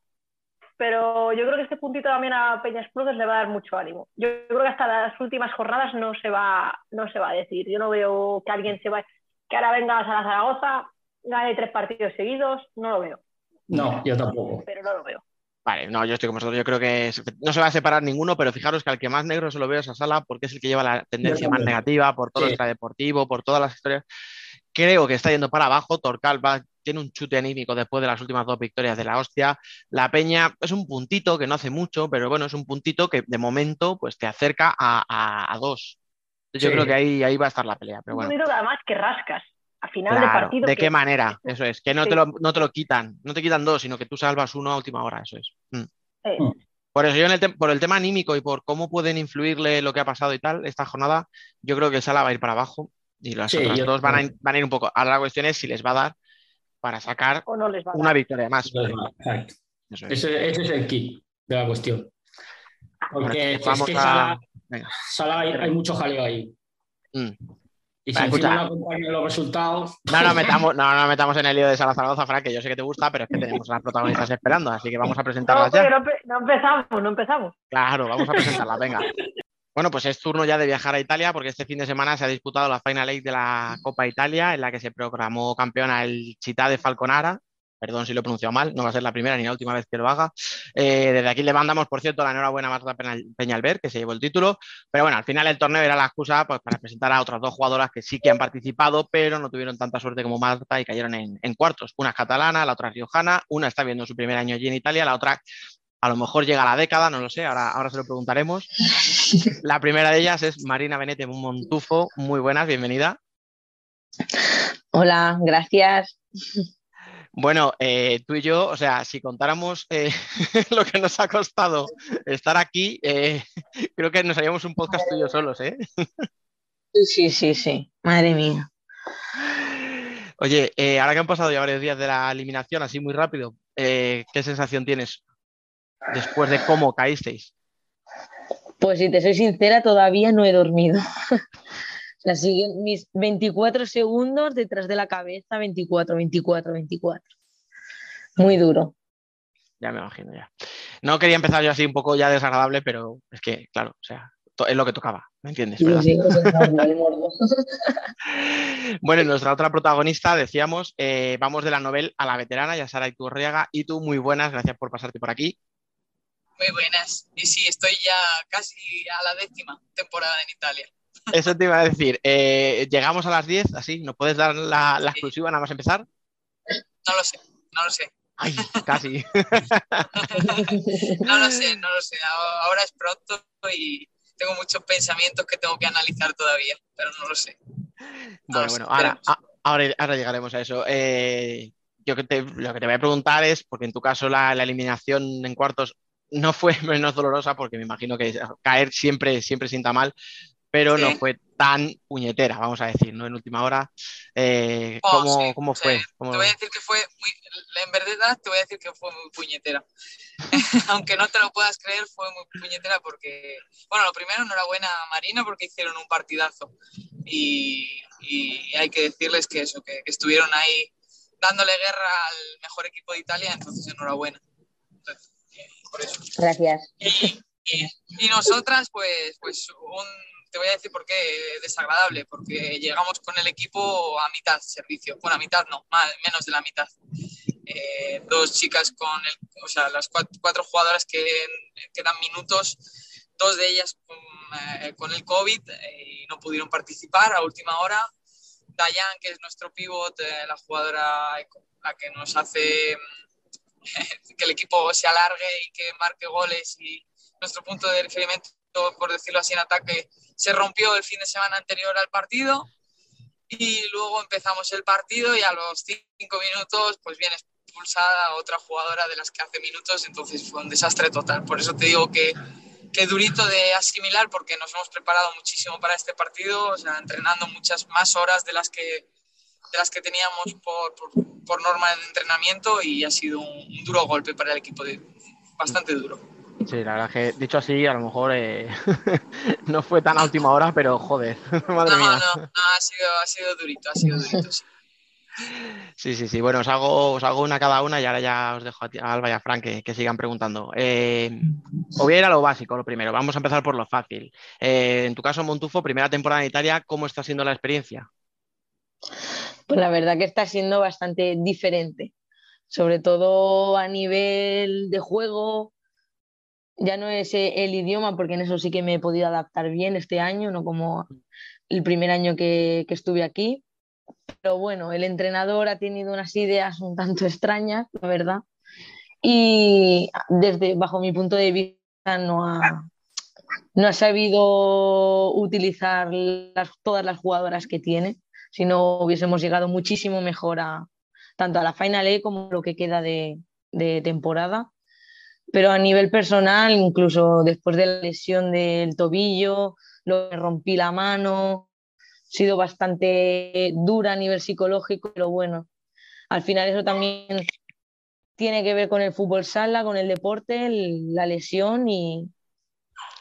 pero yo creo que este puntito también a Peñas Pluses le va a dar mucho ánimo. Yo creo que hasta las últimas jornadas no se va, no se va a decir. Yo no veo que alguien se va, que ahora venga a la Zaragoza, gane tres partidos seguidos, no lo veo, No, yo tampoco. pero no lo veo. Vale, no, yo estoy con vosotros. Yo creo que no se va a separar ninguno, pero fijaros que al que más negro se lo veo es a Sala porque es el que lleva la tendencia más negativa por todo Sí. el extradeportivo, por todas las historias. Creo que está yendo para abajo. Torcal va, tiene un chute anímico después de las últimas dos victorias de la hostia. La Peña es un puntito que no hace mucho, pero bueno, es un puntito que de momento pues te acerca a, a- a dos. Yo Sí. creo que ahí, ahí va a estar la pelea. Pero Un bueno, puntito que además que rascas a final de claro, partido. ¿de que- qué manera? Eso es, que no, Sí. te lo, no te lo quitan. No te quitan dos, sino que tú salvas uno a última hora. Eso es. Mm. eh, Por eso yo en el por el tema anímico y por cómo pueden influirle lo que ha pasado y tal, esta jornada, yo creo que Sala va a ir para abajo y las Sí, otras dos van a, también. van a ir un poco. Ahora la cuestión es si les va a dar para sacar o no les va a una dar. victoria más. Exacto. Eso es. Ese, ese es el kit de la cuestión. Porque Bueno, es vamos que a- Sala, hay, hay mucho jaleo ahí. Mm. Y si encima no los resultados. No nos [LAUGHS] metamos, no nos metamos en el lío de Sala Zaragoza, Frank, que yo sé que te gusta, pero es que tenemos a las protagonistas esperando, así que vamos a No, presentarlas pero ya. no, no empezamos, no empezamos. Claro, vamos a presentarlas, venga. Bueno, pues es turno ya de viajar a Italia porque este fin de semana se ha disputado la Final Eight de la Copa Italia en la que se proclamó campeona el Città de Falconara. Perdón si lo he pronunciado mal, no va a ser la primera ni la última vez que lo haga. Eh, desde aquí le mandamos, por cierto, la enhorabuena a Marta Peñal- Peñalver, que se llevó el título. Pero bueno, al final el torneo era la excusa pues, para presentar a otras dos jugadoras que sí que han participado, pero no tuvieron tanta suerte como Marta y cayeron en, en cuartos. Una es catalana, la otra es riojana, una está viendo su primer año allí en Italia, la otra a lo mejor llega la década, no lo sé, ahora, ahora se lo preguntaremos. [LAUGHS] La primera de ellas es Marina Benete Montufo. Muy buenas, bienvenida. Hola, gracias. Bueno, eh, tú y yo, o sea, si contáramos eh, [LAUGHS] lo que nos ha costado estar aquí, eh, creo que nos haríamos un podcast tú y yo solos, ¿eh? Sí, sí, sí. Madre mía. Oye, ahora que han pasado ya varios días de la eliminación, así muy rápido, ¿qué sensación tienes después de cómo caísteis? Pues si te soy sincera, todavía no he dormido. [LAUGHS] Siguen mis 24 segundos detrás de la cabeza, 24, 24, 24. Muy duro. Ya me imagino ya. No quería empezar yo así un poco ya desagradable, pero es que, claro, o sea, es lo que tocaba, ¿me entiendes? Sí. [LAUGHS] Bueno, nuestra otra protagonista, decíamos, eh, vamos de la novela a la veterana, ya Sara Iturriaga, y tú muy buenas, gracias por pasarte por aquí. Muy buenas. Y sí, estoy ya casi a la décima temporada en Italia. Eso te iba a decir, eh, llegamos a las 10, así, ¿nos puedes dar la, la exclusiva nada más empezar? No lo sé, no lo sé. Ay, casi. [LAUGHS] No lo sé, no lo sé. Ahora es pronto y tengo muchos pensamientos que tengo que analizar todavía, pero no lo sé. Bueno, bueno, ahora, ahora llegaremos a eso. Eh, yo que te, lo que te voy a preguntar es, porque en tu caso la, la eliminación en cuartos no fue [LAUGHS] menos dolorosa, porque me imagino que caer siempre, siempre sienta mal, pero no fue tan puñetera, vamos a decir, ¿no? En última hora. Eh, Oh, ¿cómo, sí, cómo sí. fue? ¿Cómo- Te voy a decir que fue muy, en verdad te voy a decir que fue muy puñetera. [LAUGHS] Aunque no te lo puedas creer, fue muy puñetera porque, bueno, lo primero, enhorabuena a Marina porque hicieron un partidazo. Y, y hay que decirles que eso, que, que estuvieron ahí dándole guerra al mejor equipo de Italia, entonces enhorabuena. Entonces, por eso. Gracias. Y, y nosotras, pues, pues un, te voy a decir por qué desagradable, porque llegamos con el equipo a mitad servicio. Bueno, a mitad no, más, menos de la mitad. Eh, dos chicas con el, o sea, las cuatro, cuatro jugadoras que, que dan minutos, dos de ellas con, eh, con el COVID eh, y no pudieron participar a última hora. Dayan, que es nuestro pivot, eh, la jugadora la que nos hace [LAUGHS] que el equipo se alargue y que marque goles. Y nuestro punto de referimiento, por decirlo así, en ataque se rompió el fin de semana anterior al partido. Y luego empezamos el partido y a los cinco minutos pues viene expulsada otra jugadora de las que hace minutos, entonces fue un desastre total. Por eso te digo que, que durito de asimilar porque nos hemos preparado muchísimo para este partido, o sea, entrenando muchas más horas de las que, de las que teníamos por, por, por norma de entrenamiento y ha sido un, un duro golpe para el equipo, de, bastante duro. Sí, la verdad que dicho así, a lo mejor eh, [LAUGHS] no fue tan a última hora, pero joder, [LAUGHS] madre No, mía. no, no, ha sido, ha sido durito, ha sido durito, sí. Sí, sí, sí. Bueno, os hago, os hago una cada una y ahora ya os dejo a, ti- a Alba y a Fran que, que sigan preguntando. Eh, os voy a ir a lo básico, lo primero. Vamos a empezar por lo fácil. Eh, en tu caso, Montufo, primera temporada en Italia, ¿cómo está siendo la experiencia? Pues la verdad que está siendo bastante diferente, sobre todo a nivel de juego. Ya no es eh, el idioma, porque en eso sí que me he podido adaptar bien este año, no como el primer año que, estuve aquí. Pero bueno, el entrenador ha tenido unas ideas un tanto extrañas, la verdad. Y desde, bajo mi punto de vista, no ha, no ha sabido utilizar todas las jugadoras que tiene. Si no, hubiésemos llegado muchísimo mejor a tanto a la Final E como lo que queda de, temporada. Pero a nivel personal, incluso después de la lesión del tobillo, lo que rompí la mano, ha sido bastante dura a nivel psicológico, pero bueno, al final eso también tiene que ver con el fútbol sala, con el deporte, la lesión y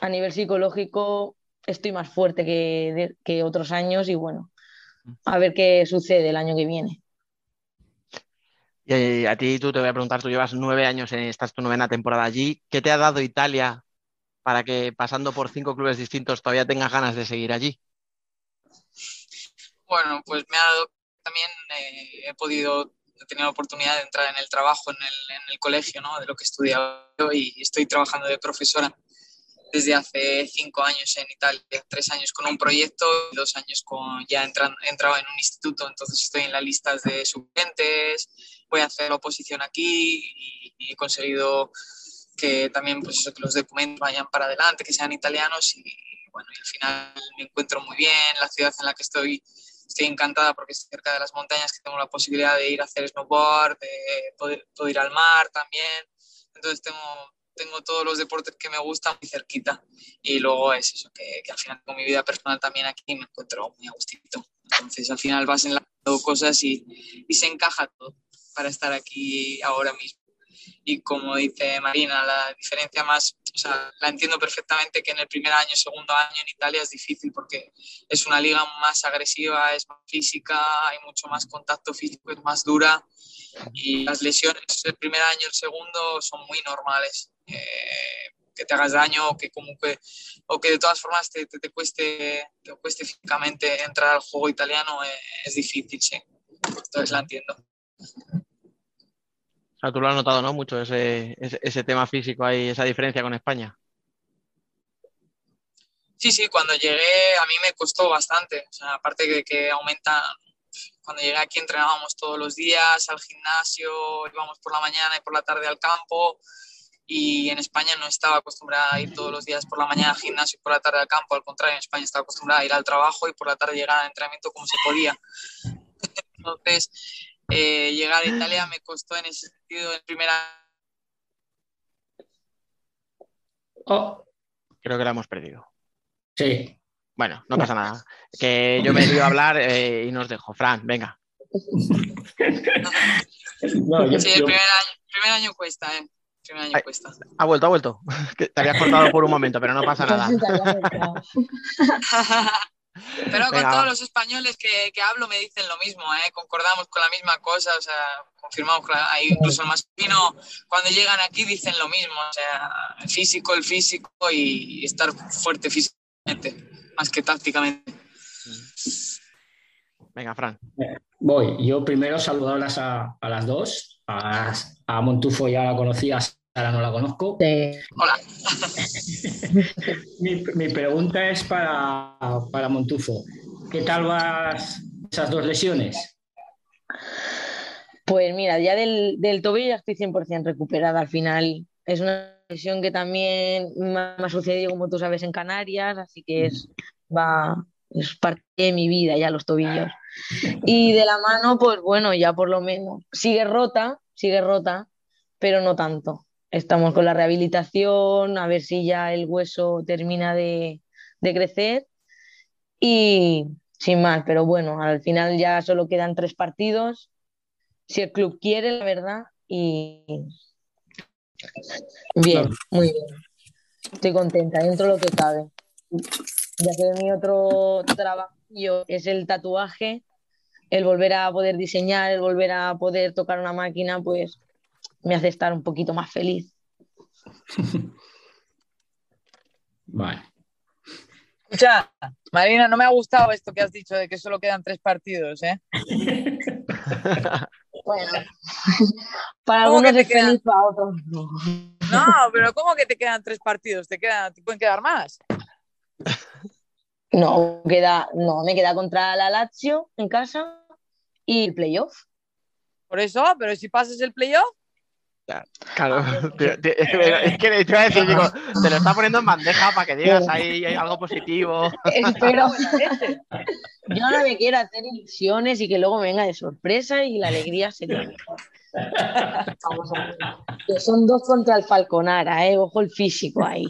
a nivel psicológico estoy más fuerte que, que otros años y bueno, a ver qué sucede el año que viene. Y eh, a ti tú te voy a preguntar, tú llevas nueve años, en, esta es tu novena temporada allí. ¿Qué te ha dado Italia para que pasando por cinco clubes distintos todavía tengas ganas de seguir allí? Bueno, pues me ha dado también, eh, he podido, he tenido la oportunidad de entrar en el trabajo en el, en el colegio, ¿no? De lo que he estudiado y estoy trabajando de profesora desde hace cinco años en Italia, tres años con un proyecto dos años con, ya entran, he entrado en un instituto, entonces estoy en las listas de suplentes, voy a hacer la oposición aquí y, y he conseguido que también pues eso, que los documentos vayan para adelante, que sean italianos y bueno, y al final me encuentro muy bien, la ciudad en la que estoy estoy encantada porque estoy cerca de las montañas, que tengo la posibilidad de ir a hacer snowboard, de poder, puedo ir al mar también, entonces tengo, tengo todos los deportes que me gustan muy cerquita y luego es eso, que, que al final con mi vida personal también aquí me encuentro muy a gustito. Entonces al final vas enlazando cosas y, y se encaja todo para estar aquí ahora mismo. Y como dice Marina, la diferencia más, o sea, la entiendo perfectamente que en el primer año, segundo año en Italia es difícil porque es una liga más agresiva, es más física, hay mucho más contacto físico, es más dura y las lesiones el primer año, el segundo son muy normales. Eh, que te hagas daño o que como que o que de todas formas te, te, te cueste te cueste físicamente entrar al juego italiano eh, es difícil sí entonces la entiendo tú lo has notado, ¿no? Mucho ese, ese, tema físico ahí, esa diferencia con España. Sí, sí, cuando llegué a mí me costó bastante. Aparte de que aumenta, cuando llegué aquí entrenábamos todos los días al gimnasio, íbamos por la mañana y por la tarde al campo y en España no estaba acostumbrada a ir todos los días por la mañana al gimnasio y por la tarde al campo, al contrario, en España estaba acostumbrada a ir al trabajo y por la tarde llegar al entrenamiento como se podía. [LAUGHS] Entonces, eh, llegar a Italia me costó en ese sentido en primera Oh, Creo que la hemos perdido. sí. Bueno, no pasa nada. Que yo me he ido a hablar eh, y nos dejo. Fran, venga. No, yo- Sí, el yo- primer año, primer año cuesta, ¿eh? Primer año Ay. cuesta. Ha vuelto, ha vuelto. [LAUGHS] Te habías cortado por un momento, pero no pasa [LAUGHS] nada. [LAUGHS] Pero con Venga, todos los españoles que, que hablo me dicen lo mismo, ¿eh? concordamos con la misma cosa, o sea, confirmamos, ahí incluso el masculino, cuando llegan aquí dicen lo mismo, o sea, el físico, el físico y, estar fuerte físicamente, más que tácticamente. Venga, Fran. Voy. Yo primero saludarlas a, a las dos. A, a Montufo ya la conocí, a Sara no la conozco. Hola. [LAUGHS] Mi, mi pregunta es para, para Montufo. ¿Qué tal vas esas dos lesiones? Pues mira, ya del, del tobillo ya estoy 100% recuperada al final. Es una lesión que también me ha me ha sucedido, como tú sabes, en Canarias, así que es, va, es parte de mi vida ya los tobillos. Y de la mano, pues bueno, ya por lo menos sigue rota, sigue rota, pero no tanto. Estamos con la rehabilitación, a ver si ya el hueso termina de, de crecer y sin más, pero bueno, al final ya solo quedan tres partidos si el club quiere, la verdad, y bien, muy bien. Estoy contenta, dentro de lo que cabe. Ya que mi otro trabajo es el tatuaje, el volver a poder diseñar, el volver a poder tocar una máquina, pues me hace estar un poquito más feliz. [LAUGHS] Vale. Escucha, Marina, no me ha gustado esto que has dicho de que solo quedan tres partidos, ¿eh? [LAUGHS] Bueno, [LAUGHS] para ¿Cómo algunos que te es feliz, para otros no. No, pero ¿cómo que te quedan tres partidos? ¿Te, quedan, te pueden quedar más? No, queda, no, me queda contra la Lazio en casa y el playoff. Por eso, pero si pasas el playoff, Claro, [LAUGHS] tío, tío, es que iba a decir, digo, te lo está poniendo en bandeja para que digas ahí algo positivo. [LAUGHS] Espero. Yo no me quiero hacer ilusiones y que luego me venga de sorpresa y la alegría sería mejor. Vamos a ver. Que son dos contra el Falconara, ¿eh? Ojo el físico ahí.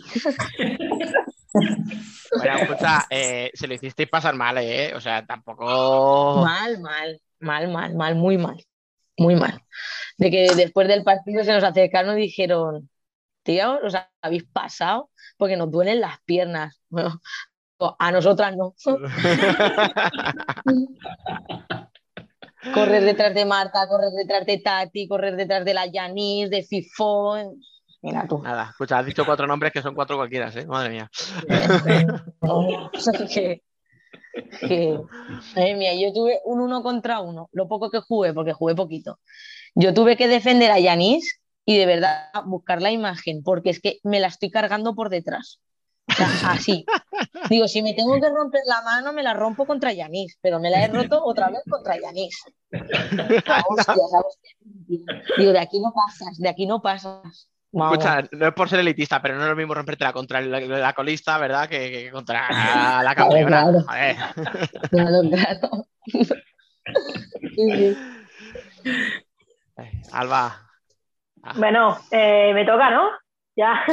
Bueno, escucha, eh, se lo hicisteis pasar mal, ¿eh? O sea, tampoco. Mal, mal, mal, mal, mal, muy mal. Muy mal. De que después del partido se nos acercaron y dijeron, tío, os habéis pasado porque nos duelen las piernas. [LAUGHS] Bueno, A nosotras no. [LAUGHS] correr detrás de Marta, correr detrás de Tati, correr detrás de la Yanis, de Fifo. Mira tú. Nada, escucha, has dicho cuatro nombres que son cuatro cualquiera, ¿eh? Madre mía. [LAUGHS] O sea, que, que- [LAUGHS] madre mía, yo tuve un uno contra uno, lo poco que jugué, porque jugué poquito. Yo tuve que defender a Yanis y de verdad buscar la imagen, porque es que me la estoy cargando por detrás. O sea, [LAUGHS] así. Digo, si me tengo que romper la mano, me la rompo contra Yanis, pero me la he roto otra vez contra Yanis. [LAUGHS] Hostia. Digo, de aquí no pasas, de aquí no pasas. Vamos. Escucha, no es por ser elitista, pero no es lo mismo rompértela contra el- la, colista, ¿verdad? Que, que contra [LAUGHS] la campeona. claro. Claro, claro. [LAUGHS] Sí, sí. Alba, Bueno, eh, me toca, ¿no? Ya.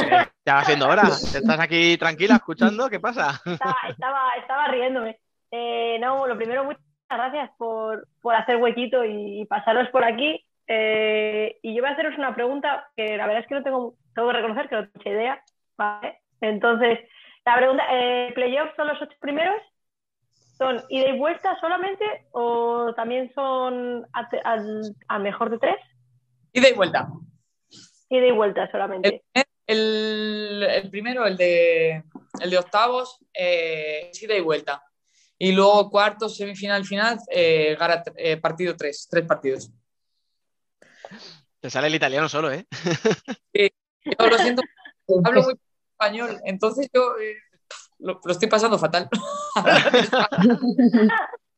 ya va siendo hora. [LAUGHS] ¿Estás aquí tranquila escuchando? ¿Qué pasa? estaba, estaba, estaba riéndome. Eh, no, lo primero, muchas gracias por, por hacer huequito y pasaros por aquí. Eh, y yo voy a haceros una pregunta que la verdad es que no tengo, tengo que reconocer que no tengo mucha idea. ¿vale? Entonces, la pregunta, eh, ¿playoffs son los ocho primeros? ¿Son ida y vuelta solamente o también son a, mejor de tres? Ida y vuelta. Ida y vuelta solamente. El, el primero, el de, el de octavos, eh, es ida y vuelta. Y luego cuartos, semifinal, final, eh, eh, partido tres, tres partidos. Te sale el italiano solo, ¿eh? Yo lo siento, [LAUGHS] hablo muy español, entonces yo eh, lo, lo estoy pasando fatal. [LAUGHS]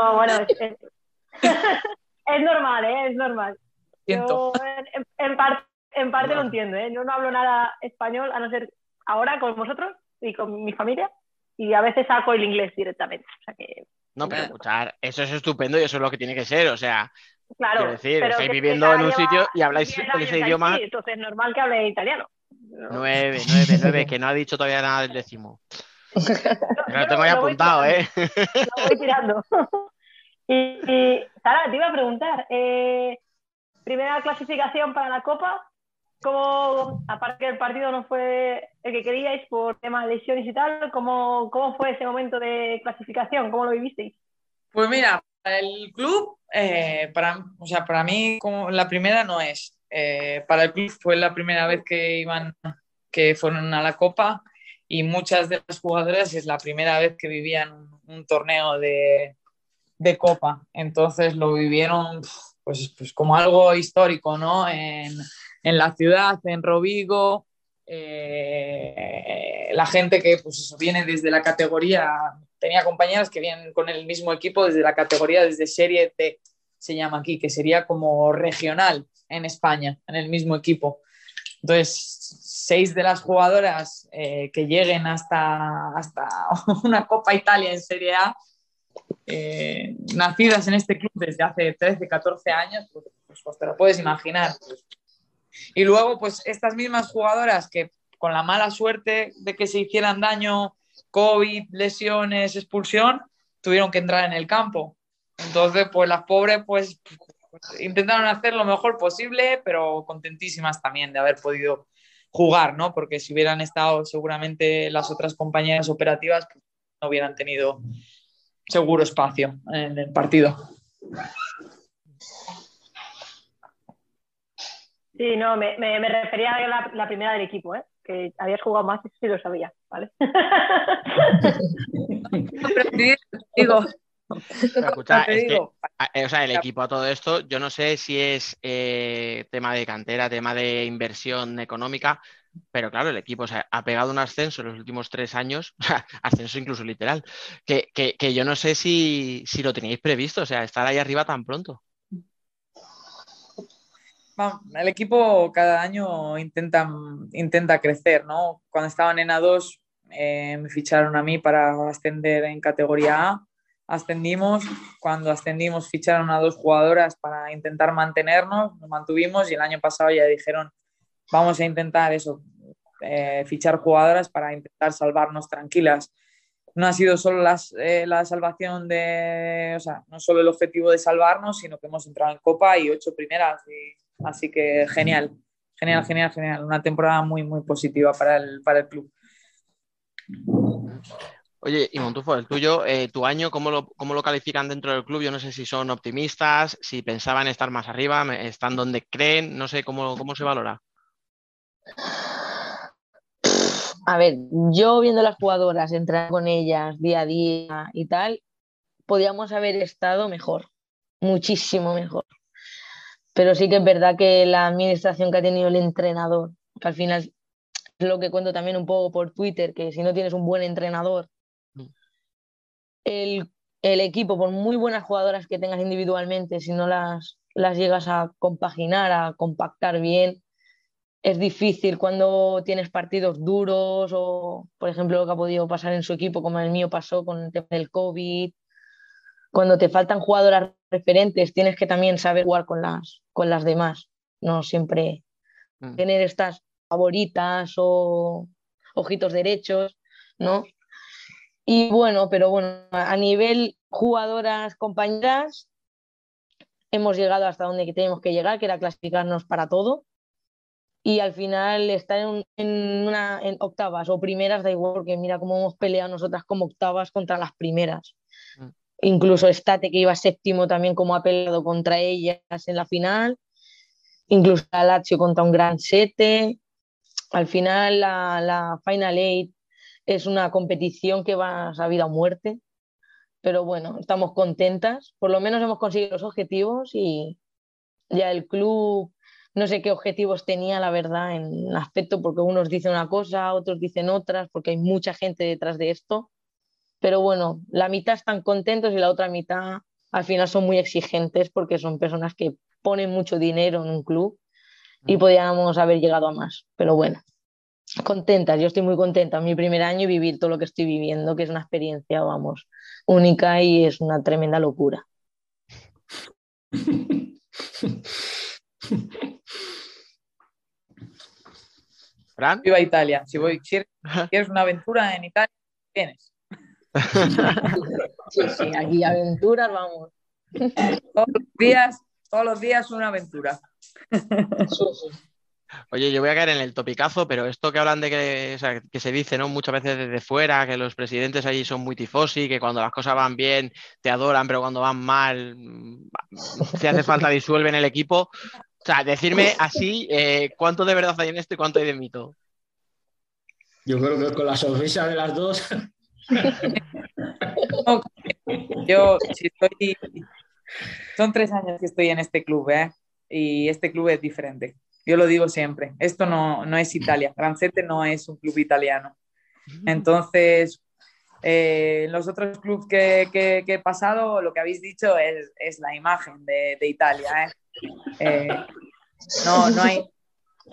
No, bueno, es, es- es normal, ¿eh? Es normal. Siento. Yo en, en- en par- en parte lo entiendo, ¿eh? Yo no hablo nada español, a no ser ahora con vosotros y con mi familia, y a veces saco el inglés directamente. O sea que, No, pero escuchar, eso es estupendo y eso es lo que tiene que ser. O sea, claro. quiero decir, pero estáis viviendo en un sitio y habláis 10 años ese idioma. sí, entonces es normal que hable italiano. Nueve, nueve, nueve, que no ha dicho todavía nada del décimo. [LAUGHS] Pero lo tengo ahí lo voy apuntado, ¿eh? Lo voy tirando. [LAUGHS] y, y, Sara, te iba a preguntar, eh, primera clasificación para la Copa, ¿cómo, aparte que el partido no fue el que queríais por temas de lesiones y tal, ¿cómo, cómo fue ese momento de clasificación? ¿Cómo lo vivisteis? Pues mira, el club, eh, para, o sea, para mí como la primera no es. Eh, para el club fue la primera vez que iban, que fueron a la Copa y muchas de las jugadoras es la primera vez que vivían un, torneo de, de Copa. Entonces lo vivieron pues, pues como algo histórico, ¿no? En, en la ciudad, en Rovigo, eh, la gente que pues viene desde la categoría, tenía compañeras que vienen con el mismo equipo desde la categoría, desde Serie D, se llama aquí, que sería como regional en España, en el mismo equipo. Entonces, seis de las jugadoras eh, que lleguen hasta, hasta [LAUGHS] una Copa Italia en Serie A, eh, nacidas en este club desde hace 13, 14 años, pues, pues, pues te lo puedes imaginar. Y luego, pues estas mismas jugadoras que con la mala suerte de que se hicieran daño, COVID, lesiones, expulsión, tuvieron que entrar en el campo. Entonces, pues las pobres, pues intentaron hacer lo mejor posible, pero contentísimas también de haber podido jugar, ¿no? Porque si hubieran estado seguramente las otras compañeras operativas, pues, no hubieran tenido seguro espacio en el partido. Sí, no, me refería a la, la primera del equipo, ¿eh? Que habías jugado más, eso sí lo sabía, ¿vale? [LAUGHS] Digo, escucha, es que, eh, o sea, el equipo a todo esto, yo no sé si es eh, tema de cantera, tema de inversión económica, pero claro, el equipo o sea, ha pegado un ascenso en los últimos tres años, [LAUGHS] ascenso incluso literal, que, que- que yo no sé si, si lo teníais previsto, o sea, estar ahí arriba tan pronto. El equipo cada año intenta, intenta crecer, ¿no? Cuando estaban en A2 eh, me ficharon a mí para ascender en categoría A, ascendimos, cuando ascendimos ficharon a dos jugadoras para intentar mantenernos, nos mantuvimos y el año pasado ya dijeron vamos a intentar eso, eh, fichar jugadoras para intentar salvarnos tranquilas. No ha sido solo las, eh, la salvación de, o sea, no solo el objetivo de salvarnos, sino que hemos entrado en Copa y ocho primeras. y- así que genial, genial, genial, genial. Una temporada muy, muy positiva para el, para el club. Oye, y Montufo, el tuyo, eh, tu año, ¿cómo lo, cómo lo califican dentro del club? Yo no sé si son optimistas, si pensaban estar más arriba, están donde creen, no sé cómo, cómo se valora. A ver, yo viendo las jugadoras, entrar con ellas día a día y tal, podíamos haber estado mejor, muchísimo mejor. Pero sí que es verdad que la administración que ha tenido el entrenador, que al final es lo que cuento también un poco por Twitter, que si no tienes un buen entrenador, el, el equipo, por muy buenas jugadoras que tengas individualmente, si no las, las llegas a compaginar, a compactar bien, es difícil cuando tienes partidos duros o, por ejemplo, lo que ha podido pasar en su equipo, como el mío pasó con el tema del COVID. Cuando te faltan jugadoras referentes, tienes que también saber jugar con las, con las demás, no siempre Mm. tener estas favoritas o ojitos derechos, ¿no? Y bueno, pero bueno, a nivel jugadoras, compañeras, hemos llegado hasta donde tenemos que llegar, que era clasificarnos para todo. Y al final estar en, en una, en octavas o primeras da igual, porque mira cómo hemos peleado nosotras como octavas contra las primeras. Incluso State, que iba séptimo, también como ha peleado contra ellas en la final. Incluso la Lazio contra un gran sete. Al final la, la Final Eight es una competición que va a vida o muerte. Pero bueno, estamos contentas. Por lo menos hemos conseguido los objetivos y ya el club, no sé qué objetivos tenía, la verdad, en aspecto, porque unos dicen una cosa, otros dicen otras, porque hay mucha gente detrás de esto. Pero bueno, la mitad están contentos y la otra mitad al final son muy exigentes porque son personas que ponen mucho dinero en un club y podíamos haber llegado a más. Pero bueno, contentas, yo estoy muy contenta. Mi primer año y vivir todo lo que estoy viviendo, que es una experiencia, vamos, única y es una tremenda locura. [LAUGHS] ¿Fran? Viva Italia. Si, voy, si quieres una aventura en Italia, tienes. [LAUGHS] Sí, sí, aquí aventuras, vamos. Todos los días, todos los días una aventura. Oye, yo voy a caer en el topicazo, pero esto que hablan de que, o sea, que se dice, ¿no? Muchas veces desde fuera, que los presidentes allí son muy tifosi, que cuando las cosas van bien te adoran, pero cuando van mal, mm, si hace falta [LAUGHS] disuelven el equipo. O sea, decirme así, eh, ¿cuánto de verdad hay en esto y cuánto hay de mito? Yo creo que con la sonrisa de las dos. Yo si estoy. Son tres años que estoy en este club, ¿eh? Y este club es diferente. Yo lo digo siempre. Esto no, no es Italia. Granzete no es un club italiano. Entonces, eh, los otros clubes que, que- que he pasado, lo que habéis dicho es, es la imagen de, de Italia. ¿eh? Eh, no, no hay.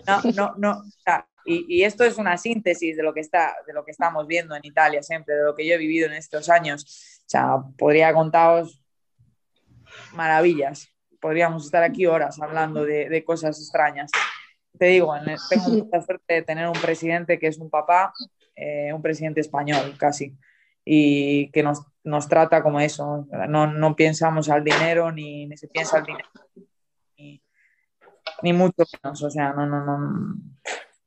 No, no, no. o sea, y, y esto es una síntesis de lo, que está, de lo que estamos viendo en Italia siempre, de lo que yo he vivido en estos años. O sea, podría contaros maravillas. Podríamos estar aquí horas hablando de, de cosas extrañas. Te digo, tengo [LAUGHS] mucha suerte de tener un presidente que es un papá, eh, un presidente español casi, y que nos, nos trata como eso. No, no pensamos al dinero ni, ni se piensa al dinero, ni, ni mucho menos. O sea, no, no, no.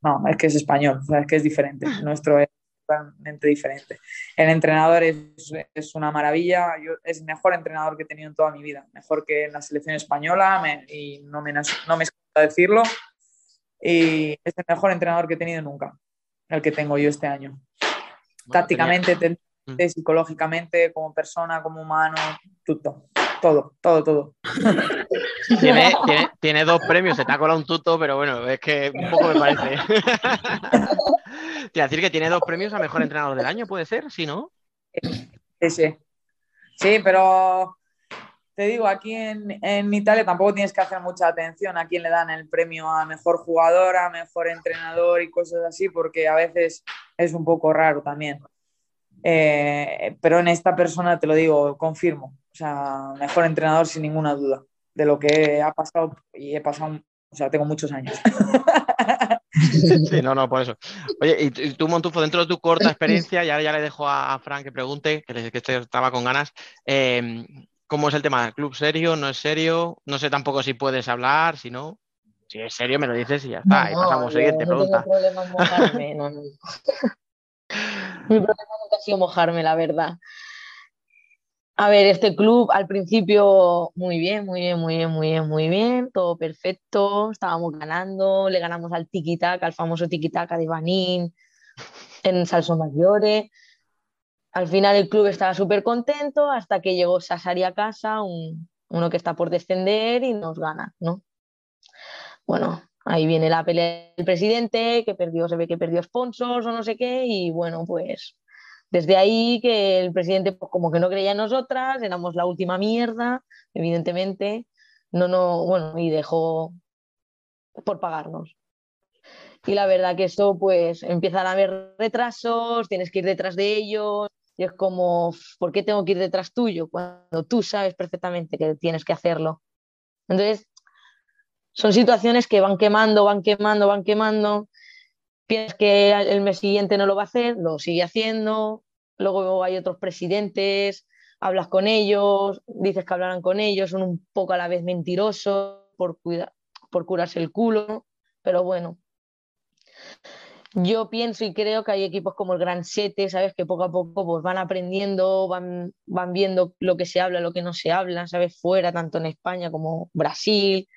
No, es que es español, o sea, es que es diferente. Nuestro es totalmente diferente. El entrenador es, es una maravilla, yo- es el mejor entrenador que he tenido en toda mi vida, mejor que en la selección española, me- y no me, no me escucha decirlo, y es el mejor entrenador que he tenido nunca, el que tengo yo este año. Tácticamente, técnicamente, psicológicamente, como persona, como humano, todo, todo, todo, todo. Tiene, tiene, tiene dos premios, se te ha colado un tuto, pero bueno, es que un poco me parece. [LAUGHS] Te decir que tiene dos premios a mejor entrenador del año, ¿puede ser? Sí, ¿no? Sí, sí. Sí, pero te digo, aquí en, en Italia tampoco tienes que hacer mucha atención a quién le dan el premio a mejor jugador, a mejor entrenador y cosas así, porque a veces es un poco raro también. Eh, pero en esta persona te lo digo, confirmo. Sea, mejor entrenador sin ninguna duda de lo que ha pasado y he pasado, o sea, tengo muchos años. [LAUGHS] Sí, no, no, por eso. Oye, y tú- Montufo, dentro de tu corta experiencia, y ahora ya le dejo a, a Fran que pregunte, que, le- que este estaba con ganas, eh, ¿cómo es el tema? ¿Club serio? ¿No es serio? No sé tampoco si puedes hablar, si no. Si es serio, me lo dices y ya está. y No, pasamos yo siguiente no tengo pregunta. problema en mojarme, no, no. [LAUGHS] Mi problema nunca ha sido mojarme, la verdad. A ver, este club al principio muy bien, muy bien, muy bien, muy bien, muy bien, todo perfecto, estábamos ganando, le ganamos al tiki-taka, al famoso tiki-taka de Banín, en Salso Maggiore. Al final el club estaba súper contento hasta que llegó Sassari a casa, un- uno que está por descender y nos gana, ¿no? Bueno, ahí viene la pelea del presidente, que perdió, se ve que perdió sponsors o no sé qué, y bueno, pues desde ahí que el presidente pues, como que no creía en nosotras, éramos la última mierda, evidentemente, no, no, bueno, y dejó por pagarnos. Y la verdad que eso, pues, empiezan a haber retrasos, tienes que ir detrás de ellos, y es como, ¿por qué tengo que ir detrás tuyo cuando tú sabes perfectamente que tienes que hacerlo? Entonces, son situaciones que van quemando, van quemando, van quemando. Piensas que el mes siguiente no lo va a hacer, lo sigue haciendo. Luego hay otros presidentes, hablas con ellos, dices que hablarán con ellos, son un poco a la vez mentirosos por, por curarse el culo. Pero bueno, yo pienso y creo que hay equipos como el Gran Sete, ¿sabes? Que poco a poco pues, van aprendiendo, van, van viendo lo que se habla, lo que no se habla, ¿sabes? Fuera, tanto en España como Brasil.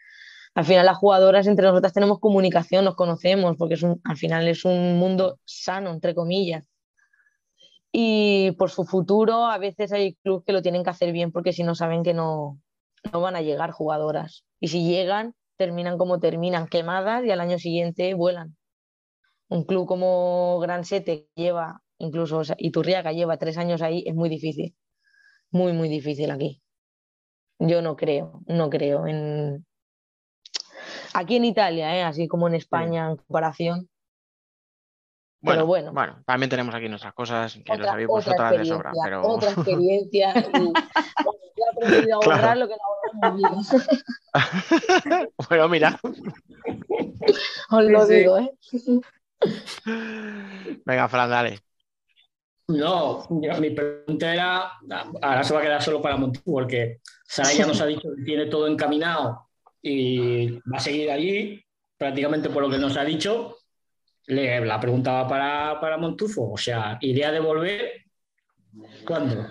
Al final las jugadoras entre nosotras tenemos comunicación, nos conocemos, porque es un, al final es un mundo sano, entre comillas. Y por su futuro, a veces hay clubes que lo tienen que hacer bien, porque si no saben que no, no van a llegar jugadoras. Y si llegan, terminan como terminan, quemadas y al año siguiente vuelan. Un club como Gran Sete lleva, incluso o sea, Iturriaga lleva tres años ahí, es muy difícil. Muy, muy difícil aquí. Yo no creo, no creo. En... Aquí en Italia, ¿eh? así como en España en comparación. Bueno, Pero bueno. también tenemos aquí nuestras cosas que lo Otra, sabéis otra vosotras de sobra, pero otra [LAUGHS] experiencia. y, bueno, yo he aprendido a [LAUGHS] Claro. ahorrar lo que no ahorro en mi vida. [LAUGHS] bueno, mira. Os lo Sí, sí. digo, ¿eh? Venga, Fran, dale. No, yo- mi pregunta era, ahora se va a quedar solo para Montijo, porque Sara ya nos ha dicho que tiene todo encaminado y va a seguir allí, prácticamente por lo que nos ha dicho. Le, la preguntaba para, para Montufo, o sea, ¿idea de volver? ¿Cuándo?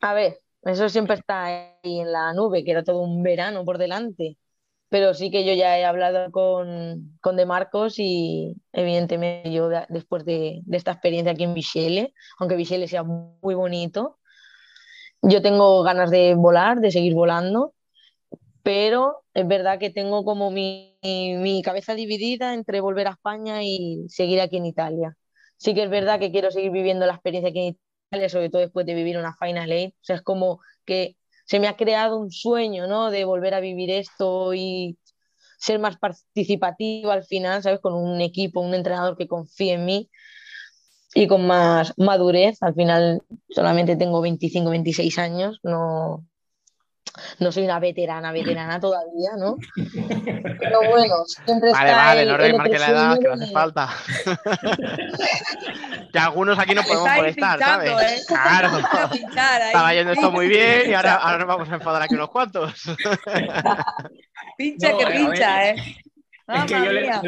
A ver, eso siempre está ahí en la nube, que era todo un verano por delante. Pero sí que yo ya he hablado con, con De Marcos y evidentemente yo de- después de, de esta experiencia aquí en Vichele, aunque Vichele sea muy bonito, yo tengo ganas de volar, de seguir volando, pero es verdad que tengo como mi, mi cabeza dividida entre volver a España y seguir aquí en Italia. Sí que es verdad que quiero seguir viviendo la experiencia aquí en Italia, sobre todo después de vivir una Final Eight. O sea, es como que se me ha creado un sueño, ¿no? De volver a vivir esto y ser más participativa al final, ¿sabes? Con un equipo, un entrenador que confíe en mí y con más madurez. Al final solamente tengo 25, 26 años, no, no soy una veterana, veterana [LAUGHS] todavía, ¿no? Pero bueno, siempre Vale, está vale, el, no remarque la edad, que no hace falta. que algunos aquí no podemos molestar, pinchando, ¿sabes? ¿eh? Claro. Estaba yendo esto muy bien y ahora, Pincha. ahora nos vamos a enfadar aquí unos cuantos. [LAUGHS] Pincha No, que pincha, ¿eh? Es que yo le, mía.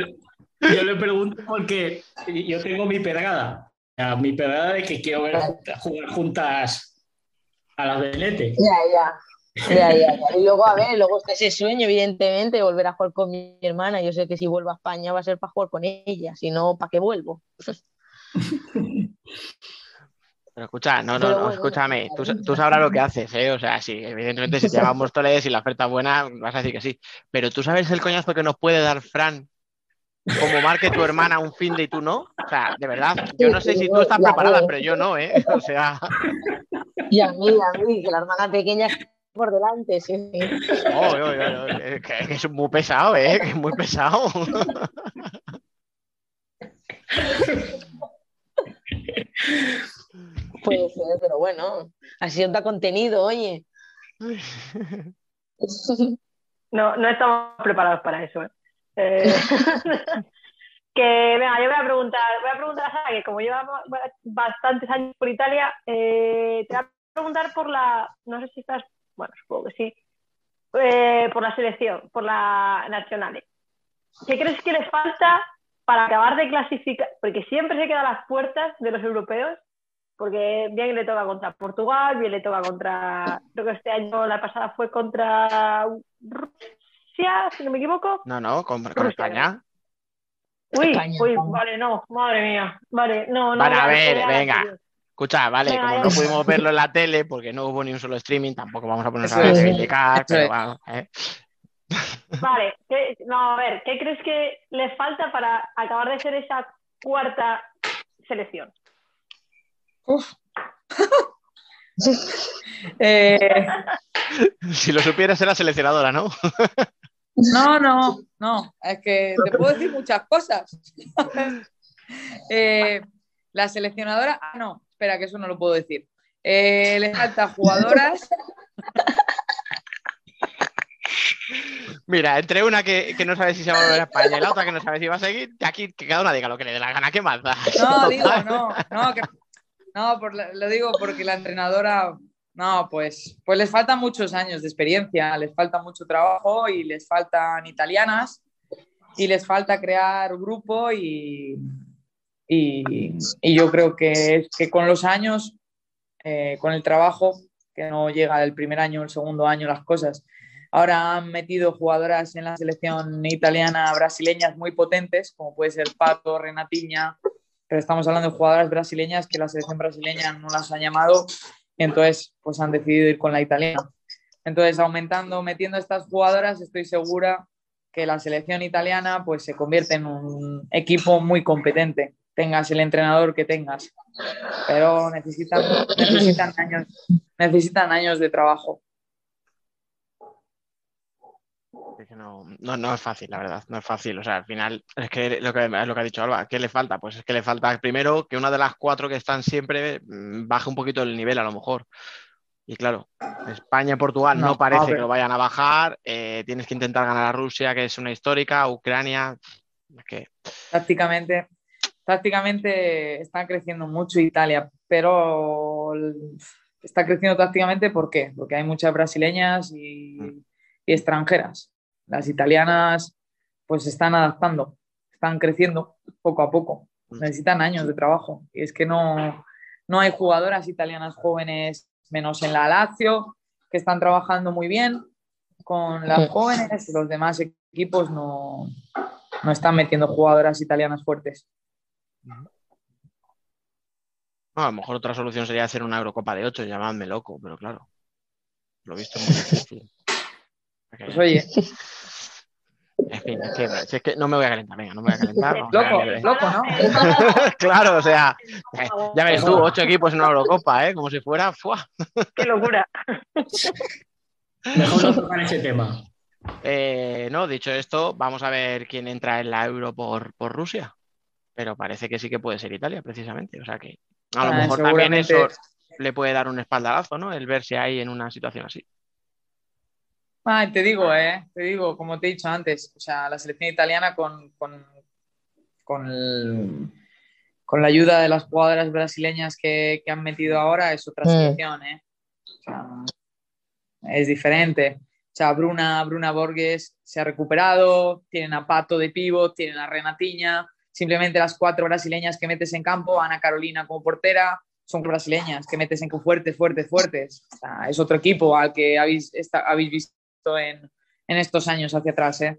yo le pregunto porque yo tengo mi pedrada. Mi pedrada de que quiero ver jugar juntas a las Benete. Ya, ya. Ya, ya, ya. Y luego, a ver, luego está ese sueño, evidentemente, de volver a jugar con mi hermana. Yo sé que si vuelvo a España va a ser para jugar con ella, si no, ¿para qué vuelvo? [LAUGHS] Pero escucha, no, no, no, escúchame, tú, tú sabrás lo que haces, ¿eh? O sea, sí, evidentemente si te llaman [LAUGHS] Móstoles y la oferta es buena, vas a decir que sí. Pero tú sabes el coñazo que nos puede dar Fran como marque tu hermana un fin de y tú no. O sea, de verdad, yo no sé si tú estás preparada, pero yo no, ¿eh? [LAUGHS] O sea, Y a mí, a mí, que la hermana pequeña por delante, sí. sí. oh, oh, oh, oh, que, que es muy pesado, ¿eh? Que es muy pesado. Puede ser, pero bueno, así os da contenido, oye. No, no estamos preparados para eso. ¿eh? Eh, [LAUGHS] que venga, yo voy a preguntar, voy a preguntar a Sara, que como lleva ba- bastantes años por Italia, eh, te voy a preguntar por la, no sé si estás, bueno, supongo que sí, eh, por la selección, por la nacional. ¿Qué crees que les falta para acabar de clasificar, porque siempre se queda a las puertas de los europeos, porque bien le toca contra Portugal, bien le toca contra, creo que este año, la pasada fue contra Rusia, si no me equivoco. No, no, con, España. Uy, España, uy, vale, no, madre mía, vale, no, no. Vale, a ver, venga. Escucha, vale, como no pudimos verlo en la tele porque no hubo ni un solo streaming, tampoco vamos a ponernos a Eso pero es. vamos, ¿eh? Vale, ¿qué- no, a ver, ¿qué crees que le falta para acabar de ser esa cuarta selección? Uf. [LAUGHS] Eh, Si lo supieras, era seleccionadora, ¿no? no, no, no. Es que te puedo decir muchas cosas. [LAUGHS] Eh, la seleccionadora. Ah, no, espera, que eso no lo puedo decir. Eh, le falta jugadoras. Mira, entre una que, que no sabe si se va a volver a España y la otra que no sabe si va a seguir, de aquí que cada una diga lo que le dé la gana, ¿qué más da? No, digo, no, no, que- no, por lo digo porque la entrenadora, no, pues, pues les faltan muchos años de experiencia, les falta mucho trabajo y les faltan italianas y les falta crear grupo y, y, y yo creo que, que con los años, eh, con el trabajo, que no llega el primer año, el segundo año, las cosas. Ahora han metido jugadoras en la selección italiana brasileñas muy potentes, como puede ser Pato, Renatiña, pero estamos hablando de jugadoras brasileñas que la selección brasileña no las ha llamado, y entonces pues han decidido ir con la italiana. Entonces, aumentando, metiendo estas jugadoras, estoy segura que la selección italiana pues se convierte en un equipo muy competente, tengas el entrenador que tengas, pero necesitan, necesitan, años, necesitan años de trabajo. Es que no, no, no es fácil, la verdad, no es fácil. O sea, al final, es que lo que, es lo que ha dicho Alba, ¿qué le falta? Pues es que le falta primero que una de las cuatro que están siempre mm, baje un poquito el nivel, a lo mejor. Y claro, España y Portugal no, No, parece que lo vayan a bajar. eh, tienes que intentar ganar a Rusia, que es una histórica, Ucrania. Es que Tácticamente, tácticamente está creciendo mucho Italia, pero está creciendo tácticamente ¿por qué? Porque hay muchas brasileñas y, y extranjeras. Las italianas pues se están adaptando, están creciendo poco a poco. Necesitan años de trabajo. Y es que no, no hay jugadoras italianas jóvenes, menos en la Lazio, que están trabajando muy bien con las jóvenes. Los demás equipos no, no están metiendo jugadoras italianas fuertes. No, a lo mejor otra solución sería hacer una Eurocopa de 8, llamadme loco, pero claro, lo he visto muy difícil. Pues oye, En fin, es que, si es que no me voy a calentar, venga, no me voy a calentar. a loco, loco, ¿no? [LAUGHS] claro, o sea, eh, ya ves tú, ocho equipos en una Eurocopa, ¿eh? Como si fuera, ¡fua! ¡Qué locura! Mejor no tocar ese tema. Eh, no, dicho esto, vamos a ver quién entra en la Euro por, por Rusia. Pero parece que sí que puede ser Italia, precisamente. O sea que a lo Ah, mejor también eso le puede dar un espaldarazo, ¿no? El verse ahí en una situación así. Ay, te digo, eh, te digo, como te he dicho antes, o sea, la selección italiana con, con, con, el- con la ayuda de las jugadoras brasileñas que, que han metido ahora es otra Mm. selección, eh. O sea, es diferente. O sea, Bruna, Bruna Borges se ha recuperado, tienen a Pato de pivot, tienen a Renatiña, simplemente las cuatro brasileñas que metes en campo, Ana Carolina como portera, son brasileñas que metes en fuertes, fuertes, fuertes. O sea, es otro equipo al que habéis, habéis visto en, en estos años hacia atrás. ¿eh?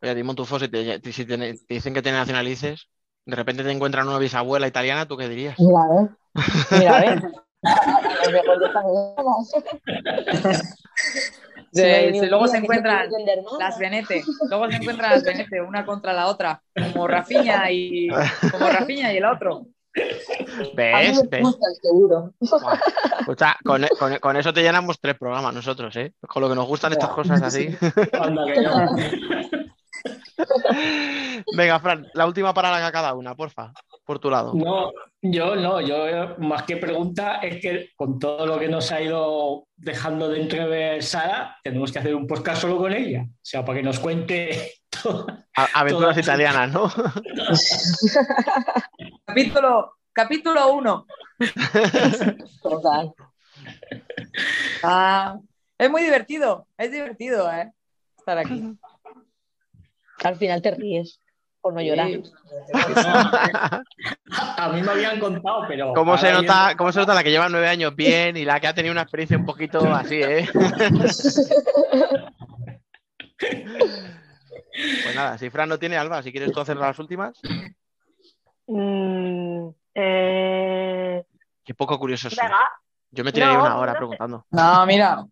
Oye, Dimon Tufo, si, te, si te- te dicen que te nacionalices, de repente te encuentran una bisabuela italiana, ¿tú qué dirías? Mira, ¿eh? Mira, [LAUGHS] a ver. [LAUGHS] A. Se- un luego se encuentran las Benete, luego se encuentran las Benete una contra la otra, como Rafiña y [LAUGHS] como Rafiña y el otro. A mí ¿Ves? me ¿Ves? gusta, seguro. Buah. Escucha, con, con- con eso te llenamos tres programas nosotros, ¿eh? Con lo que nos gustan estas cosas así. [LAUGHS] Venga, Fran, la última para cada una, porfa, por tu lado. No, yo no, yo eh, más que pregunta es que con todo lo que nos ha ido dejando de entrever Sara, tenemos que hacer un podcast solo con ella. O sea, para que nos cuente [LAUGHS] aventuras italianas, ¿no? [LAUGHS] Capítulo, capítulo 1. Total. Ah, es muy divertido, es divertido, ¿eh? Estar aquí. Al final te ríes por no llorar. [LAUGHS] A mí me habían contado, pero. ¿Cómo se, nota, ¿Cómo se nota la que lleva nueve años bien y la que ha tenido una experiencia un poquito [LAUGHS] así, eh? Pues nada, si Fran no tiene, Alba, si quieres tú hacer las últimas. Mm, eh, Qué poco curioso soy. venga. Yo me tiraría No, una hora preguntando. No, mira,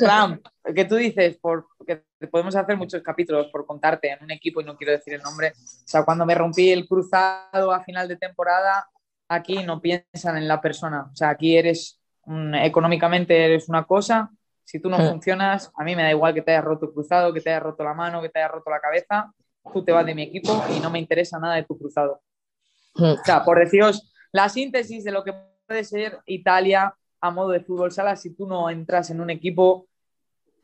Fran, [LAUGHS] que tú dices, por, que podemos hacer muchos capítulos por contarte en un equipo y no quiero decir el nombre. O sea, cuando me rompí el cruzado a final de temporada, aquí no piensan en la persona. O sea, aquí eres, un- económicamente eres una cosa. Si tú no Mm. funcionas, a mí me da igual que te hayas roto el cruzado, que te hayas roto la mano, que te hayas roto la cabeza. Tú te vas de mi equipo y no me interesa nada de tu cruzado. Mm. O sea, por deciros la síntesis de lo que puede ser Italia a modo de fútbol sala si tú no entras en un equipo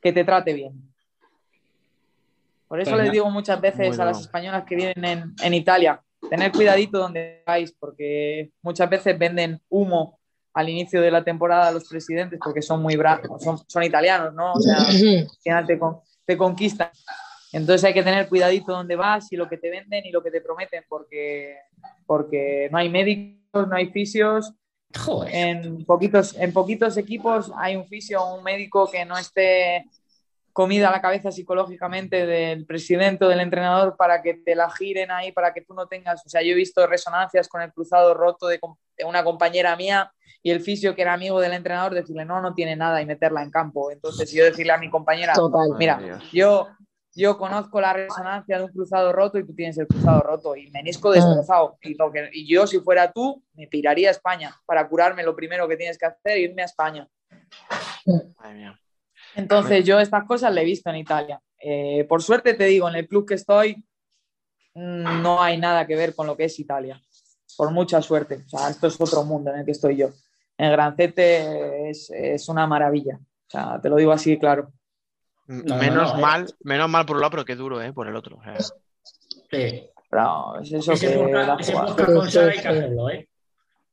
que te trate bien. Por eso Pues les digo muchas veces a las españolas que vienen en, en Italia, tener cuidadito donde vais, porque muchas veces venden humo al inicio de la temporada a los presidentes porque son muy bravos, son, son italianos, ¿no? O sea, [CLEARS THROAT] al final te, con- te conquistan. Entonces hay que tener cuidadito donde vas y lo que te venden y lo que te prometen, porque, porque no hay médicos, no hay fisios. Joder. En poquitos, en poquitos equipos hay un fisio o un médico que no esté comida a la cabeza psicológicamente del presidente o del entrenador para que te la giren ahí, para que tú no tengas. O sea, yo he visto resonancias con el cruzado roto de, de una compañera mía y el fisio que era amigo del entrenador decirle no, no tiene nada y meterla en campo. Entonces yo decirle a mi compañera, Total. mira, yo, yo conozco la resonancia de un cruzado roto y tú tienes el cruzado roto y menisco destrozado. Y, lo que, y yo, si fuera tú, me piraría a España para curarme. Lo primero que tienes que hacer es irme a España. Entonces, yo estas cosas le he visto en Italia. Eh, por suerte te digo, en el club que estoy, no hay nada que ver con lo que es Italia. Por mucha suerte. O sea, esto es otro mundo en el que estoy yo. En Grancete es, es una maravilla. O sea, te lo digo así, claro. M- No, no, menos no, eh. mal, menos mal por un lado, pero qué duro, ¿eh? Por el otro. o sea. Sí. Pero es eso Ese que podcast, ese con Sara hay que hacerlo, ¿eh?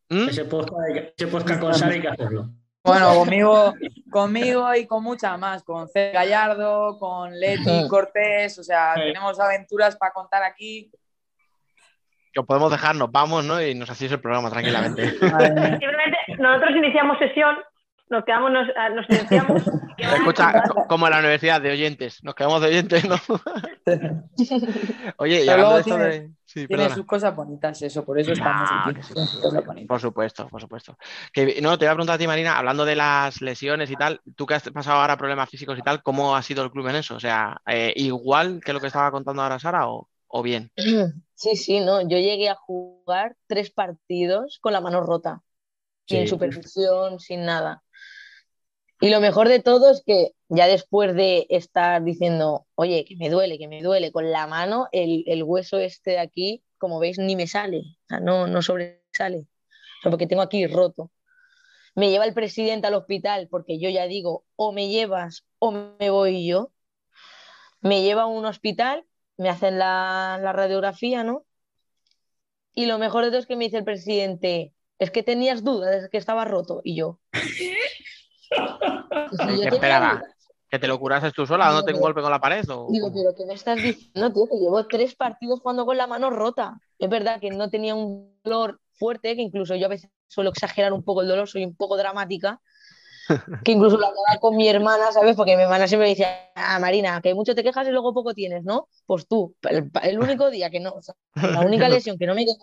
¿Mm? Ese podcast, ese con Sara hay que hacerlo. Bueno, conmigo, conmigo y con muchas más, con C. Gallardo, con Leti Cortés, o sea, Sí. tenemos aventuras para contar aquí. Que os podemos dejar, nos vamos, ¿no? Y nos hacéis el programa tranquilamente. Simplemente nosotros iniciamos sesión, nos quedamos, nos, ah, nos silenciamos. [LAUGHS] Escucha, co- como en la universidad de oyentes, nos quedamos de oyentes, ¿no? [LAUGHS] Oye, y hablando de esto tiene- de. Sí, Tiene perdona. sus cosas bonitas, eso, por eso estamos Ah, aquí. sí. Por supuesto, por supuesto. Que, no, te voy a preguntar a ti, Marina, hablando de las lesiones y tal, tú que has pasado ahora problemas físicos y tal, ¿cómo ha sido el club en eso? O sea, eh, igual que lo que estaba contando ahora Sara o, o bien. [CLEARS THROAT] Sí, sí, no. Yo llegué a jugar tres partidos con la mano rota, sin Sí. supervisión, sin nada. Y lo mejor de todo es que ya después de estar diciendo, oye, que me duele, que me duele, con la mano, el, el hueso este de aquí, como veis, ni me sale, o sea, no, no sobresale, porque tengo aquí roto. Me lleva el presidente al hospital porque yo ya digo, o me llevas o me voy yo. Me lleva a un hospital, me hacen la, radiografía, ¿no? Y lo mejor de todo es que me dice el presidente, es que tenías dudas de que estaba roto. Y yo, ¿Qué yo tenía esperaba? ¿Que te lo curases tú sola, dándote un golpe con la pared? O... Digo, pero ¿qué me estás diciendo, tío? Que llevo tres partidos jugando con la mano rota. Es verdad que no tenía un dolor fuerte, que incluso yo a veces suelo exagerar un poco el dolor, soy un poco dramática, [LAUGHS] que incluso lo hablaba con mi hermana, ¿sabes? Porque mi hermana siempre me decía, ah, Marina, que mucho te quejas y luego poco tienes, ¿no? Pues tú, el, el único día que no, o sea, la [LAUGHS] única lesión que no me quejo,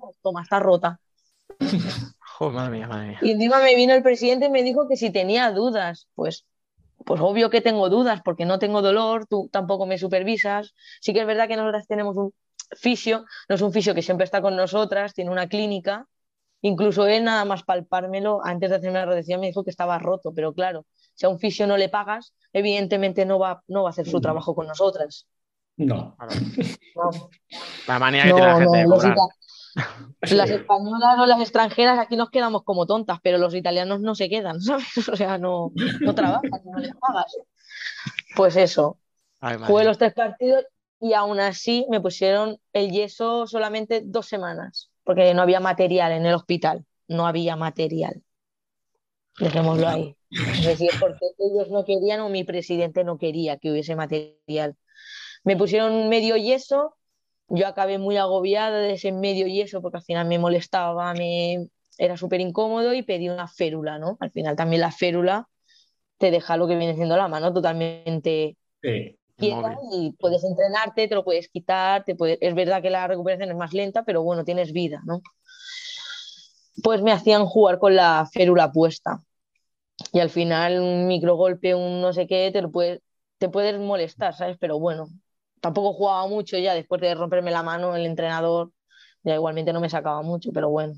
pues toma, está rota. [LAUGHS] Joder, madre mía, madre mía. Y encima me vino el presidente y me dijo que si tenía dudas, pues, pues obvio que tengo dudas porque no tengo dolor, tú tampoco me supervisas. Sí que es verdad que nosotras tenemos un fisio, no es un fisio que siempre está con nosotras, tiene una clínica. Incluso él nada más palpármelo, antes de hacerme la radiación me dijo que estaba roto, pero claro, si a un fisio no le pagas, evidentemente no va, no va a hacer su trabajo con nosotras. No. No, La manía que tiene la gente de cobrar. Ita- Las españolas o las extranjeras aquí nos quedamos como tontas, pero los italianos no se quedan, [LAUGHS] ¿sabes? O sea, no, no trabajan, no les pagas. Pues eso, Ay, jugué los tres partidos y aún así me pusieron el yeso solamente dos semanas, porque no había material en el hospital, no había material. Dejémoslo ahí. Es decir, porque ellos no querían o mi presidente no quería que hubiese material. Me pusieron medio yeso, yo acabé muy agobiada de ese medio yeso porque al final me molestaba, me... era súper incómodo y pedí una férula, ¿no? Al final también la férula te deja lo que viene siendo la mano totalmente Sí. y puedes entrenarte, te lo puedes quitar, te es verdad que la recuperación es más lenta, pero bueno, tienes vida, ¿no? Pues me hacían jugar con la férula puesta y al final un microgolpe, un no sé qué, te lo puedes, te puedes molestar, ¿sabes? Pero bueno, tampoco jugaba mucho ya después de romperme la mano el entrenador, ya igualmente no me sacaba mucho, pero bueno,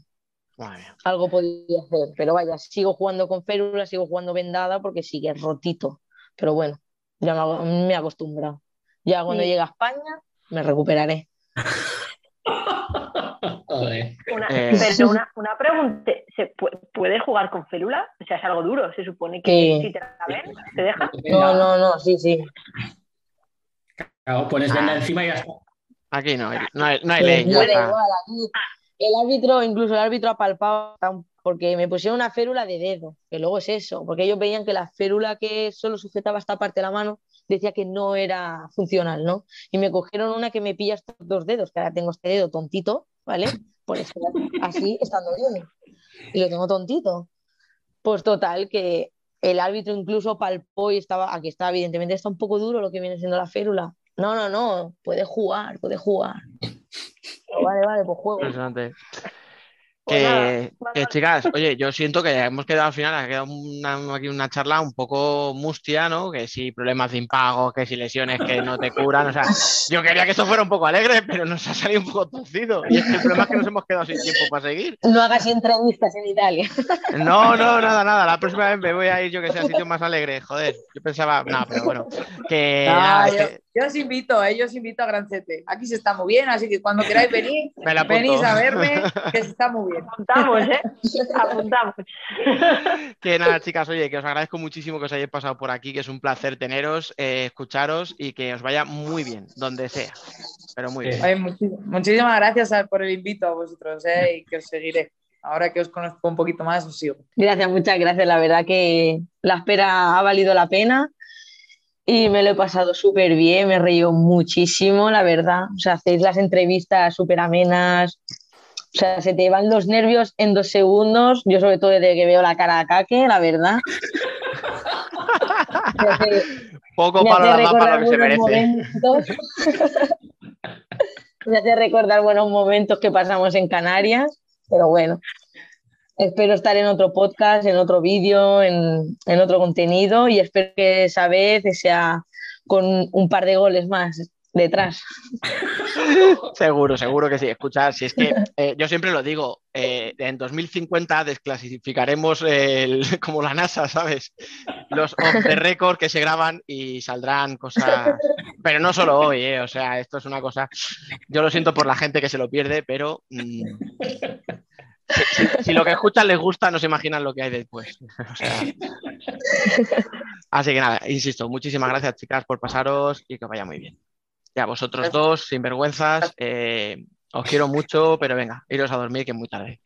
algo podía hacer. Pero vaya, sigo jugando con férula, sigo jugando vendada porque sigue rotito, pero bueno, ya me, he acostumbrado. Ya cuando Sí. llegue a España me recuperaré. Una, Eh, pero una, una pregunta, ¿se pu- puede jugar con férula? O sea, es algo duro, se supone que Sí. si te la ven, ¿te deja? No, no, no, sí, sí. Claro, pones venda Ah. encima y ya está. Aquí no no hay, no hay Sí, ley. me ya da está. igual, aquí el árbitro, incluso el árbitro ha palpado porque me pusieron una férula de dedo, que luego es eso, porque ellos veían que la férula que solo sujetaba esta parte de la mano decía que no era funcional, ¿no? Y me cogieron una que me pilla estos dos dedos, que ahora tengo este dedo tontito, ¿vale? Por eso así estando bien. Y lo tengo tontito. Pues total, que el árbitro incluso palpó y estaba, aquí está, evidentemente está un poco duro lo que viene siendo la férula. No, no, no, puede jugar, puede jugar. [LAUGHS] Pero vale, vale, pues juego. Impresionante. Pues nada, Que, que, chicas, oye, yo siento que hemos quedado al final, ha quedado una, aquí una charla un poco mustia, ¿no? Que si problemas de impago, que si lesiones que no te curan, o sea, yo quería que esto fuera un poco alegre, pero nos ha salido un poco torcido. Y es que el problema es que nos hemos quedado sin tiempo para seguir. No hagas entrevistas en Italia. No, no, nada, nada. La próxima vez me voy a ir yo que sea a sitios más alegres. Joder, yo pensaba, no, pero bueno, que nada, es yo, que yo os invito, eh, yo os invito a Grancete. Aquí se está muy bien, así que cuando queráis venir, [LAUGHS] me la apunto. venís a verme, [LAUGHS] que se está muy bien. Apuntamos, ¿eh? Apuntamos. [LAUGHS] Que nada, chicas, oye, que os agradezco muchísimo que os hayáis pasado por aquí, que es un placer teneros, eh, escucharos y que os vaya muy bien, donde sea. Pero muy bien. Muchísimas gracias a- por el invito a vosotros eh, y que os seguiré. Ahora que os conozco un poquito más, os sigo. Gracias, muchas gracias. La verdad que la espera ha valido la pena y me lo he pasado súper bien, me he reído muchísimo, la verdad. O sea, hacéis las entrevistas súper amenas. O sea, se te van los nervios en dos segundos. Yo sobre todo desde que veo la cara a Kake, la verdad. [LAUGHS] Hace- Poco para la para lo que se merece. [LAUGHS] Me hace recordar buenos momentos que pasamos en Canarias, pero bueno, espero estar en otro podcast, en otro vídeo, en, en otro contenido y espero que esa vez sea con un par de goles más detrás. [LAUGHS] Seguro, seguro que sí. Escuchad, si es que eh, yo siempre lo digo, eh, en 2050 desclasificaremos [LAUGHS] como la NASA, ¿sabes? Los off the que se graban y saldrán cosas. Pero no solo hoy, ¿eh? O sea, esto es una cosa. Yo lo siento por la gente que se lo pierde, pero. mm, si, lo que escuchan les gusta, no se imaginan lo que hay después. [LAUGHS] O sea, así que nada, insisto, muchísimas gracias, chicas, por pasaros y que os vaya muy bien. Y a vosotros dos, sinvergüenzas, eh, os quiero mucho, pero venga, iros a dormir que es muy tarde.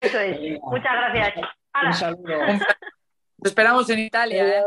Eso es. Muchas gracias. Hala. Un saludo. Te esperamos en Italia. ¿eh?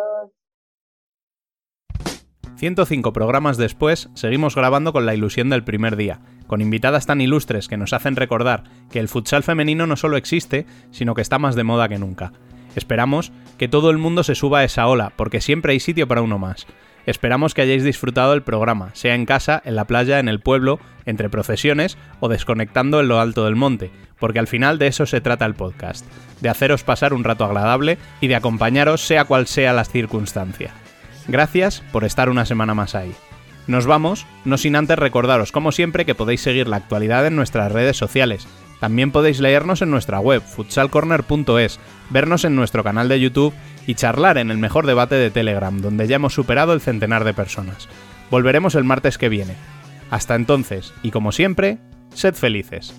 105 programas después, seguimos grabando con la ilusión del primer día, con invitadas tan ilustres que nos hacen recordar que el futsal femenino no solo existe, sino que está más de moda que nunca. Esperamos que todo el mundo se suba a esa ola, porque siempre hay sitio para uno más. Esperamos que hayáis disfrutado del programa, sea en casa, en la playa, en el pueblo, entre procesiones o desconectando en lo alto del monte, porque al final de eso se trata el podcast, de haceros pasar un rato agradable y de acompañaros sea cual sea las circunstancias. Gracias por estar una semana más ahí. Nos vamos, no sin antes recordaros, como siempre, que podéis seguir la actualidad en nuestras redes sociales. También podéis leernos en nuestra web, futsalcorner.es, vernos en nuestro canal de YouTube y charlar en el mejor debate de Telegram, donde ya hemos superado el centenar de personas. Volveremos el martes que viene. Hasta entonces, y como siempre, sed felices.